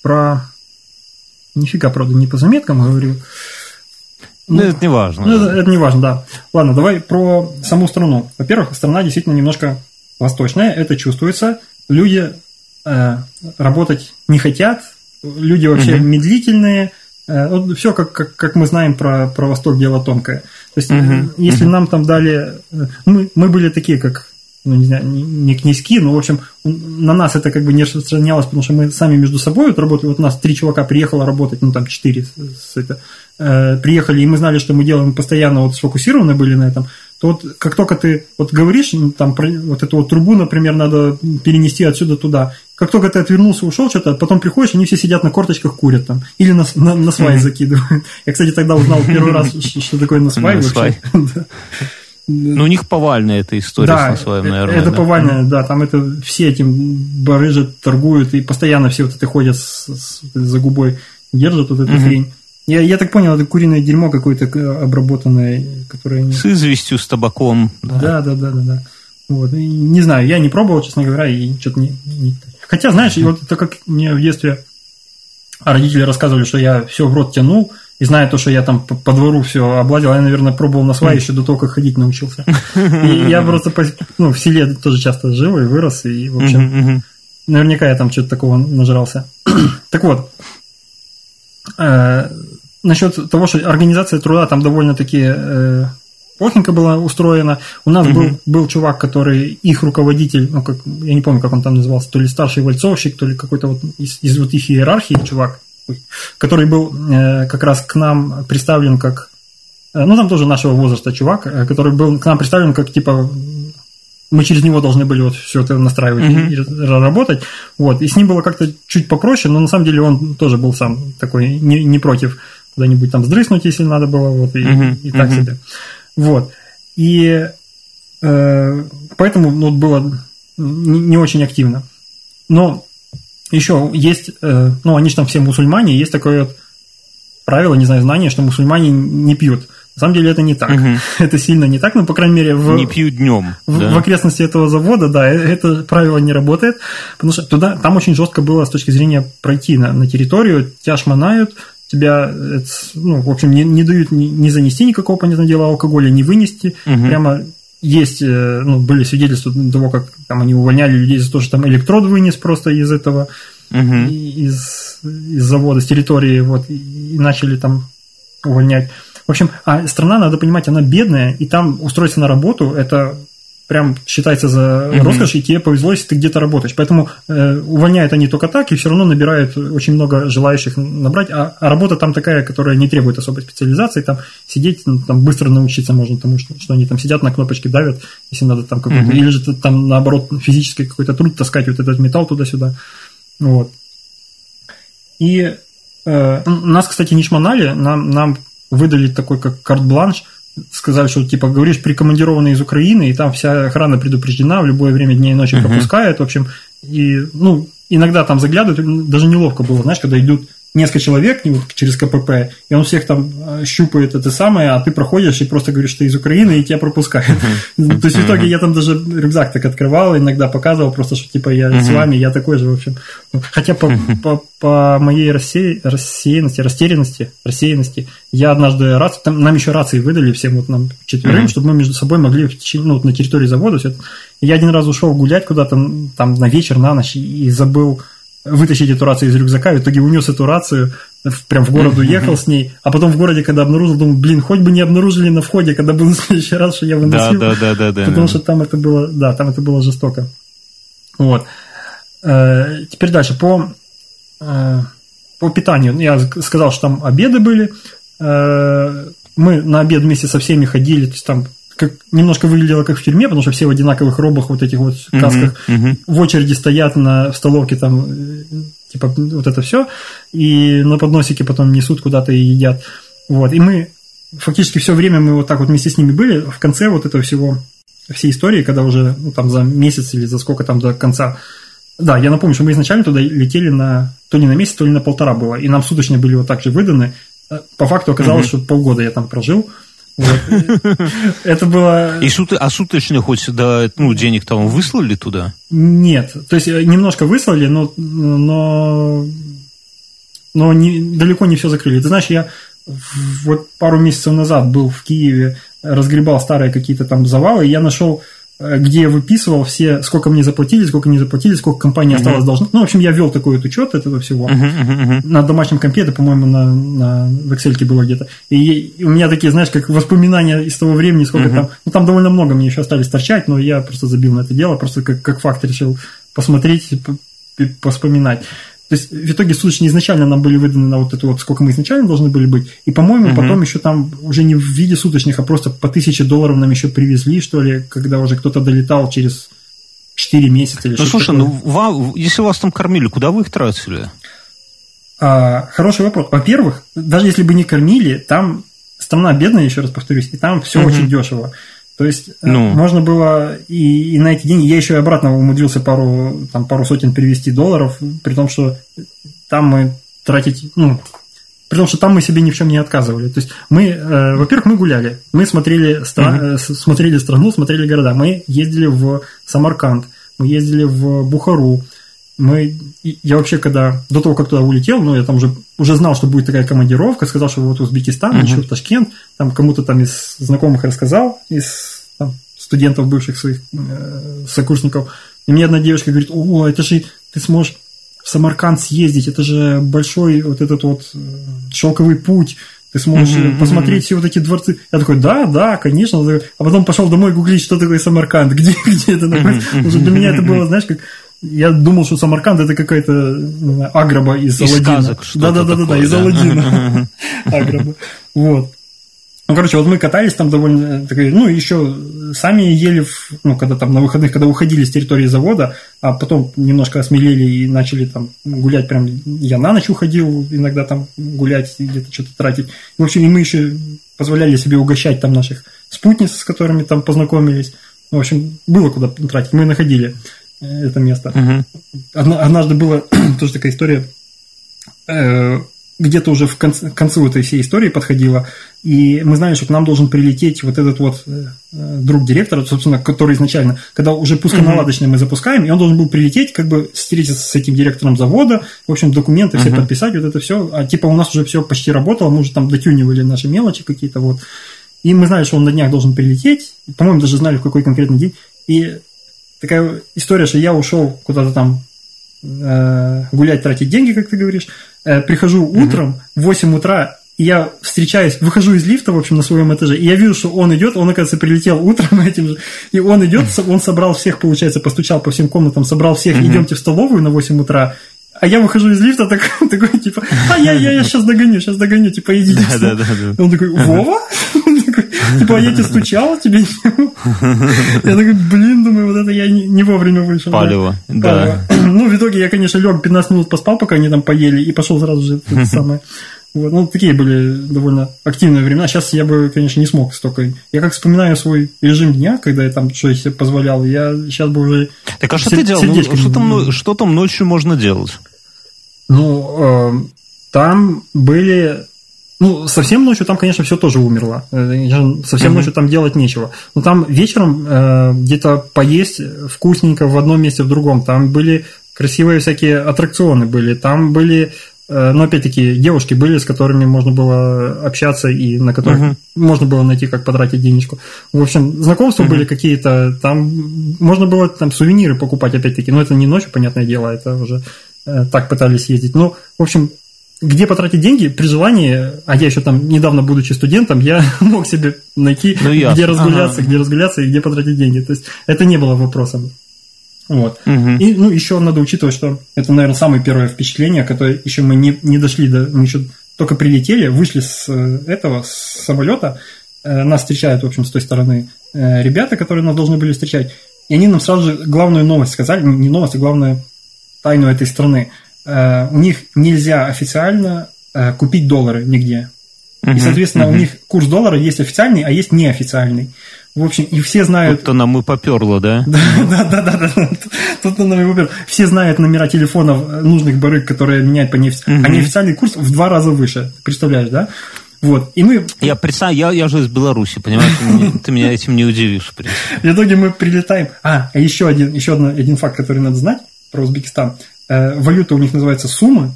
S5: про... Нифига, правда, не по заметкам говорю.
S2: Ну, это не важно.
S5: Ну, это, это не важно, да. Ладно, давай про саму страну. Во-первых, страна действительно немножко восточная, это чувствуется. Люди э, работать не хотят, люди вообще
S2: Мгм.
S5: медлительные. все, как, как, как мы знаем про, про Восток, дело тонкое. То есть, э,
S2: Мгм.
S5: если нам там дали... э, Мы, мы были такие, как ну, не знаю, не, князьки, но, в общем, на нас это как бы не распространялось, потому что мы сами между собой вот работали. Вот у нас три чувака приехало работать, ну, там, четыре с это, э, приехали, и мы знали, что мы делаем, постоянно вот сфокусированы были на этом, то вот как только ты вот говоришь, ну, там, про, вот эту вот трубу, например, надо перенести отсюда туда, как только ты отвернулся, ушел что-то, потом приходишь, они все сидят на корточках, курят там, или на, на, на свай закидывают. Я, кстати, тогда узнал первый раз, что такое на свай вообще.
S2: Ну, у них повальная эта история
S5: Да,
S2: с насвоем,
S5: э-
S2: наверное.
S5: это
S2: да.
S5: повально, да, там это все этим барыжат, торгуют, и постоянно все вот это ходят с- с- за губой, держат вот эту хрень. Я, я так понял, это куриное дерьмо какое-то обработанное, которое...
S2: С известью, с табаком. да.
S5: Да, да, да, да, да. Вот. И не знаю, я не пробовал, честно говоря, и что-то не, не- Хотя, знаешь, и вот это как мне в детстве родители рассказывали, что я все в рот тянул, и зная то, что я там по, по двору все облазил, я, наверное, пробовал на свай еще до того, как ходить научился. И я просто по- ну, в селе тоже часто жил и вырос, и, в общем. Наверняка я там что-то такого нажрался. так вот, э, насчет того, что организация труда там довольно-таки э, плохенько была устроена. У нас был, был чувак, который их руководитель, ну, как, я не помню, как он там назывался, то ли старший вальцовщик, то ли какой-то вот из, из вот их иерархии чувак, который был э, как раз к нам представлен как, э, ну, там тоже нашего возраста чувак, э, который был к нам представлен как, типа, мы через него должны были вот все это настраивать mm-hmm. и работать. Вот. И с ним было как-то чуть попроще, но на самом деле он тоже был сам такой не, не против куда-нибудь там сдрыснуть, если надо было, вот, и, mm-hmm. и так mm-hmm. себе. Вот. И э, поэтому ну, было не, не очень активно. Но еще есть, э, ну, они же там все мусульмане, есть такое вот правило, не знаю, знание, что мусульмане не пьют. На самом деле это не так. Угу. Это сильно не так, но, по крайней мере, в,
S2: не пьют днем.
S5: В, да? в окрестности этого завода, да, э, это правило не работает, потому что туда, там очень жестко было с точки зрения пройти на, на территорию, тебя шмонают, тебя, ну, в общем, не, не дают ни, ни занести никакого, понятного дела, алкоголя, не вынести. Угу. Прямо есть, э, ну, были свидетельства того, как там они увольняли людей за то, что там электрод вынес просто из этого, угу. из, из завода, с территории, вот, и начали там увольнять. В общем, а страна, надо понимать, она бедная, и там устроиться на работу – это прям считается за угу. роскошь, и тебе повезло, если ты где-то работаешь. Поэтому э, увольняют они только так, и все равно набирают очень много желающих набрать. А, а работа там такая, которая не требует особой специализации, там сидеть, ну, там быстро научиться можно тому, что, что они там сидят на кнопочке давят, если надо там какой-то, угу. или же там наоборот физический какой-то труд таскать вот этот металл туда-сюда. Вот. И э, нас, кстати, не шмонали, нам, нам выдали такой как карт-бланш, сказали, что типа говоришь прикомандированный из Украины, и там вся охрана предупреждена, в любое время дня и ночи uh-huh. пропускают, в общем, и, ну, иногда там заглядывают, даже неловко было, знаешь, когда идут несколько человек через КПП, и он всех там э, щупает это самое, а ты проходишь и просто говоришь, что ты из Украины, и тебя пропускают. То есть в итоге я там даже рюкзак так открывал, иногда показывал, просто что типа я с вами, я такой же, в общем. Хотя по, моей рассеянности, растерянности, рассеянности, я однажды там нам еще рации выдали всем вот нам четверым, чтобы мы между собой могли ну, на территории завода. Я один раз ушел гулять куда-то там на вечер, на ночь и забыл вытащить эту рацию из рюкзака, в итоге унес эту рацию, прям в город уехал с ней, а потом в городе, когда обнаружил, думаю, блин, хоть бы не обнаружили на входе, когда был следующий раз, что я выносил.
S2: Да, да, да, да,
S5: потому что там это было, да, там это было жестоко. Вот. Э, теперь дальше, по, э, по питанию. Я сказал, что там обеды были, э, мы на обед вместе со всеми ходили, то есть там как, немножко выглядело как в тюрьме, потому что все в одинаковых робах, вот этих вот касках, uh-huh, uh-huh. в очереди стоят на в столовке там, э, типа вот это все, и на подносике потом несут куда-то и едят. Вот, и мы фактически все время мы вот так вот вместе с ними были, в конце вот этого всего, всей истории, когда уже ну, там за месяц или за сколько там до конца да, я напомню, что мы изначально туда летели на то ли на месяц, то ли на полтора было, и нам суточные были вот так же выданы. Э, по факту оказалось, угу. что полгода я там прожил. Это было...
S2: И шут... А суточные хоть сюда, ну, денег там выслали туда?
S5: Нет, то есть э, немножко выслали, но, но, но не, далеко не все закрыли. Ты знаешь, я вот пару месяцев назад был в Киеве, разгребал старые какие-то там завалы, и я нашел где я выписывал все, сколько мне заплатили, сколько не заплатили, сколько компания uh-huh. должна. Ну, в общем, я вел такой вот учет этого всего. Uh-huh, uh-huh. На домашнем компе, это, по-моему, на, на в Excel было где-то. И, и у меня такие, знаешь, как воспоминания из того времени, сколько uh-huh. там. Ну, там довольно много мне еще остались торчать, но я просто забил на это дело, просто как, как факт решил посмотреть, поспоминать. То есть в итоге суточные изначально нам были выданы на вот это вот, сколько мы изначально должны были быть. И, по-моему, угу. потом еще там уже не в виде суточных, а просто по тысяче долларов нам еще привезли, что ли, когда уже кто-то долетал через 4 месяца или
S2: Ну, слушай, такое. ну, вам, если вас там кормили, куда вы их тратили?
S5: А, хороший вопрос. Во-первых, даже если бы не кормили, там страна бедная, еще раз повторюсь, и там все угу. очень дешево. То есть э, ну. можно было и, и на эти деньги, я еще и обратно умудрился пару, там, пару сотен перевести долларов, при том, что там мы тратить, ну, при том, что там мы себе ни в чем не отказывали. То есть мы, э, во-первых, мы гуляли, мы смотрели, стра- mm-hmm. э, смотрели страну, смотрели города, мы ездили в Самарканд, мы ездили в Бухару, мы, я вообще, когда, до того, как туда улетел, ну, я там уже, уже знал, что будет такая командировка, сказал, что вот Узбекистан, uh-huh. еще в Ташкент, там кому-то там из знакомых рассказал, из там, студентов бывших своих э, сокурсников, и мне одна девушка говорит, о, это же ты сможешь в Самарканд съездить, это же большой вот этот вот э, шелковый путь, ты сможешь uh-huh, посмотреть uh-huh. все вот эти дворцы. Я такой, да, да, конечно. А потом пошел домой гуглить, что такое Самарканд, где, где это находится. Uh-huh, uh-huh, для меня это было, знаешь, как я думал, что Самарканд это какая-то агроба из, из Аладдина.
S2: Да, да, да, да,
S5: из Аладдина. Агроба. Вот. Ну, короче, вот мы катались там довольно, ну, еще сами ели, ну, когда там на выходных, когда уходили с территории завода, а потом немножко осмелели и начали там гулять, прям я на ночь уходил иногда там гулять, где-то что-то тратить. В общем, и мы еще позволяли себе угощать там наших спутниц, с которыми там познакомились. В общем, было куда тратить, мы находили э, это место. Угу. Однажды была тоже такая история, э, где-то уже в конце, к концу этой всей истории подходила, и мы знали, что к нам должен прилететь вот этот вот э, друг директора, собственно, который изначально, когда уже пусконаладочный мы запускаем, и он должен был прилететь, как бы встретиться с этим директором завода, в общем, документы все uh-huh. подписать, вот это все, а типа у нас уже все почти работало, мы уже там дотюнивали наши мелочи какие-то, вот. И мы знали, что он на днях должен прилететь, по-моему, даже знали, в какой конкретный день, и такая история, что я ушел куда-то там э, гулять, тратить деньги, как ты говоришь, э, прихожу утром в 8 утра, и я встречаюсь, выхожу из лифта, в общем, на своем этаже, и я вижу, что он идет, он, оказывается, прилетел утром этим же, и он идет, он собрал всех, получается, постучал по всем комнатам, собрал всех, идемте в столовую на 8 утра, а я выхожу из лифта такой, такой типа, а я, я, я сейчас догоню, сейчас догоню, типа, иди. Да, да, да, да. Он такой, Вова? Типа, я тебе стучал, тебе. Я такой, блин, думаю, вот это я не вовремя вышел.
S2: Палево, да.
S5: Ну, в итоге я, конечно, лег 15 минут поспал, пока они там поели, и пошел сразу же это самое. Вот, ну, такие были довольно активные времена. Сейчас я бы, конечно, не смог столько. Я как вспоминаю свой режим дня, когда я там что себе позволял, я сейчас бы уже...
S2: Так а что ты делал? Ну, что, там, что там ночью можно делать?
S5: Ну, э, там были ну, совсем ночью там, конечно, все тоже умерло. Э, совсем mm-hmm. ночью там делать нечего. Но там вечером э, где-то поесть вкусненько в одном месте, в другом. Там были красивые всякие аттракционы были. Там были, э, ну, опять-таки, девушки были, с которыми можно было общаться и на которых mm-hmm. можно было найти, как потратить денежку. В общем, знакомства mm-hmm. были какие-то. Там можно было там сувениры покупать, опять-таки. Но это не ночью, понятное дело, это уже э, так пытались ездить. Ну, в общем, где потратить деньги при желании, а я еще там недавно, будучи студентом, я мог себе найти, ну, где разгуляться, ага. где разгуляться и где потратить деньги. То есть это не было вопросом. Вот. Угу. И ну, еще надо учитывать, что это, наверное, самое первое впечатление, которое еще мы не, не дошли до. Мы еще только прилетели, вышли с э, этого, с самолета. Э, нас встречают, в общем, с той стороны э, ребята, которые нас должны были встречать. И они нам сразу же главную новость сказали, не новость, а главную тайну этой страны – у них нельзя официально э, купить доллары нигде. И, соответственно, у них курс доллара есть официальный, а есть неофициальный. В общем, и все знают...
S2: Тут-то нам и поперло, да?
S5: Да, да, да, да. Тут-то нам и поперло. Все знают номера телефонов нужных барыг, которые меняют по неофициальному. А неофициальный курс в два раза выше. Представляешь, да? Вот. И мы...
S2: Я представляю, я, я же из Беларуси, понимаешь? Ты меня этим не удивишь, в.
S5: В итоге мы прилетаем... А, еще один, еще один факт, который надо знать про Узбекистан. Э, валюта у них называется суммы,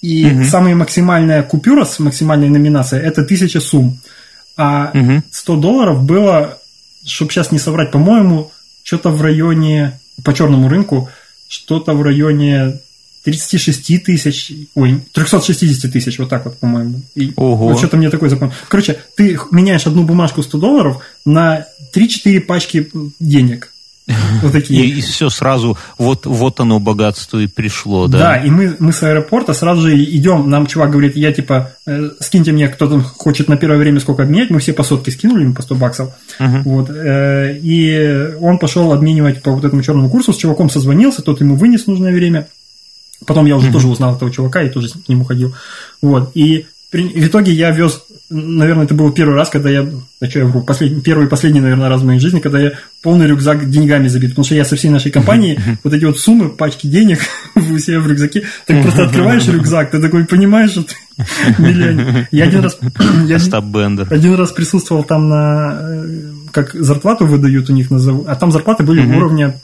S5: и угу. самая максимальная купюра с максимальной номинацией это 1000 сумм. А угу. 100 долларов было, чтобы сейчас не соврать, по-моему, что-то в районе, по черному рынку, что-то в районе 36 тысяч, ой, 360 тысяч, вот так вот, по-моему. И Ого. Вот что-то мне такое запомнил. Короче, ты меняешь одну бумажку 100 долларов на 3-4 пачки денег.
S2: Вот такие. И, и все сразу, вот, вот оно богатство и пришло, да?
S5: Да, и мы, мы с аэропорта сразу же идем, нам чувак говорит, я типа, э, скиньте мне, кто там хочет на первое время сколько обменять, мы все по сотке скинули ему по 100 баксов, uh-huh. вот, э, и он пошел обменивать по вот этому черному курсу, с чуваком созвонился, тот ему вынес нужное время, потом я уже uh-huh. тоже узнал этого чувака и тоже к нему ходил, вот, и в итоге я вез наверное, это был первый раз, когда я, а что я вру, последний, первый и последний, наверное, раз в моей жизни, когда я полный рюкзак деньгами забит, потому что я со всей нашей компании вот эти вот суммы, пачки денег у себя в рюкзаке, так просто открываешь рюкзак, ты такой понимаешь, что ты миллионер. Я один раз, я один раз присутствовал там на, э, как зарплату выдают у них, на, а там зарплаты были уровня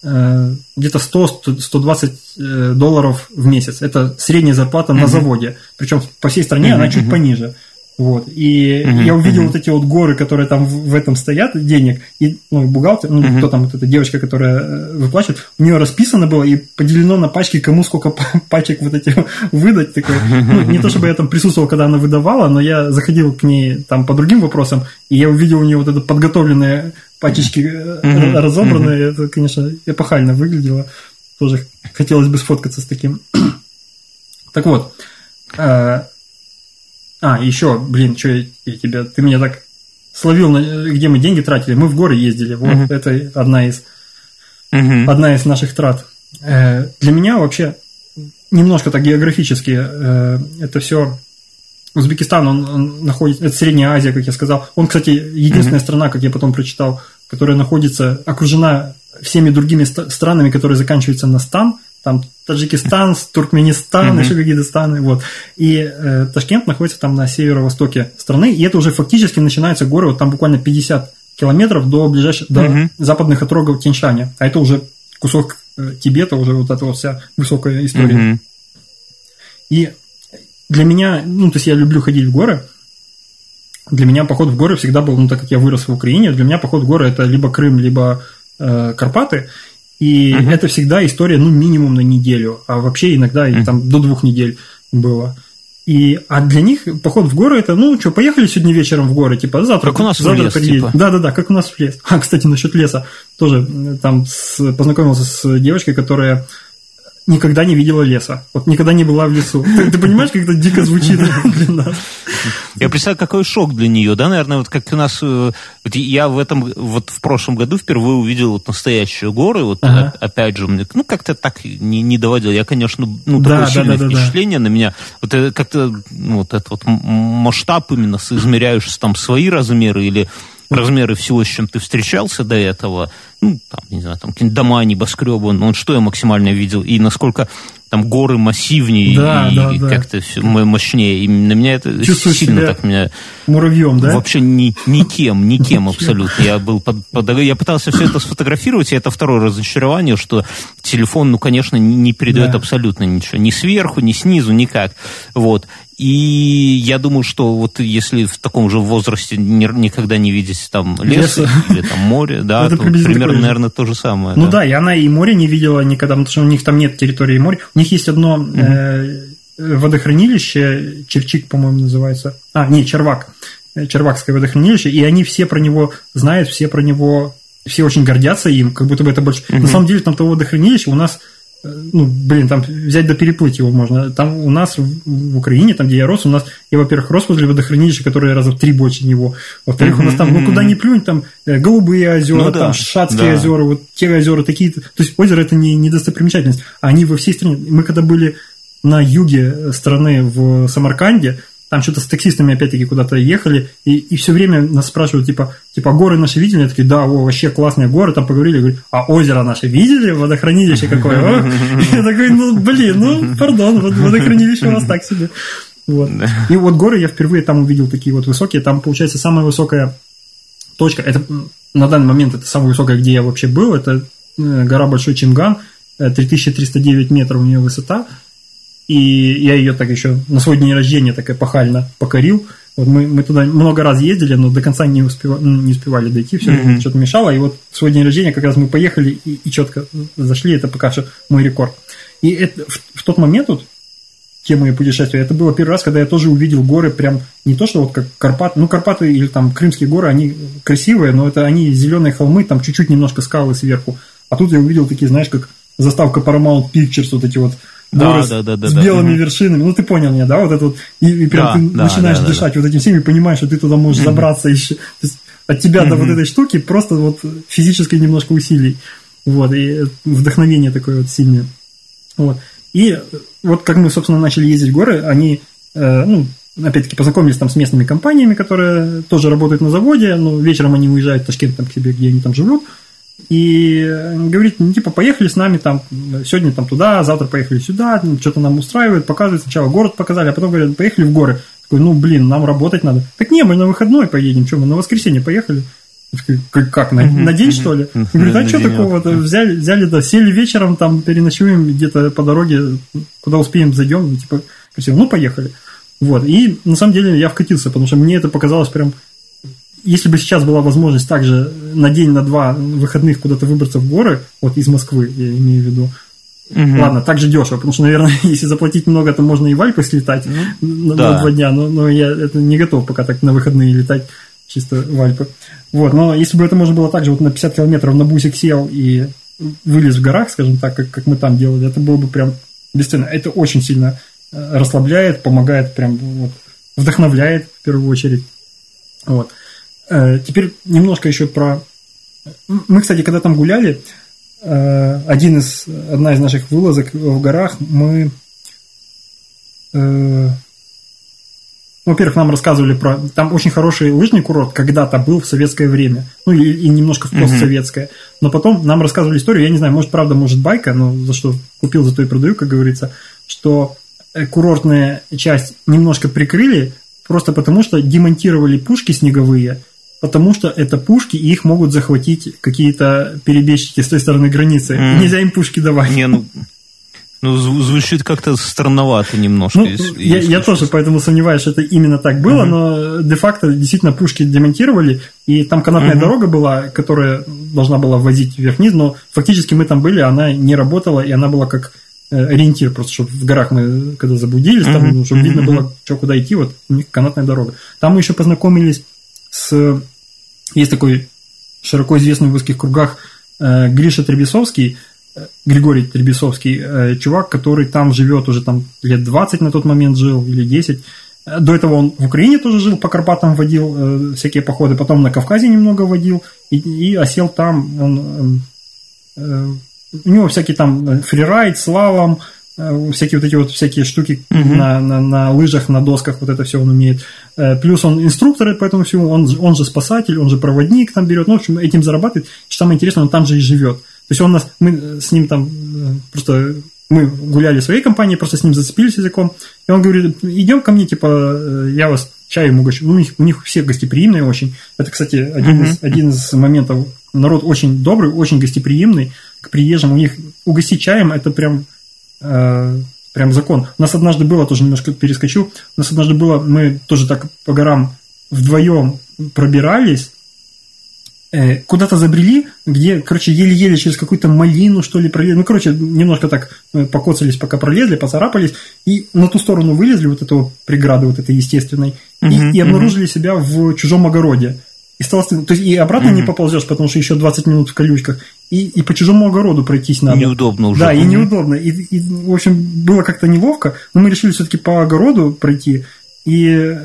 S5: Э, где-то 100-120 э, долларов в месяц. Это средняя зарплата mm-hmm. на заводе. Причем по всей стране mm-hmm. она чуть пониже. Вот. И uh-huh, я увидел uh-huh. вот эти вот горы, которые там в, этом стоят, денег, и ну, бухгалтер, ну, uh-huh. кто там, вот эта девочка, которая э, выплачивает, у нее расписано было и поделено на пачки, кому сколько пачек вот этих выдать. Такое. Ну, не то, чтобы я там присутствовал, когда она выдавала, но я заходил к ней там по другим вопросам, и я увидел у нее вот это подготовленные пачечки uh-huh. разобранные. Uh-huh. Это, конечно, эпохально выглядело. Тоже хотелось бы сфоткаться с таким. так вот, А, еще, блин, что я, я тебя... Ты меня так словил, на- где мы деньги тратили. Мы в горы ездили. Вот,
S2: Мгм.
S5: это одна из,
S2: Мгм.
S5: одна из наших трат. Э, Для меня вообще немножко так географически э, это все... Узбекистан, он, он находится... Это Средняя Азия, как я сказал. Он, кстати, единственная страна, как я потом прочитал, которая находится, окружена всеми другими странами, которые заканчиваются на стан. Там Таджикистан, Туркменистан, еще какие-то страны. Вот. И э, Ташкент находится там на северо-востоке страны. И это уже фактически начинаются горы. Вот там буквально 50 километров до ближайших, до западных отрогов Тяньшаня. А это уже кусок э, Тибета, уже вот эта вот вся высокая история. И для меня, ну, то есть я люблю ходить в горы. Для меня поход в горы всегда был, ну, так как я вырос в Украине, для меня поход в горы это либо Крым, либо э, Карпаты. И
S2: Мгм.
S5: это всегда история, ну, минимум на неделю, а вообще иногда и там до двух недель было. И, а для них поход в горы это, ну, что, поехали сегодня вечером в горы, типа, завтра,
S2: Как у нас в
S5: завтра
S2: лес,
S5: приедем.
S2: типа.
S5: Да-да-да, как у нас в лес. А, кстати, насчет леса. Тоже там с- познакомился с девочкой, которая никогда не видела леса. Вот никогда не была в лесу. Ты, ты понимаешь, как это дико звучит для нас?
S2: Я представляю, какой шок для нее, да, наверное, вот как у нас, э, вот я в этом, вот в прошлом году впервые увидел вот настоящие горы, вот
S5: Ага.
S2: опять же, мне, ну, как-то так не, не доводил, я, конечно, ну,
S5: Да,
S2: такое
S5: да,
S2: сильное
S5: да, да, да.
S2: впечатление на меня, вот это как-то, ну, вот этот вот масштаб именно, соизмеряешь там свои размеры или размеры всего, с чем ты встречался до этого, ну, там, не знаю, там, какие-нибудь дома, небоскребы, ну, вот что я максимально видел, и насколько там горы массивнее
S5: Да,
S2: и
S5: да, да.
S2: как-то все мощнее. И на меня это
S5: Чувствуешь
S2: сильно так меня
S5: Муравьем, да?
S2: вообще ни, никем, никем абсолютно. Я был под, под- я пытался все это сфотографировать, и это второе разочарование, что телефон, ну, конечно, не, передает
S5: Да.
S2: абсолютно ничего. Ни сверху, ни снизу, никак. Вот. И я думаю, что вот если в таком же возрасте ни- никогда не видеть там Леса. или там море, да,
S5: Это
S2: то
S5: приблизительно
S2: примерно, наверное, то же самое.
S5: Ну
S2: да.
S5: да, и она и море не видела никогда, потому что у них там нет территории моря. У них есть одно э, водохранилище, Черчик, по-моему, называется. А, не, Червак. Э, Червакское водохранилище, и они все про него знают, все про него, все очень гордятся им, как будто бы это больше... На самом деле там того водохранилища у нас ну, блин, там взять да переплыть его можно. Там у нас в, Украине, там, где я рос, у нас, я, во-первых, рос возле водохранилища, которое раза в три больше него. Во-вторых, у нас там, ну, куда ни плюнь, там э, голубые озера,
S2: Ну да,
S5: там Шацкие
S2: да.
S5: озера, вот те озера такие. То есть озеро это не, не достопримечательность, они во всей стране. Мы когда были на юге страны в Самарканде, там что-то с таксистами опять-таки куда-то ехали, и, и все время нас спрашивают, типа, типа, горы наши видели? Я такие, да, о, вообще классные горы, там поговорили, говорю, а озеро наше видели? Водохранилище какое? О?» Я такой, ну, блин, ну, пардон, водохранилище у вас так себе. Вот. И вот горы я впервые там увидел такие вот высокие, там, получается, самая высокая точка, это на данный момент это самая высокая, где я вообще был, это э, гора Большой Чинган, э, 3309 метров у нее высота, и я ее так еще на свой день рождения так эпохально покорил. Вот мы, мы туда много раз ездили, но до конца не, успева- ну, не успевали дойти, все
S2: Мгм.
S5: что-то мешало. И вот в свой день рождения как раз мы поехали и, и четко зашли, это пока что мой рекорд. И это, в, в тот момент вот, те мои путешествия, это было первый раз, когда я тоже увидел горы прям не то, что вот как Карпаты, ну Карпаты или там Крымские горы, они красивые, но это они зеленые холмы, там чуть-чуть немножко скалы сверху. А тут я увидел такие, знаешь, как заставка Paramount Pictures, вот эти вот
S2: Да,
S5: горы с-
S2: да, да, да,
S5: с
S2: да.
S5: белыми
S2: Мгм.
S5: вершинами. Ну, ты понял меня, да? Вот это вот. И, и прям
S2: Да,
S5: ты
S2: да,
S5: начинаешь
S2: да, да,
S5: дышать вот этим всем и понимаешь, что ты туда можешь забраться еще. То есть от тебя до вот этой штуки просто вот физическое немножко усилий. Вот, и вдохновение такое вот сильное. Вот. И вот как мы, собственно, начали ездить в горы, они, э, ну, опять-таки, познакомились там с местными компаниями, которые тоже работают на заводе, но вечером они уезжают в Ташкент там, к себе, где они там живут, и говорит, ну, типа, поехали с нами там, сегодня там туда, завтра поехали сюда, что-то нам устраивает, показывают, сначала город показали, а потом говорят, поехали в горы. Такой, ну, блин, нам работать надо. Так не, мы на выходной поедем, что, мы на воскресенье поехали. «Как- на, на день, что ли? Говорит, а что такого-то?
S2: да.
S5: Взяли, взяли, да, сели вечером, там, переночуем где-то по дороге, куда успеем, зайдем, ну, типа, красиво. Ну, поехали. Вот, и на самом деле я вкатился, потому что мне это показалось прям если бы сейчас была возможность также на день, на два выходных куда-то выбраться в горы, вот из Москвы, я имею в виду,
S2: Мгм.
S5: ладно, так же дешево, потому что, наверное, если заплатить много, то можно и в Альпы слетать на, на
S2: да.
S5: два дня, но, но я это не готов пока так на выходные летать чисто в Альпы. Вот, но если бы это можно было так же вот на 50 километров на бусик сел и вылез в горах, скажем так, как, как мы там делали, это было бы прям бесценно. Это очень сильно э, расслабляет, помогает прям вот вдохновляет в первую очередь. Вот. Э, теперь немножко еще про... Мы, кстати, когда там гуляли, э, один из, одна из наших вылазок в горах, мы... Э, во-первых, нам рассказывали про... Там очень хороший лыжный курорт когда-то был в советское время. Ну, и, и немножко в постсоветское. Mm-hmm. Но потом нам рассказывали историю, я не знаю, может, правда, может, байка, но за что купил, за то и продаю, как говорится, что курортная часть немножко прикрыли, просто потому что демонтировали пушки снеговые, потому что это пушки, и их могут захватить какие-то перебежчики с той стороны границы. Mm. Нельзя им пушки давать.
S2: Не, ну, ну, звучит как-то странновато немножко.
S5: Ну, если, я, если я тоже поэтому сомневаюсь, что это именно так было, uh но де-факто действительно пушки демонтировали, и там канатная uh дорога была, которая должна была ввозить вверх-вниз, но фактически мы там были, она не работала, и она была как э, ориентир, просто чтобы в горах мы когда заблудились, uh там, чтобы uh видно было, что куда идти, вот канатная дорога. Там мы еще познакомились с... Есть такой широко известный в узких кругах э, Гриша Требесовский, э, Григорий Требесовский, э, чувак, который там живет уже там лет 20 на тот момент жил, или 10. Э, до этого он в Украине тоже жил, по Карпатам водил всякие походы, потом на Кавказе немного водил, и, и осел там. Он, э, э, у него всякие там фрирайд, слалом, всякие вот эти вот всякие штуки угу. на, на, на лыжах, на досках, вот это все он умеет. Э, плюс он инструктор по этому всему, он, он же спасатель, он же проводник там берет, ну, в общем, этим зарабатывает. Что самое интересное, он там же и живет. То есть он нас, мы с ним там э, просто мы гуляли в своей компании, просто с ним зацепились языком, и он говорит, идем ко мне, типа, я вас чаем угощу. Ну, у них, у них все гостеприимные очень. Это, кстати, один, uh-huh. из, один из моментов. Народ очень добрый, очень гостеприимный к приезжим. У них угостить чаем, это прям э, прям закон. У нас однажды было, тоже немножко перескочу, у нас однажды было, мы тоже так по горам вдвоем пробирались, э, куда-то забрели, где, короче, еле-еле через какую-то малину, что ли, пролезли. Ну, короче, немножко так э, покоцались, пока пролезли, поцарапались, и на ту сторону вылезли, вот эту преграды вот этой естественной, угу, и, и обнаружили угу. себя в чужом огороде. И стало стыдно. То есть и обратно mm-hmm. не поползешь, потому что еще 20 минут в колючках. И, и по чужому огороду пройтись надо.
S2: Неудобно уже.
S5: Да, и неудобно. И, и, в общем, было как-то неловко, но мы решили все-таки по огороду пройти. И,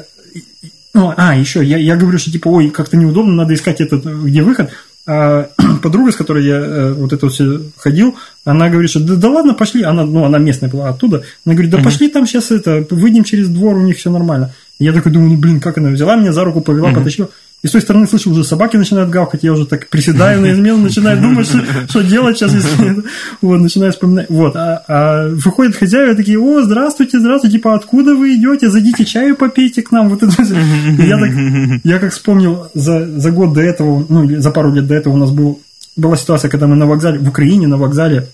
S5: ну, а, еще, я, я говорю, что типа, ой, как-то неудобно, надо искать этот, где выход. А подруга, с которой я э, вот это все ходил, она говорит, что да, да ладно, пошли. Она, ну, она местная была оттуда. Она говорит, да mm-hmm. пошли там сейчас это, выйдем через двор, у них все нормально. Я такой думаю, ну, блин, как она взяла меня за руку, повела, mm-hmm. потащила. И с той стороны слышу, уже собаки начинают гавкать, я уже так приседаю на измену, начинаю думать, что, что делать сейчас, если... Вот, начинаю вспоминать. Вот, а, а выходят хозяева такие, о, здравствуйте, здравствуйте, типа, откуда вы идете, зайдите чаю попейте к нам. Вот это я, так, я как вспомнил, за, за год до этого, ну, за пару лет до этого у нас был, была ситуация, когда мы на вокзале, в Украине на вокзале,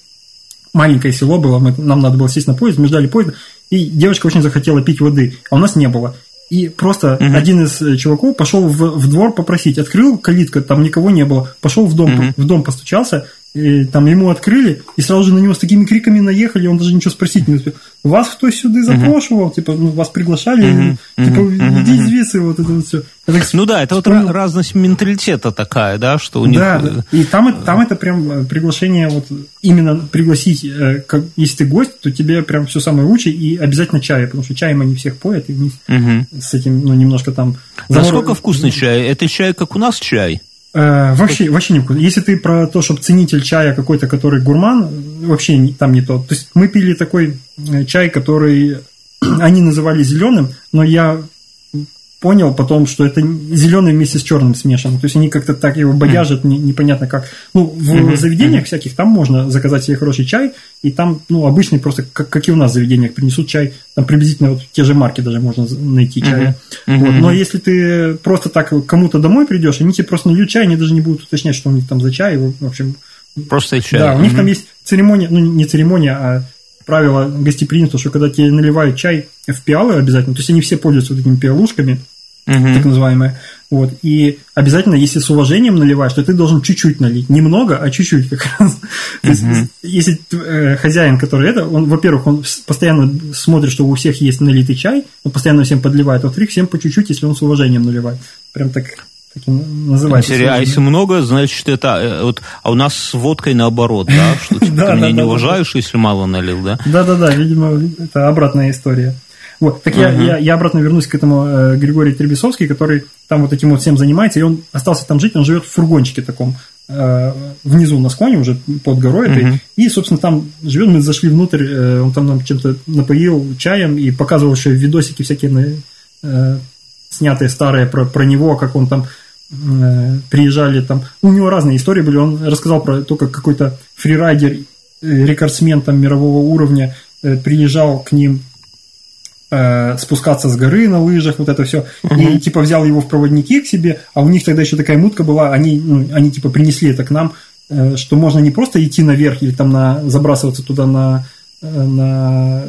S5: маленькое село было, мы, нам надо было сесть на поезд, мы ждали поезда, и девочка очень захотела пить воды, а у нас не было. И просто угу. один из э, чуваков пошел в, в двор попросить. Открыл калитка, там никого не было. Пошел в дом, угу. в дом постучался, и там ему открыли, и сразу же на него с такими криками наехали, он даже ничего спросить не успел. Вас кто сюда запрошивал? Uh-huh. Типа, ну, вас приглашали, uh-huh. типа, uh-huh. иди звідси, вот это вот все.
S2: Так, ну да, это вспомнил. вот разность менталитета такая, да, что у них...
S5: Да, да. и там, там это прям э, приглашение, вот именно пригласить, э, как, если ты гость, то тебе прям все самое лучшее, и обязательно чай, потому что чаем они всех поят, и у них uh-huh. с этим, ну, немножко там...
S2: Насколько вкусный чай? Это чай, как у нас чай?
S5: Э, вообще, вообще не вкусно. Если ты про то, чтобы ценитель чая какой-то, который гурман, вообще там не то. То есть мы пили такой э, чай, который они называли зеленым, но я понял потом, что это зеленый вместе с черным смешан. То есть они как-то так его бодяжат, не, непонятно как. Ну, в mm-hmm. заведениях mm-hmm. всяких там можно заказать себе хороший чай, и там, ну, обычный просто, как, как и у нас в заведениях, принесут чай, там приблизительно вот те же марки даже можно найти чая. Mm-hmm. Вот. Но если ты просто так кому-то домой придешь, они тебе просто нальют чай, они даже не будут уточнять, что у них там за чай, в общем.
S2: Просто чай.
S5: Да, у них mm-hmm. там есть церемония, ну, не церемония, а правило гостеприимства, что когда тебе наливают чай в пиалы обязательно, то есть они все пользуются вот этими пиалушками, uh так называемые, вот, и обязательно, если с уважением наливаешь, то ты должен чуть-чуть налить, немного, а чуть-чуть как раз. uh То есть, если э, хозяин, который это, он, во-первых, он постоянно смотрит, что у всех есть налитый чай, он постоянно всем подливает, во-вторых, всем по чуть-чуть, если он с уважением наливает. Прям так называется.
S2: А если много, значит, это... Э, вот, а у нас с водкой наоборот, да? Что типа, ты меня не уважаешь, если мало налил, да?
S5: Да-да-да, видимо, это обратная история. Вот, так я, я, я обратно вернусь к этому э, Григорию Требесовский, который там вот таким вот всем занимается, и он остался там жить, он живет в фургончике таком, э, внизу на склоне, уже под горой этой,
S2: Мгм.
S5: и, собственно, там живет, мы зашли внутрь, э, он там нам чем-то напоил чаем и показывал еще видосики всякие э, снятые старые про, про него, как он там э, приезжали там. У него разные истории были. Он рассказал про то, как какой-то фрирайдер, э, рекордсмен там мирового уровня э, приезжал к ним э, спускаться с горы на лыжах, вот это все. И типа взял его в проводники к себе, а у них тогда еще такая мутка была, они, ну, они типа принесли это к нам, э, что можно не просто идти наверх или там на, забрасываться туда на, э, на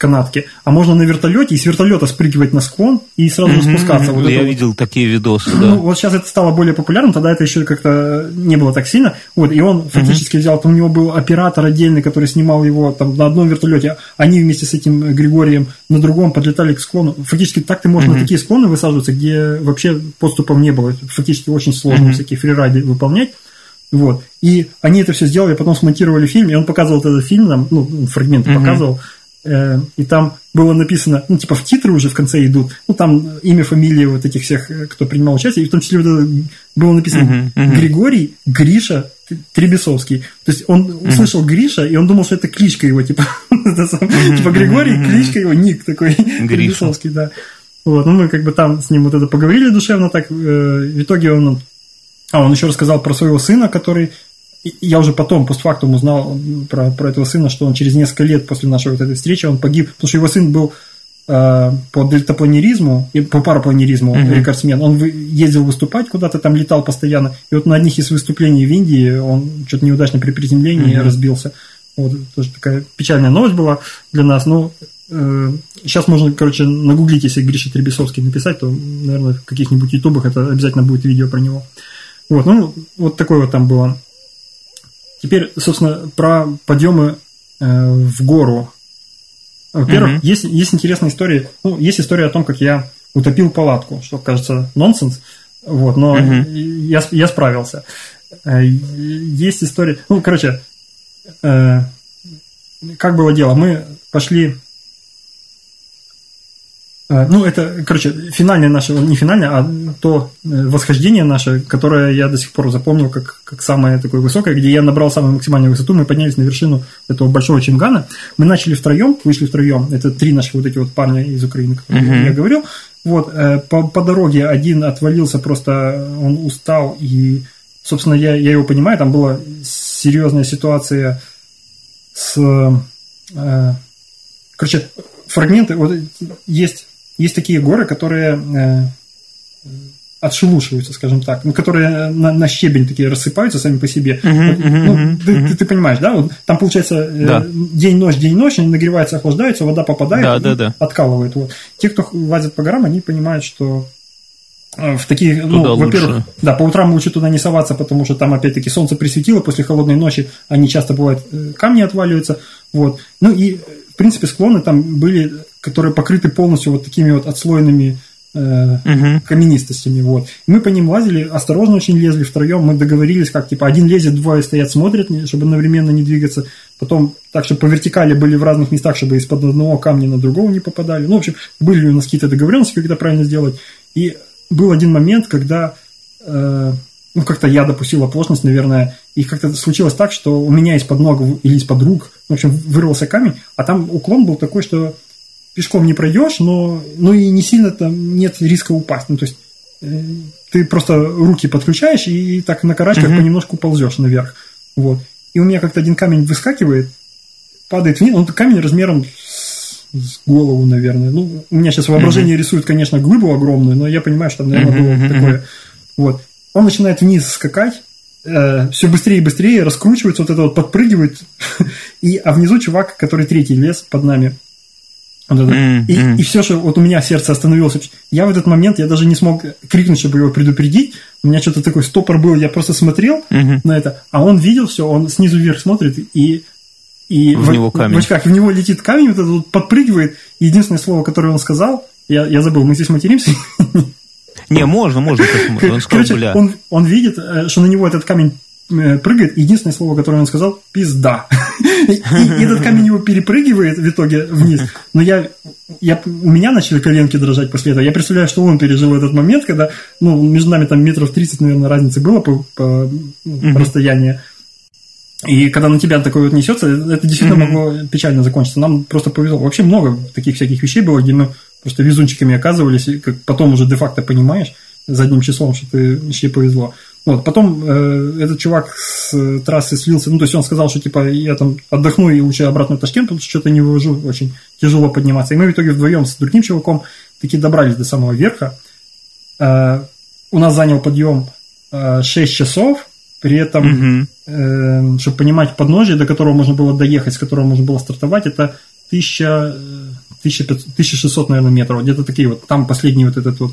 S5: канатке, а можно на вертолете и с вертолета спрыгивать на склон и сразу же спускаться. Вот
S2: Я
S5: это вот.
S2: видел такие видосы,
S5: Ну,
S2: да.
S5: вот сейчас это стало более популярным, тогда это еще как-то не было так сильно. Вот, и он фактически взял, там у него был оператор отдельный, который снимал его там на одном вертолете, они вместе с этим Григорием на другом подлетали к склону. Фактически так ты можешь на такие склоны высаживаться, где вообще подступов не было. Фактически очень сложно всякие фрирайды выполнять. Вот. И они это все сделали, потом смонтировали фильм, и он показывал этот фильм, там, ну, фрагменты показывал, и там было написано, ну, типа в титры уже в конце идут, ну, там имя, фамилия вот этих всех, э, кто принимал участие, и в том числе вот это было написано. Григорий Гриша Требесовский. То есть он услышал Гриша, и он думал, что это кличка его, типа, типа Григорий, кличка его, ник такой, Требесовский, да. Вот, ну, мы как бы там с ним вот это поговорили душевно так, э, в итоге он а, он еще рассказал про своего сына, который... Я уже потом, постфактум, узнал про, про этого сына, что он через несколько лет после нашей вот этой встречи, он погиб, потому что его сын был э, по дельтапланеризму, по парапланеризму рекордсмен. Он ездил выступать куда-то, там летал постоянно. И вот на одних из выступлений в Индии он что-то неудачно при приземлении разбился. Вот, тоже такая печальная новость была для нас. Ну, э, сейчас можно, короче, нагуглить, если Гриша Требесовский написать, то, наверное, в каких-нибудь ютубах это обязательно будет видео про него. Вот, ну, вот такое вот там было. Теперь, собственно, про подъемы э, в гору. Во-первых,
S2: Мгм.
S5: есть, есть интересная история. Ну, есть история о том, как я утопил палатку, что кажется нонсенс. Вот, но я, с- я справился. Э, Есть история. Ну, короче, э, как было дело? Мы пошли. Э, Ну, это, короче, финальное наше, не финальное, а то э, восхождение наше, которое я до сих пор запомнил как, как самое такое высокое, где я набрал самую максимальную высоту, мы поднялись на вершину этого большого Чингана. Мы начали втроем, вышли втроем. Это три наших вот эти вот парня из Украины, которые я говорил. Вот, э, по, по дороге один отвалился, просто он устал, и, собственно, я, я его понимаю, там была серьезная ситуация с... э, короче, фрагменты, вот есть, есть такие горы, которые э, отшелушиваются, скажем так, ну, которые на, на щебень такие рассыпаются сами по себе. Вот, ну, ты, ты- ты понимаешь, да? Вот там получается э,
S2: Да.
S5: день-ночь, день-ночь, они нагреваются, охлаждаются, вода попадает
S2: Да, да, да.
S5: откалывает. Вот. Те, кто лазит по горам, они понимают, что э, в такие, ну,
S2: Туда
S5: во-первых,
S2: лучше.
S5: да, по утрам лучше туда не соваться, потому что там опять-таки солнце присветило после холодной ночи, они часто бывают камни отваливаются, вот. Ну и в принципе склоны там были, которые покрыты полностью вот такими вот отслоенными э,
S2: Мгм.
S5: каменистостями, вот. Мы по ним лазили, осторожно очень лезли втроем, мы договорились, как типа один лезет, двое стоят, смотрят, чтобы одновременно не двигаться, потом так, чтобы по вертикали были в разных местах, чтобы из-под одного камня на другого не попадали. Ну, в общем, были у нас какие-то договоренности, как это правильно сделать. И был один момент, когда э, ну, как-то я допустил оплошность, наверное, и как-то случилось так, что у меня из-под ног или из-под рук, в общем, вырвался камень, а там уклон был такой, что пешком не пройдешь, но ну и не сильно там нет риска упасть. Ну, то есть э, ты просто руки подключаешь и, и так на карачках понемножку ползешь наверх. Вот. И у меня как-то один камень выскакивает, падает вниз, он камень размером с, с голову, наверное. Ну, у меня сейчас воображение рисует, конечно, глыбу огромную, но я понимаю, что там, наверное, было такое. Вот. Он начинает вниз скакать, все быстрее и быстрее, раскручивается, вот это вот подпрыгивает, и, а внизу чувак, который третий лес под нами, вот это.
S2: Мгм,
S5: и, и все, что вот у меня сердце остановилось. Я в этот момент, я даже не смог крикнуть, чтобы его предупредить. У меня что-то такой стопор был, я просто смотрел
S2: Мгм.
S5: на это, а он видел все, он снизу вверх смотрит, и, и
S2: В него камень.
S5: в очках, в него летит камень, вот этот вот подпрыгивает. Единственное слово, которое он сказал, я, я забыл, мы здесь материмся.
S2: Не, можно, можно. Он сказал,
S5: Короче,
S2: бля.
S5: он, он видит, э, что на него этот камень прыгает, единственное слово, которое он сказал, пизда. И этот камень его перепрыгивает в итоге вниз. Но я, я, у меня начали коленки дрожать после этого. Я представляю, что он пережил этот момент, когда, ну, между нами там метров 30, наверное, разницы было по, по, по расстоянию. И когда на тебя такое вот несется, это действительно mm-hmm. могло печально закончиться. Нам просто повезло. Вообще много таких всяких вещей было, где мы просто везунчиками оказывались, и как потом уже де-факто понимаешь задним числом, что ты еще повезло. Вот, потом э, этот чувак с э, трассы слился, ну, то есть он сказал, что, типа, я там отдохну и лучше обратно в Ташкент, потому что что-то не вывожу, очень тяжело подниматься. И мы в итоге вдвоем с другим чуваком таки добрались до самого верха. Э, у нас занял подъем э, 6 часов, при этом, э, чтобы понимать подножие, до которого можно было доехать, с которого можно было стартовать, это 1000, 1600, э, наверное, метров. Где-то такие вот, там последний вот этот вот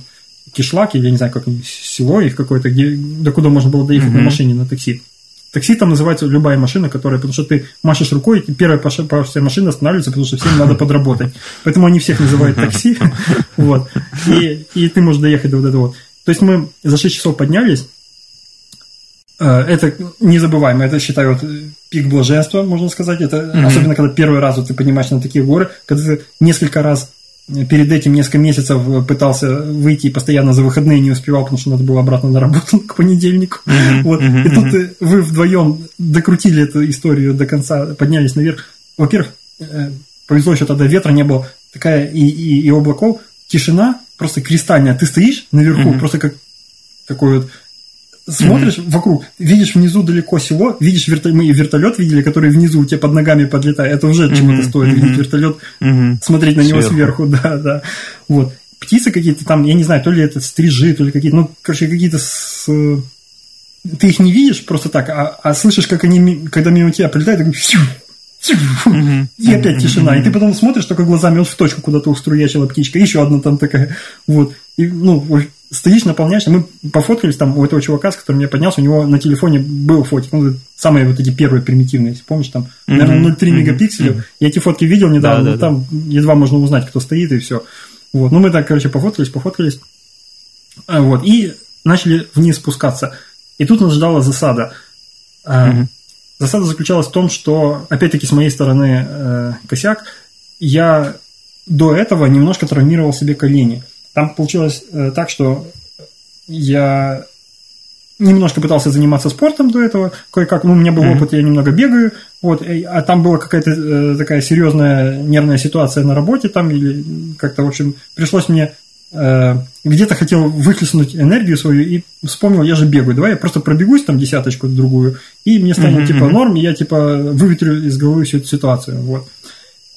S5: кишлак, или я не знаю, как село их какое-то, где, до куда можно было доехать mm-hmm. на машине, на такси. Такси там называется любая машина, которая, потому что ты машешь рукой, и первая вся машина останавливается, потому что всем надо подработать. Поэтому они всех называют такси. Вот. И, и ты можешь доехать до вот этого. То есть мы за 6 часов поднялись. Э, это незабываемо. Это, считаю, вот пик блаженства, можно сказать. Это mm-hmm. особенно, когда первый раз вот ты поднимаешься на такие горы, когда ты несколько раз перед этим несколько месяцев пытался выйти постоянно за выходные не успевал, потому что надо было обратно на работу к понедельнику. Mm-hmm. Вот. И тут э, вы вдвоем докрутили эту историю до конца, поднялись наверх. Во-первых, э, повезло еще тогда ветра не было, такая и, и, и облаков, тишина просто кристальная. Ты стоишь наверху, mm-hmm. просто как такой вот смотришь mm-hmm. вокруг, видишь внизу далеко село, видишь вертолет, мы вертолет видели, который внизу у тебя под ногами подлетает. Это уже mm-hmm. чего-то стоит, mm-hmm. видеть вертолет, mm-hmm. смотреть на него сверху, да, да. Вот. Птицы какие-то там, я не знаю, то ли это стрижи, то ли какие-то, ну, короче, какие-то с... Ты их не видишь просто так, а, а слышишь, как они, когда мимо тебя прилетают, так, и опять тишина. И ты потом смотришь только глазами вот в точку, куда-то уструячила птичка. Еще одна там такая. Вот. И, ну, стоишь, наполняешься. Мы пофоткались там у этого чувака, с которым я поднялся, у него на телефоне был фотик. Ну, самые вот эти первые примитивные, если помнишь, там, наверное, 0,3 мегапикселя. Я эти фотки видел недавно, но там едва можно узнать, кто стоит, и все. Вот. Ну, мы так, короче, пофоткались, пофоткались. А, вот. И начали вниз спускаться. И тут нас ждала засада. Mm-hmm. Засада заключалась в том, что, опять-таки, с моей стороны э, косяк, я до этого немножко травмировал себе колени. Там получилось э, так, что я немножко пытался заниматься спортом до этого, кое-как, ну, у меня был mm-hmm. опыт, я немного бегаю, вот, а там была какая-то э, такая серьезная нервная ситуация на работе, там, или как-то, в общем, пришлось мне э, где-то хотел выхлестнуть энергию свою и вспомнил, я же бегаю, давай я просто пробегусь там десяточку другую, и мне станет mm-hmm. типа норм, и я типа выветрю из головы всю эту ситуацию, вот.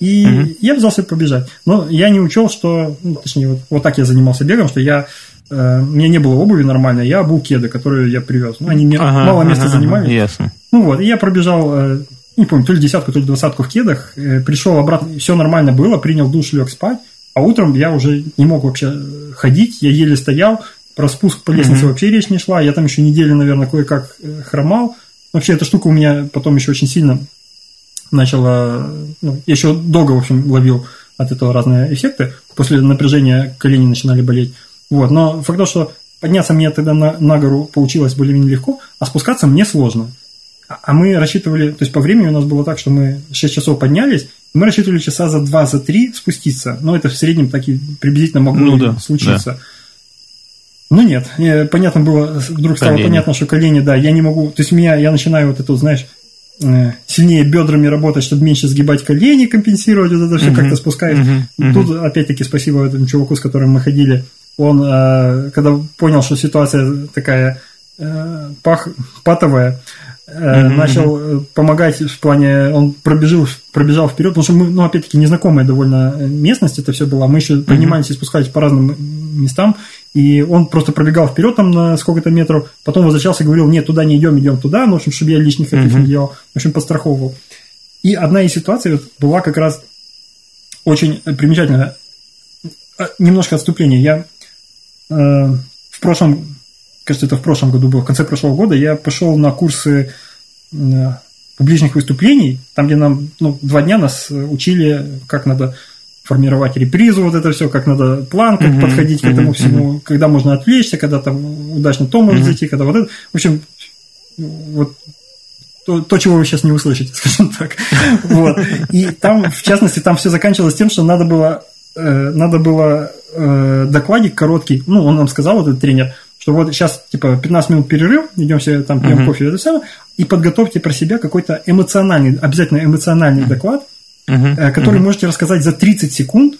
S5: И mm-hmm. я взялся побежать. Но я не учел, что, ну, точнее, вот, вот так я занимался бегом, что я э, у меня не было обуви нормальной, я обул кеды, которые я привез. Ну, они мне ага, мало места ага, занимали. Ага,
S2: ясно.
S5: Ну вот, и я пробежал, э, не помню, то ли десятку, то ли двадцатку в кедах, э, пришел обратно, все нормально было, принял душ, лег спать. А утром я уже не мог вообще ходить, я еле стоял, про спуск по лестнице mm-hmm. вообще речь не шла, я там еще неделю, наверное, кое-как э, хромал. Вообще, эта штука у меня потом еще очень сильно начала, ну, я еще долго, в общем, ловил от этого разные эффекты. После напряжения колени начинали болеть. Вот. Но факт то, что подняться мне тогда на, на гору получилось более-менее легко, а спускаться мне сложно. А, а мы рассчитывали, то есть по времени у нас было так, что мы 6 часов поднялись, мы рассчитывали часа за 2 за 3 спуститься. Но это в среднем так и приблизительно могло ну, да, случиться. Да. Ну нет, понятно было, вдруг стало колени. понятно, что колени, да, я не могу, то есть меня, я начинаю вот это, знаешь, э, сильнее бедрами работать, чтобы меньше сгибать колени, компенсировать вот это все, uh-huh. как-то спускаешь. Uh-huh. Uh-huh. Тут, опять-таки, спасибо этому чуваку, с которым мы ходили, он, э, когда понял, что ситуация такая э, пах, патовая, mm-hmm. начал э, помогать в плане, он пробежал, пробежал вперед, потому что мы, ну, опять-таки, незнакомая довольно местность это все была, мы еще поднимались и спускались по разным местам, и он просто пробегал вперед там на сколько-то метров, потом возвращался и говорил, нет, туда не идем, идем туда, ну, в общем, чтобы я лишних этих mm-hmm. не делал, в общем, подстраховывал. И одна из ситуаций вот была как раз очень примечательная. А, немножко отступление. Я э, в прошлом кажется, это в прошлом году было, в конце прошлого года, я пошел на курсы э, публичных выступлений, там, где нам ну, два дня нас учили, как надо формировать репризу, вот это все, как надо план, как uh-huh, подходить к этому всему, uh-huh. когда можно отвлечься, когда там удачно то может uh-huh. зайти, когда вот это. В общем, вот то, то, чего вы сейчас не услышите, скажем так. Вот. И там, в частности, там все заканчивалось тем, что надо было, э, надо было э, докладик короткий, ну, он нам сказал, вот этот тренер, что вот сейчас, типа, 15 минут перерыв, идем все там пьем uh-huh. кофе, это самое, и подготовьте про себя какой-то эмоциональный, обязательно эмоциональный uh-huh. доклад, uh-huh. который uh-huh. можете рассказать за 30 секунд,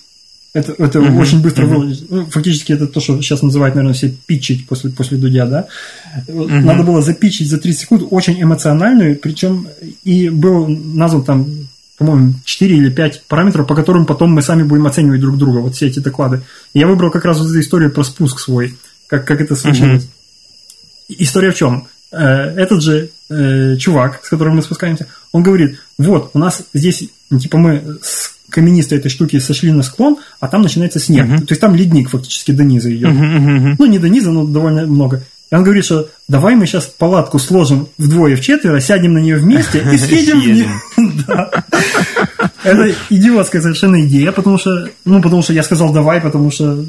S5: это, это uh-huh. очень быстро uh-huh. выложить. Ну, фактически это то, что сейчас называют, наверное, все питчить после, после Дудя, да. Uh-huh. Надо было запичить за 30 секунд очень эмоциональную, причем и был назван там, по-моему, 4 или 5 параметров, по которым потом мы сами будем оценивать друг друга, вот все эти доклады. Я выбрал как раз вот эту историю про спуск свой, как, как это случилось. Uh-huh. История в чем? Э, этот же э, чувак, с которым мы спускаемся, он говорит, вот, у нас здесь, типа, мы с каменистой этой штуки сошли на склон, а там начинается снег. Uh-huh. То есть там ледник фактически до низа идет. Uh-huh, uh-huh. Ну, не до низа, но довольно много. И он говорит, что давай мы сейчас палатку сложим вдвое, в четверо, сядем на нее вместе и съедем вниз. Это идиотская совершенно идея, потому что, ну, потому что я сказал давай, потому что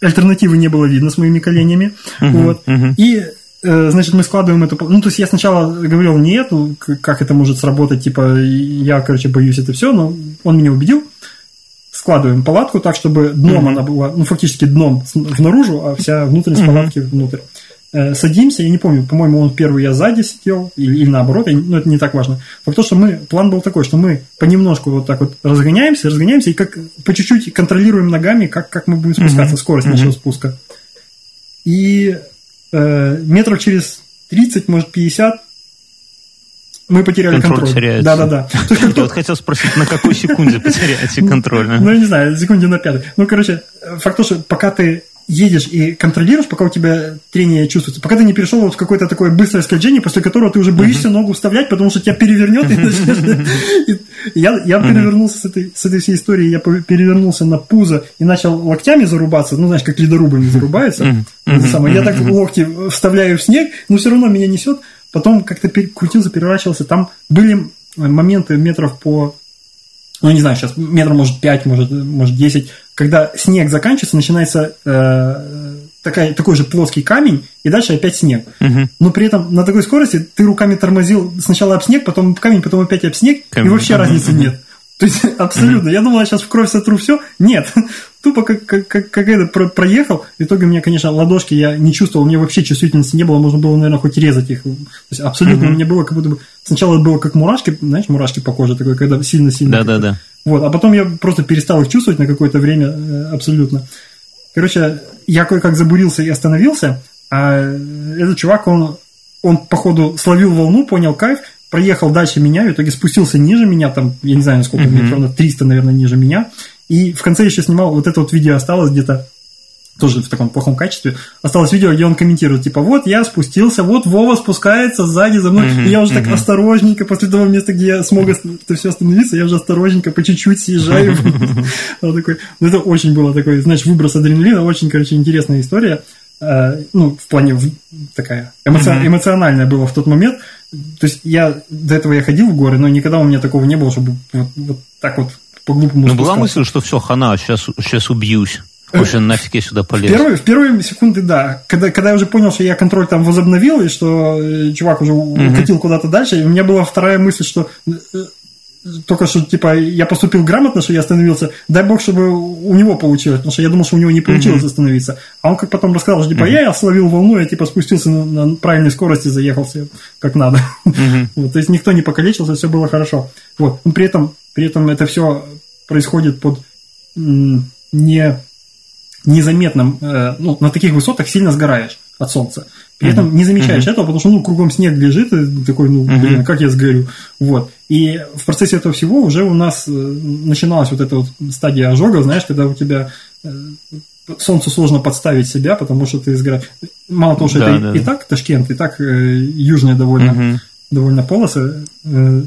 S5: альтернативы не было видно с моими коленями. Вот. И значит, мы складываем эту... Ну, то есть я сначала говорил, нет, ну, как это может сработать, типа, я, короче, боюсь это все, но он меня убедил. Складываем палатку так, чтобы дном mm-hmm. она была, ну, фактически дном внаружи, а вся внутренность mm-hmm. палатки внутрь. Э, садимся, я не помню, по-моему, он первый, я сзади сидел, или, или наоборот, я, ну, это не так важно. Факт то, что мы, план был такой, что мы понемножку вот так вот разгоняемся, разгоняемся, и как по чуть-чуть контролируем ногами, как, как мы будем спускаться, mm-hmm. скорость mm-hmm. нашего спуска. И э, метров через 30, может, 50 мы потеряли контроль. контроль.
S2: теряется.
S5: Да, да, да.
S2: Я вот хотел спросить, на какой секунде потеряете контроль?
S5: Ну, я не знаю, секунде на пятой. Ну, короче, факт то, что пока ты едешь и контролируешь, пока у тебя трение чувствуется, пока ты не перешел вот в какое-то такое быстрое скольжение, после которого ты уже боишься uh-huh. ногу вставлять, потому что тебя перевернет. И я я uh-huh. перевернулся с этой, с этой всей историей, я перевернулся на пузо и начал локтями зарубаться, ну, знаешь, как ледорубами зарубаются. Самое. Я так локти вставляю в снег, но все равно меня несет. Потом как-то крутился, переворачивался. Там были моменты метров по ну, не знаю, сейчас метр, может, 5, может, может 10, когда снег заканчивается, начинается э, такая, такой же плоский камень, и дальше опять снег. Угу. Но при этом на такой скорости ты руками тормозил сначала об снег, потом об камень, потом опять об снег, камень. и вообще разницы нет. То есть абсолютно. Я думал, я сейчас в кровь сотру все. Нет. Тупо как, как, как, как это про, проехал. В итоге у меня, конечно, ладошки я не чувствовал. У меня вообще чувствительности не было. Можно было, наверное, хоть резать их. То есть абсолютно mm-hmm. у меня было как будто бы... Сначала было как мурашки, знаешь, мурашки по коже, такой, когда сильно-сильно...
S2: Да-да-да.
S5: Вот. А потом я просто перестал их чувствовать на какое-то время э, абсолютно. Короче, я кое-как забурился и остановился. А этот чувак, он, он походу словил волну, понял кайф, проехал дальше меня, в итоге спустился ниже меня, там, я не знаю, сколько, mm-hmm. метров, на 300, наверное, ниже меня. И в конце еще снимал, вот это вот видео осталось где-то тоже в таком плохом качестве. Осталось видео, где он комментирует, типа, вот я спустился, вот Вова спускается сзади за мной, mm-hmm, и я уже mm-hmm. так осторожненько, после того места, где я смог это все остановиться, я уже осторожненько по чуть-чуть съезжаю. такой, ну, это очень было такой, знаешь, выброс адреналина, очень, короче, интересная история. Э, ну, в плане такая эмоциональная была в тот момент. То есть я до этого я ходил в горы, но никогда у меня такого не было, чтобы вот так вот по-глупому
S2: Ну, была мысль, что все, хана, сейчас, сейчас убьюсь. Уже нафиг я сюда полез.
S5: В первые, в первые секунды, да. Когда, когда я уже понял, что я контроль там возобновил, и что э, чувак уже угу. укатил куда-то дальше, у меня была вторая мысль, что э, только что, типа, я поступил грамотно, что я остановился, дай бог, чтобы у него получилось, потому что я думал, что у него не получилось mm-hmm. остановиться. А он как потом рассказал, что, типа, mm-hmm. я словил волну, я, типа, спустился на, на правильной скорости, заехался как надо. Mm-hmm. вот, то есть, никто не покалечился, все было хорошо. Вот, но при этом, при этом это все происходит под не незаметным, э, ну, на таких высотах сильно сгораешь от солнца. При этом mm-hmm. не замечаешь mm-hmm. этого, потому что, ну, кругом снег лежит, и такой, ну, блин, mm-hmm. как я сгорю. Вот. И в процессе этого всего уже у нас э, начиналась вот эта вот стадия ожога, знаешь, когда у тебя э, солнцу сложно подставить себя, потому что ты сгораешь. Мало того, что да, это да, и, да. и так Ташкент, и так э, южная довольно, mm-hmm. довольно полоса, э,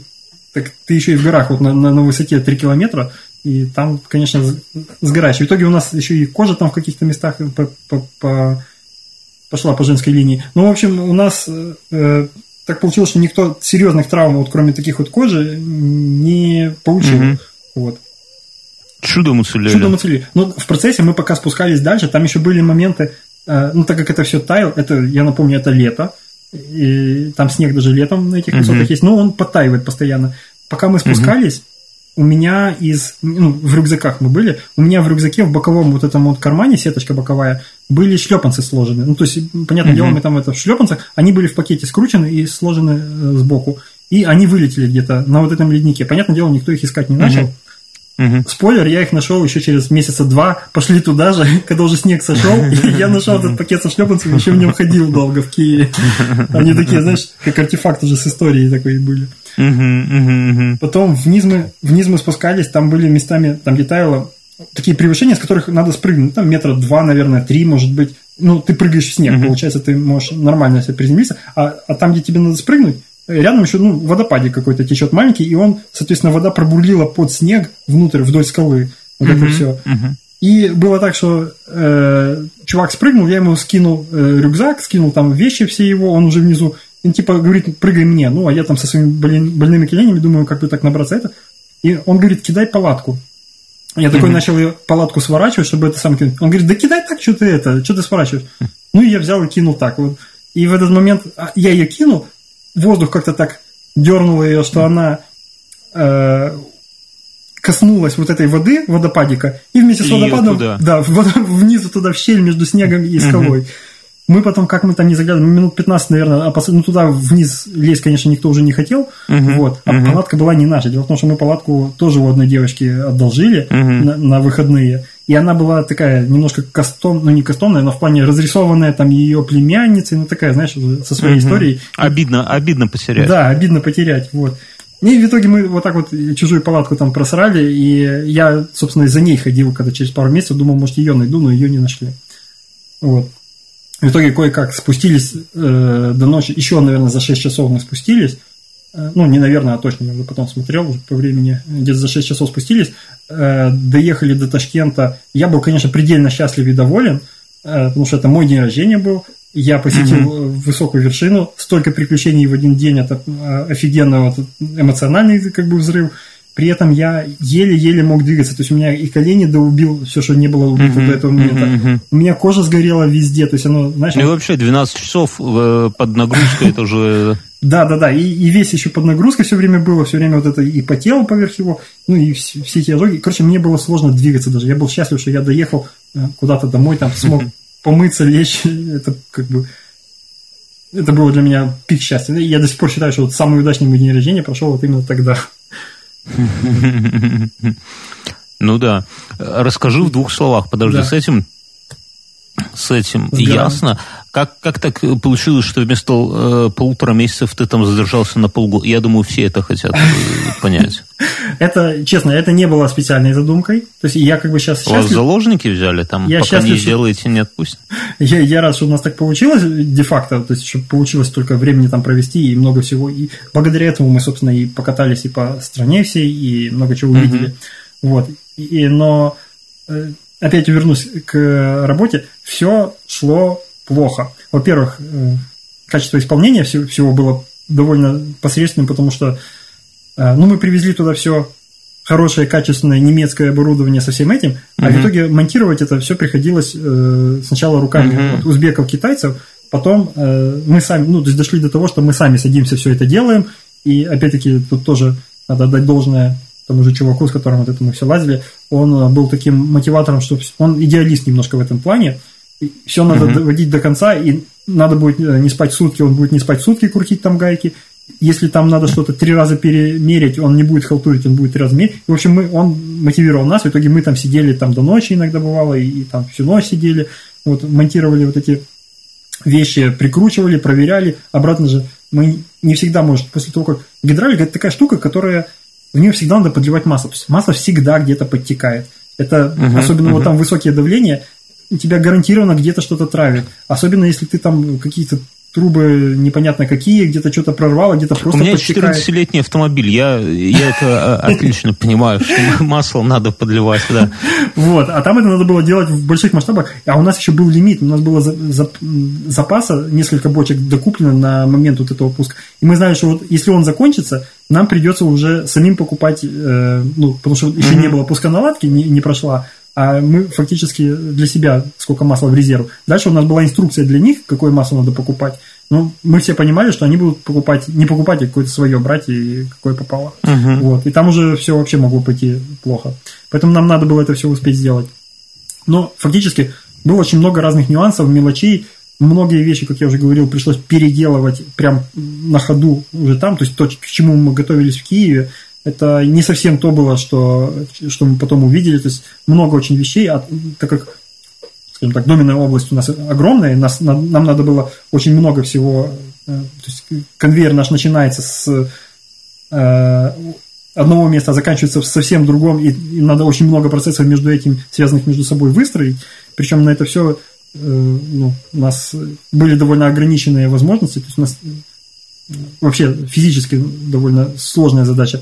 S5: так ты еще и в горах вот на, на, на высоте 3 километра, и там, конечно, сгораешь. В итоге у нас еще и кожа там в каких-то местах по, по, по пошла по женской линии. Ну, в общем, у нас э, так получилось, что никто серьезных травм, вот кроме таких вот кожи, не получил. Угу. Вот.
S2: Чудом уцелели.
S5: Чудом уцелели. Но в процессе мы пока спускались дальше, там еще были моменты, э, ну, так как это все таяло, это, я напомню, это лето, и там снег даже летом на этих высотах есть, но он подтаивает постоянно. Пока мы спускались, у меня из, ну, в рюкзаках мы были, у меня в рюкзаке в боковом вот этом вот кармане, сеточка боковая, были шлепанцы сложены. Ну, то есть, понятное дело, мы там это в шлепанцах, они были в пакете скручены и сложены э, сбоку. И они вылетели где-то на вот этом леднике. Понятное дело, никто их искать не начал.
S2: Мгм.
S5: Спойлер, я их нашел еще через месяца два, пошли туда же, когда уже снег сошел, и я нашел этот пакет со шлепанцами, еще в нем ходил долго в Киеве. Они такие, знаешь, как артефакт уже с историей такой были. Потом вниз мы, вниз мы спускались, там были местами, там где таяло, такие превышения, с которых надо спрыгнуть, там метра два, наверное, три, может быть. Ну, ты прыгаешь в снег, получается, ты можешь нормально себе приземлиться, а, а там, где тебе надо спрыгнуть, рядом еще, ну, водопадик какой-то течет маленький, и он, соответственно, вода пробурлила под снег внутрь, вдоль скалы. Вот это все. И было так, что э, чувак спрыгнул, я ему скинул э, рюкзак, скинул там вещи все его, он уже внизу, он типа говорит, прыгай мне, ну, а я там со своими болен- больными коленями думаю, как бы так набраться это. И он говорит, кидай палатку. Я такой начал ее палатку сворачивать, чтобы это сам кинуть. Он говорит, да кидай так, что ты это, что ты сворачиваешь? Ну, и я взял и кинул так вот. И в этот момент а, я ее кинул, воздух как-то так дернул ее, что она э, коснулась вот этой воды, водопадика, и вместе с
S2: И
S5: водопадом, да, в вода- внизу туда, в щель между снегом и скалой. Мы потом, как мы там не заглядывали, минут 15, наверное, опас- ну туда вниз лезть, конечно, никто уже не хотел, вот, а палатка была не наша. Дело в том, что мы палатку тоже у одной девочки одолжили на, на выходные, и она была такая немножко кастом, ну не кастомная, но в плане разрисованная там ее племянницей, ну такая, знаешь, со своей историей.
S2: Обидно, обидно потерять.
S5: Да, обидно потерять, вот. И в итоге мы вот так вот чужую палатку там просрали, и я, собственно, за ней ходил, когда через пару месяцев думал, может, ее найду, но ее не нашли. Вот. В итоге кое-как спустились э, до ночи, еще, наверное, за 6 часов мы спустились, ну, не наверное, а точно, я уже потом смотрел уже по времени, где-то за 6 часов спустились, э, доехали до Ташкента. Я был, конечно, предельно счастлив и доволен, э, потому что это мой день рождения был, я посетил э, высокую вершину, столько приключений в один день, это э, офигенно вот, эмоциональный как бы взрыв. При этом я еле-еле мог двигаться, то есть у меня и колени доубил все, что не было убито до этого момента. У меня кожа сгорела везде, то есть оно, знаешь,
S2: Ну и вообще 12 часов э, под нагрузкой это уже...
S5: Да, да, да. И, и весь еще под нагрузкой все время было, все время вот это и по телу поверх его, ну и все, все эти ожоги. Короче, мне было сложно двигаться даже. Я был счастлив, что я доехал э, куда-то домой, там смог помыться, лечь. Это как бы это было для меня пик счастья. И Я до сих пор считаю, что вот самый удачный мой день рождения прошел вот именно тогда.
S2: Ну да. Расскажи в двух словах. Подожди,
S5: Да.
S2: с этим... С этим
S5: С горами.
S2: ясно. Как, как так получилось, что вместо э, полутора месяцев ты там задержался на полгода? Я думаю, все это хотят э, понять.
S5: Это, честно, это не было специальной задумкой. То есть я как бы сейчас
S2: Вас
S5: счастлив.
S2: заложники взяли там,
S5: Я
S2: пока
S5: счастлив,
S2: не
S5: что-
S2: сделаете, не отпустят?
S5: Я, я рад, что у нас так получилось де-факто, то есть, чтобы получилось столько времени там провести и много всего. И благодаря этому мы, собственно, и покатались и по стране всей, и много чего увидели. Вот. И, и- но э, опять вернусь к работе. Все шло плохо. Во-первых, э, качество исполнения всего, было довольно посредственным, потому что э, ну, мы привезли туда все хорошее, качественное немецкое оборудование со всем этим, а в итоге монтировать это все приходилось э, сначала руками. Вот, узбеков, китайцев, потом э, мы сами, ну, то есть дошли до того, что мы сами садимся, все это делаем, и опять-таки тут тоже надо отдать должное тому же чуваку, с которым вот это мы все лазили, он был таким мотиватором, что он идеалист немножко в этом плане, все надо доводить до конца, и надо будет э, не спать сутки, он будет не спать сутки, крутить там гайки. Если там надо что-то три раза перемерить, он не будет халтурить, он будет три раза мерить. В общем, мы, он мотивировал нас, в итоге мы там сидели там до ночи иногда бывало, и, и там всю ночь сидели, вот, монтировали вот эти вещи, прикручивали, проверяли. Обратно же мы не всегда, может, после того, как гидравлика это такая штука, которая в нее всегда надо подливать масло. То есть масло всегда где-то подтекает. Это особенно вот там высокие давления, тебя гарантированно где-то что-то травит. Особенно если ты там какие-то трубы непонятно какие, где-то что-то прорвало, где-то
S2: У
S5: просто
S2: меня
S5: подтекает.
S2: 14-летний автомобиль, я, я это отлично понимаю, что масло надо подливать, да.
S5: Вот, а там это надо было делать в больших масштабах, а у нас еще был лимит, у нас было запаса, несколько бочек докуплено на момент вот этого пуска, и мы знали, что вот если он закончится, нам придется уже самим покупать, э, ну, потому что еще не было пусконаладки, не, не прошла, а мы фактически для себя сколько масла в резерв. Дальше у нас была инструкция для них, какое масло надо покупать. Ну, мы все понимали, что они будут покупать, не покупать, а какое-то свое брать и какое попало.
S2: Мгм.
S5: Вот. И там уже все вообще могло пойти плохо. Поэтому нам надо было это все успеть сделать. Но фактически было очень много разных нюансов, мелочей. Многие вещи, как я уже говорил, пришлось переделывать прям на ходу уже там. То есть то, к чему мы готовились в Киеве, это не совсем то было, что, что мы потом увидели. То есть много очень вещей, а так как скажем так, доменная область у нас огромная, нас, на- нам надо было очень много всего, э, то есть конвейер наш начинается с э, одного места, а заканчивается в совсем другом, и, и надо очень много процессов между этим, связанных между собой, выстроить. Причем на это все ну, у нас были довольно ограниченные возможности, то есть у нас э, вообще физически довольно сложная задача.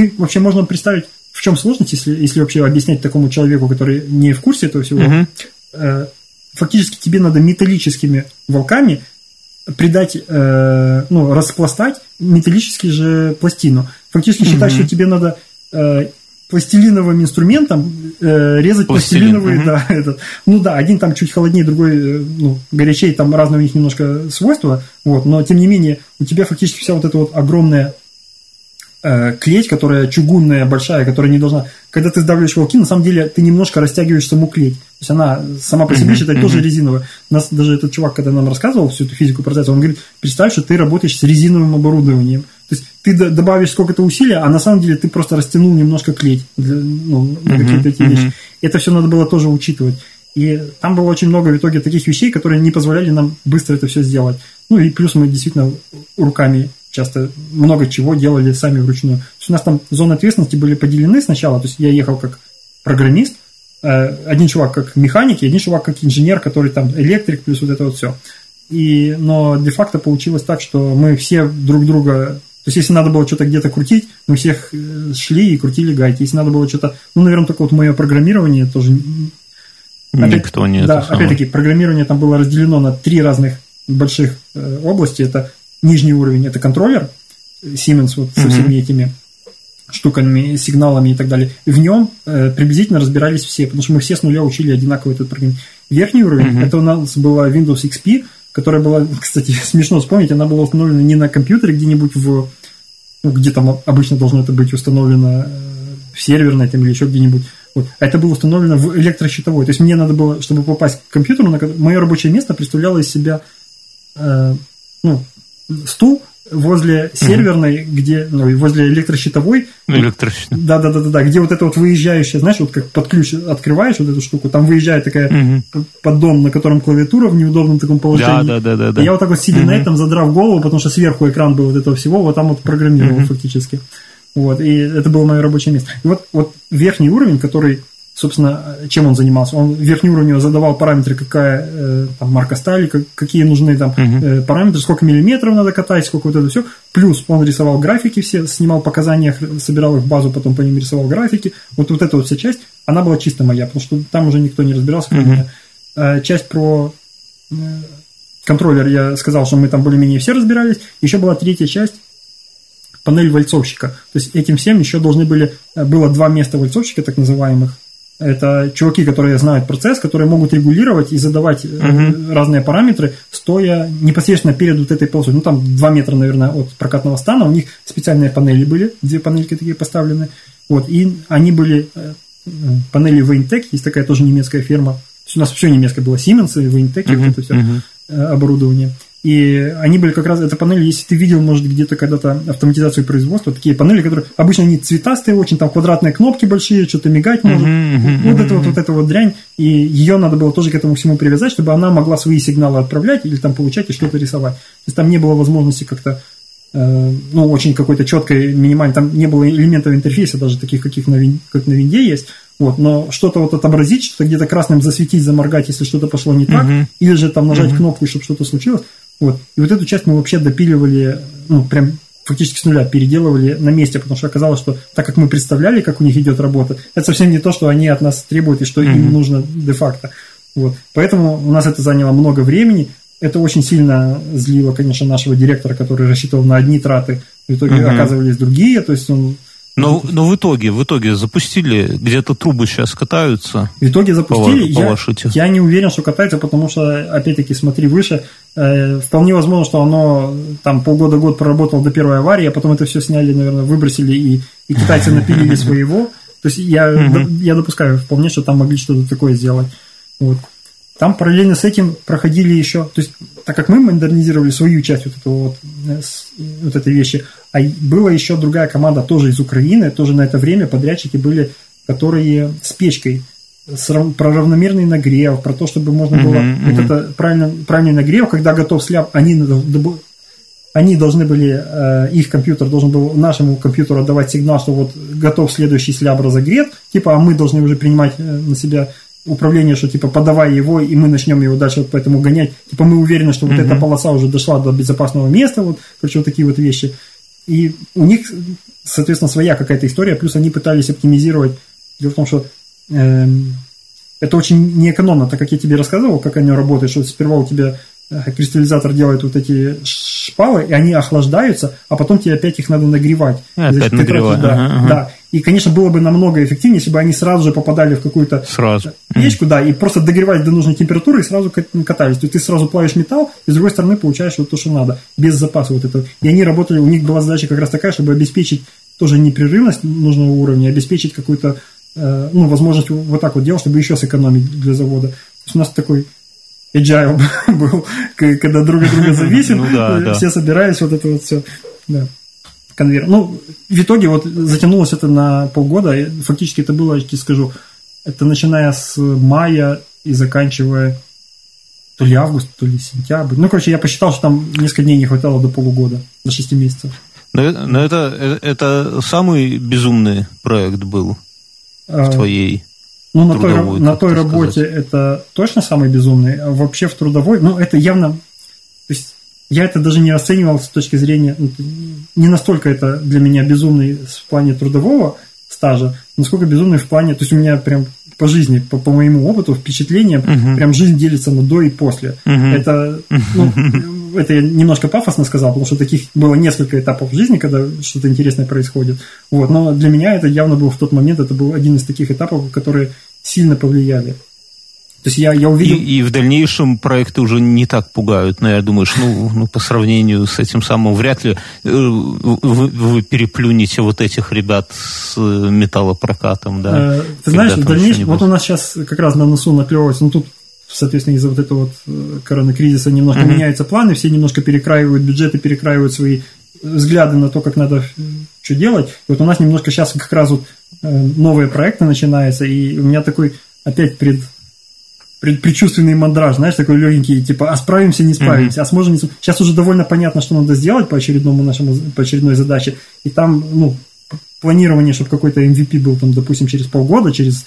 S5: Ты вообще можно представить, в чем сложность, если, если вообще объяснять такому человеку, который не в курсе этого всего, э, фактически тебе надо металлическими волками придать, э, ну, распластать металлический же пластину. Фактически считать, что тебе надо э, пластилиновым инструментом э, резать
S2: Пластилин,
S5: пластилиновые,
S2: мгм.
S5: да, этот. Ну да, один там чуть холоднее, другой, ну, горячее, там разные у них немножко свойства, вот, но тем не менее у тебя фактически вся вот эта вот огромная э, клеть, которая чугунная, большая, которая не должна... Когда ты сдавливаешь волки, на самом деле ты немножко растягиваешь саму клеть. То есть она сама по себе, считай, тоже резиновая. У нас даже этот чувак, когда нам рассказывал всю эту физику процесса, он говорит, представь, что ты работаешь с резиновым оборудованием. То есть ты добавишь сколько-то усилия, а на самом деле ты просто растянул немножко клеть для, ну, на какие-то эти вещи. Это все надо было тоже учитывать. И там было очень много в итоге таких вещей, которые не позволяли нам быстро это все сделать. Ну и плюс мы действительно руками часто много чего делали сами вручную. То есть у нас там зоны ответственности были поделены сначала. То есть я ехал как программист, э, один чувак как механик, и один чувак как инженер, который там электрик, плюс вот это вот все. И, но де-факто получилось так, что мы все друг друга... То есть, если надо было что-то где-то крутить, мы всех э, шли и крутили гайки. Если надо было что-то... Ну, наверное, только вот мое программирование тоже Опять-
S2: Никто не
S5: Да, опять-таки, программирование там было разделено на три разных больших э, области. Это нижний уровень, это контроллер э, Siemens вот со всеми этими штуками, сигналами и так далее. В нем э, приблизительно разбирались все, потому что мы все с нуля учили одинаково этот программ. Верхний уровень,
S2: Мгм.
S5: это у нас была Windows XP, которая была, кстати, смешно вспомнить, она была установлена не на компьютере где-нибудь в, ну, где там обычно должно это быть установлено э, в серверной там, или еще где-нибудь. Вот. А это было установлено в электрощитовой. То есть мне надо было, чтобы попасть к компьютеру, на мое рабочее место представляло из себя э, ну, стул возле серверной, где, ну, возле электрощитовой,
S2: Электрощит.
S5: да, да, да, да, да, где вот это вот выезжающая, знаешь, вот как под ключ открываешь вот эту штуку, там выезжает такая п- поддон, на котором клавиатура в неудобном таком положении.
S2: Да, да, да, да, да.
S5: И я вот так вот сидя на этом, задрав голову, потому что сверху экран был вот этого всего, вот там вот программировал
S2: Мгм.
S5: фактически. Вот, и это было мое рабочее место. И вот, вот верхний уровень, который, собственно, чем он занимался? Он верхний уровень задавал параметры, какая э, там, марка стали, как- какие нужны там э, параметры, сколько миллиметров надо катать, сколько вот это все. Плюс он рисовал графики все, снимал показания, собирал их в базу, потом по ним рисовал графики. Вот, вот эта вот вся часть, она была чисто моя, потому что там уже никто не разбирался, меня. Э, Часть про э, контроллер я сказал, что мы там более-менее все разбирались. Еще была третья часть, панель вальцовщика. То есть этим всем еще должны были... Было два места вальцовщика, так называемых. Это чуваки, которые знают процесс, которые могут регулировать и задавать
S2: Мгм.
S5: разные параметры, стоя непосредственно перед вот этой полосой. Ну, там 2 метра, наверное, от прокатного стана. У них специальные панели были, две панельки такие поставлены. Вот, и они были... э, Панели Wayntech, есть такая тоже немецкая фирма. То есть у нас все немецкое было, Siemens и Wayntech, и вот это все
S2: мгм.
S5: э, оборудование. И они были как раз, эта панель, если ты видел, может, где-то когда-то автоматизацию производства, такие панели, которые обычно они цветастые очень, там квадратные кнопки большие, что-то мигать может.
S2: Мгм, мгм,
S5: вот это вот, вот эта вот дрянь. И ее надо было тоже к этому всему привязать, чтобы она могла свои сигналы отправлять или там получать и что-то рисовать. То есть там не было возможности как-то э, ну, очень какой-то четкой, минимальной, там не было элементов интерфейса, даже таких, каких на, вин- как на винде есть, вот, но что-то вот отобразить, что-то где-то красным засветить, заморгать, если что-то пошло не так,
S2: Мгм.
S5: или же там нажать кнопку, чтобы что-то случилось, вот, и вот эту часть мы вообще допиливали, ну, прям фактически с нуля переделывали на месте, потому что оказалось, что так как мы представляли, как у них идет работа, это совсем не то, что они от нас требуют и что им
S2: Мгм.
S5: нужно де-факто. Вот. Поэтому у нас это заняло много времени. Это очень сильно злило, конечно, нашего директора, который рассчитывал на одни траты. В итоге
S2: Мгм.
S5: оказывались другие. То есть он
S2: Но, но в итоге, в итоге запустили, где-то трубы сейчас катаются.
S5: В итоге запустили. По, по я, я не уверен, что катается, потому что, опять-таки, смотри выше. Э, вполне возможно, что оно там полгода-год проработало до первой аварии, а потом это все сняли, наверное, выбросили, и, и китайцы напилили своего. То есть я, я допускаю вполне, что там могли что-то такое сделать. Вот. Там параллельно с этим проходили еще, то есть так как мы модернизировали свою часть вот, этого вот, э, вот этой вещи, а была еще другая команда тоже из Украины, тоже на это время подрядчики были, которые с печкой, с, про равномерный нагрев, про то, чтобы можно было uh-huh, вот это правильно, правильный нагрев, когда готов сляп, они они должны были, э, их компьютер должен был нашему компьютеру давать сигнал, что вот готов следующий сляб разогрет, типа, а мы должны уже принимать э, на себя управление, что типа подавай его, и мы начнем его дальше вот поэтому гонять. Типа мы уверены, что вот mm-hmm. эта полоса уже дошла до безопасного места, вот, короче, вот такие вот вещи. И у них, соответственно, своя какая-то история, плюс они пытались оптимизировать. Дело в том, что э, это очень неэкономно, так как я тебе рассказывал, как оно работает, что сперва у тебя э, кристаллизатор делает вот эти шпалы, и они охлаждаются, а потом тебе опять их надо нагревать.
S2: Опять нагревать.
S5: Да, ага, ага. да. И, конечно, было бы намного эффективнее, если бы они сразу же попадали в какую-то
S2: сразу.
S5: печку, да, и просто догревались до нужной температуры и сразу катались. То есть ты сразу плавишь металл, и с другой стороны получаешь вот то, что надо, без запаса вот этого. И они работали, у них была задача как раз такая, чтобы обеспечить тоже непрерывность нужного уровня, обеспечить какую-то э, ну, возможность вот так вот делать, чтобы еще сэкономить для завода. То есть у нас такой agile был, когда друг от друга зависим, ну все собирались, вот это вот все. Да конвейер. Ну, в итоге вот затянулось это на полгода. Фактически это было, я тебе скажу, это начиная с мая и заканчивая то ли август, то ли сентябрь. Ну, короче, я посчитал, что там несколько дней не хватало до полугода, до шести месяцев.
S2: Но, но это, это самый безумный проект был в а, твоей
S5: ну, на той, на той работе это точно самый безумный. А вообще в трудовой, ну, это явно... То есть я это даже не расценивал с точки зрения, ну, не настолько это для меня безумный в плане трудового стажа, насколько безумный в плане, то есть у меня прям по жизни, по, по моему опыту, впечатление, uh-huh. прям жизнь делится на до и после. Uh-huh. Это, ну, это я немножко пафосно сказал, потому что таких было несколько этапов в жизни, когда что-то интересное происходит. Вот, но для меня это явно был в тот момент, это был один из таких этапов, которые сильно повлияли.
S2: То есть я, я увидел... И, и в дальнейшем проекты уже не так пугают, но я думаю, что ну, ну, по сравнению с этим самым, вряд ли э, вы, вы переплюнете вот этих ребят с металлопрокатом, да?
S5: Э, ты знаешь, в дальнейшем, вот у нас сейчас как раз на носу наклевывается, ну тут соответственно, из-за вот этого вот э, коронакризиса немножко uh-huh. меняются планы, все немножко перекраивают бюджеты, перекраивают свои взгляды на то, как надо что делать. И вот у нас немножко сейчас как раз вот новые проекты начинаются, и у меня такой опять пред предчувственный мандраж, знаешь, такой легенький, типа, а справимся, не справимся, mm-hmm. а сможем, не сможем. Сейчас уже довольно понятно, что надо сделать по очередному нашему, по очередной задаче, и там, ну, планирование, чтобы какой-то MVP был, там, допустим, через полгода, через,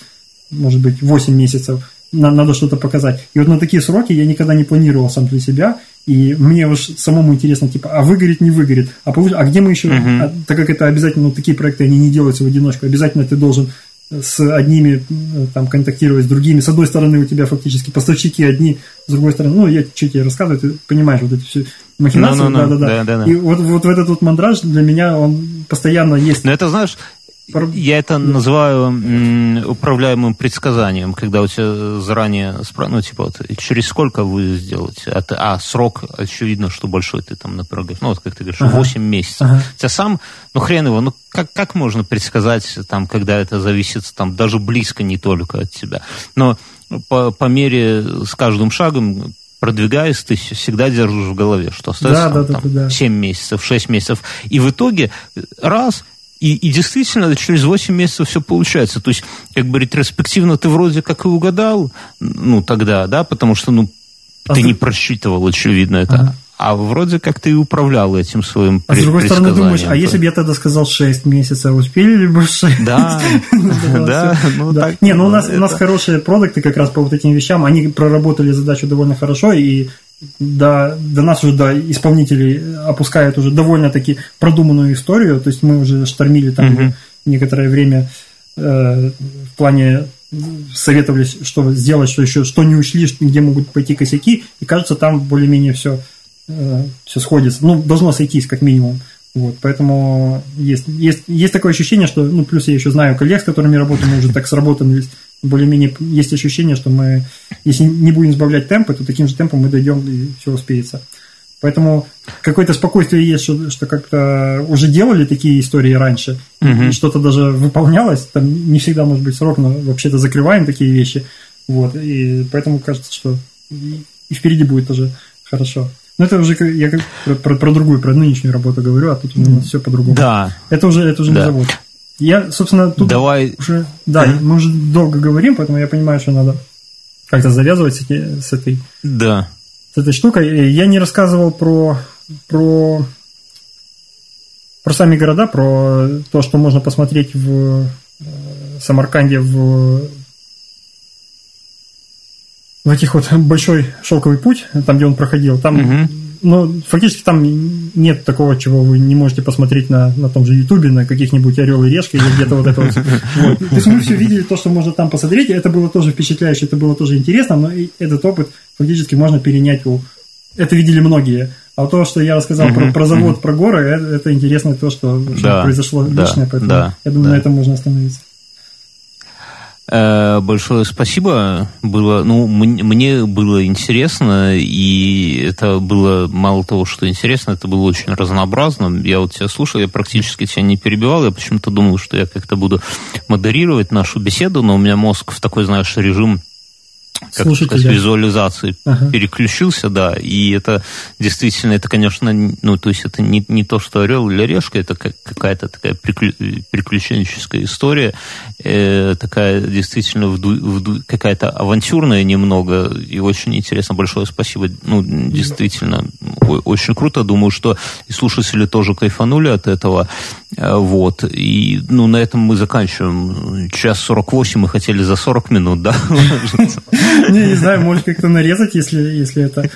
S5: может быть, 8 месяцев, надо что-то показать. И вот на такие сроки я никогда не планировал сам для себя, и мне уж самому интересно, типа, а выгорит, не выгорит, а, повыше, а где мы еще, uh-huh. а, так как это обязательно, ну, такие проекты, они не делаются в одиночку, обязательно ты должен с одними там контактировать с другими. С одной стороны у тебя фактически поставщики одни, с другой стороны, ну, я что тебе рассказываю, ты понимаешь вот эти все махинации. No, no, no. Да, да, да. И вот, вот этот вот мандраж для меня он постоянно есть.
S2: Но это, знаешь, я это называю управляемым предсказанием, когда у тебя заранее ну, типа, вот, через сколько вы сделаете? А, а срок, очевидно, что большой ты там, например, ну, вот как ты говоришь, ага. 8 месяцев. Ага. Тебя сам, ну, хрен его, ну, как, как можно предсказать, там, когда это зависит, там, даже близко не только от тебя. Но по, по мере, с каждым шагом продвигаясь, ты всегда держишь в голове, что остается да, там, да, да, там, да. 7 месяцев, 6 месяцев. И в итоге раз и, и действительно, через 8 месяцев все получается. То есть, как бы ретроспективно ты вроде как и угадал, ну, тогда, да, потому что, ну, а ты, ты не просчитывал, очевидно, это. Ага. А вроде как ты и управлял этим своим
S5: А с другой стороны думаешь, а если бы я тогда сказал 6 месяцев, успели ли бы 6?
S2: Да, да, ну так.
S5: Не, ну у нас у нас хорошие продукты как раз по вот этим вещам, они проработали задачу довольно хорошо, и до, до нас уже, до исполнителей опускают уже довольно-таки продуманную историю, то есть мы уже штормили там угу. некоторое время э, в плане советовались, что сделать, что еще, что не учли, где могут пойти косяки, и кажется, там более-менее все, э, все сходится. Ну, должно сойтись, как минимум. Вот, поэтому есть, есть, есть такое ощущение, что, ну, плюс я еще знаю коллег, с которыми работаю, мы уже так сработаны, более-менее есть ощущение, что мы, если не будем сбавлять темпы, то таким же темпом мы дойдем и все успеется. Поэтому какое-то спокойствие есть, что, что как-то уже делали такие истории раньше, угу. и что-то даже выполнялось. Там не всегда может быть срок, но вообще-то закрываем такие вещи. Вот, и поэтому кажется, что и, впереди будет тоже хорошо. Но это уже я как про, про, про другую, про нынешнюю работу говорю, а тут у нас все по-другому.
S2: Да.
S5: Это уже, это уже да. не завод. Я, собственно, тут
S2: Давай.
S5: уже... Да, mm-hmm. мы уже долго говорим, поэтому я понимаю, что надо как-то завязывать с, этой...
S2: Да
S5: с этой штукой. Я не рассказывал про, про, про сами города, про то, что можно посмотреть в э, Самарканде, в, в этих вот большой шелковый путь, там, где он проходил. Там угу ну, фактически там нет такого, чего вы не можете посмотреть на, на том же Ютубе, на каких-нибудь Орел и Решка или где-то вот это вот. вот. То есть мы все видели то, что можно там посмотреть, это было тоже впечатляюще, это было тоже интересно, но этот опыт фактически можно перенять у... Это видели многие. А то, что я рассказал про, про завод, про горы, это, это интересно то, что, что да, произошло да, личное, поэтому да, я думаю, да. на этом можно остановиться.
S2: Э, большое спасибо. Было, ну, мне было интересно, и это было мало того, что интересно, это было очень разнообразно. Я вот тебя слушал, я практически тебя не перебивал, я почему-то думал, что я как-то буду модерировать нашу беседу, но у меня мозг в такой, знаешь, режим как сказать, визуализации ага. переключился, да, и это действительно, это, конечно, ну, то есть это не, не то, что орел или решка, это как, какая-то такая приключенческая история, э, такая действительно вду, вду, какая-то авантюрная немного, и очень интересно, большое спасибо, ну, действительно, очень круто, думаю, что и слушатели тоже кайфанули от этого, э, вот, и, ну, на этом мы заканчиваем, час 48 мы хотели за 40 минут, да,
S5: Не, не знаю, может как-то нарезать, если, если это...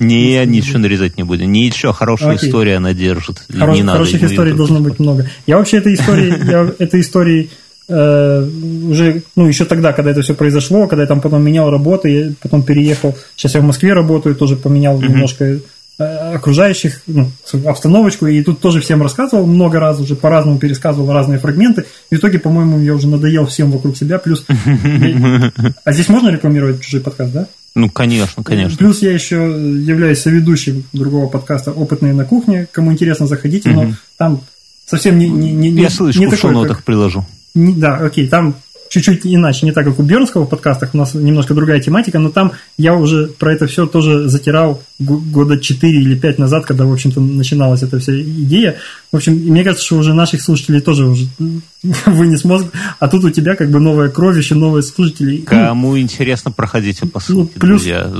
S2: Не, ничего нарезать не будем. Ничего, хорошая история она держит.
S5: Хороших историй должно быть много. Я вообще этой истории, я этой истории э, уже, ну, еще тогда, когда это все произошло, когда я там потом менял работу, я потом переехал, сейчас я в Москве работаю, тоже поменял немножко окружающих, ну, обстановочку, и тут тоже всем рассказывал много раз, уже по-разному пересказывал разные фрагменты, в итоге, по-моему, я уже надоел всем вокруг себя, плюс... А здесь можно рекламировать чужой подкаст, да?
S2: Ну, конечно, конечно.
S5: Плюс я еще являюсь соведущим другого подкаста «Опытные на кухне». Кому интересно, заходите, но там совсем не... не, не
S2: я ссылочку в шоу-нотах приложу.
S5: Не, да, окей, там чуть-чуть иначе, не так, как у Бернского в подкастах, у нас немножко другая тематика, но там я уже про это все тоже затирал года 4 или 5 назад, когда, в общем-то, начиналась эта вся идея. В общем, мне кажется, что уже наших слушателей тоже уже вынес мозг, а тут у тебя как бы новая кровь, еще новые слушатели.
S2: Кому интересно, проходите по ссылке, ну,
S5: плюс, друзья.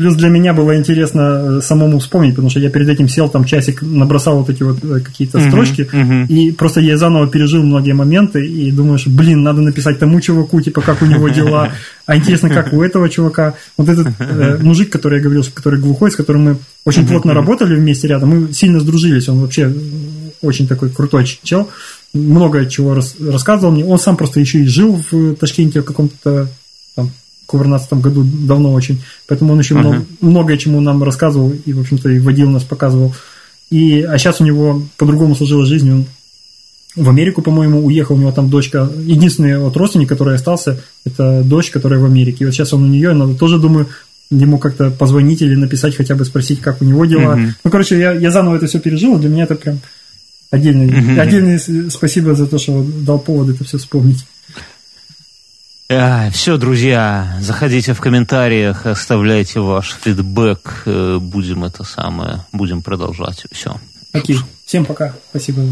S5: Плюс для меня было интересно э, самому вспомнить, потому что я перед этим сел, там часик набросал вот эти вот э, какие-то uh-huh, строчки, uh-huh. и просто я заново пережил многие моменты, и думаешь, блин, надо написать тому чуваку, типа, как у него дела, а интересно, как у этого чувака. Вот этот э, мужик, который я говорил, который глухой, с которым мы очень плотно работали вместе рядом, мы сильно сдружились, он вообще очень такой крутой чел, много чего рас, рассказывал мне, он сам просто еще и жил в Ташкенте в каком-то там в 2012 году давно очень. Поэтому он еще uh-huh. много, многое чему нам рассказывал и, в общем-то, и водил нас, показывал. И, а сейчас у него по-другому сложилась жизнь. Он в Америку, по-моему, уехал, у него там дочка, единственный вот родственник, который остался, это дочь, которая в Америке. И вот сейчас он у нее, надо тоже, думаю, ему как-то позвонить или написать, хотя бы спросить, как у него дела. Uh-huh. Ну, короче, я, я заново это все пережил, для меня это прям отдельный, uh-huh. отдельный спасибо за то, что дал повод это все вспомнить.
S2: Э, Все, друзья, заходите в комментариях, оставляйте ваш фидбэк. Э, будем это самое, будем продолжать. Все.
S5: Окей. Всем пока. Спасибо.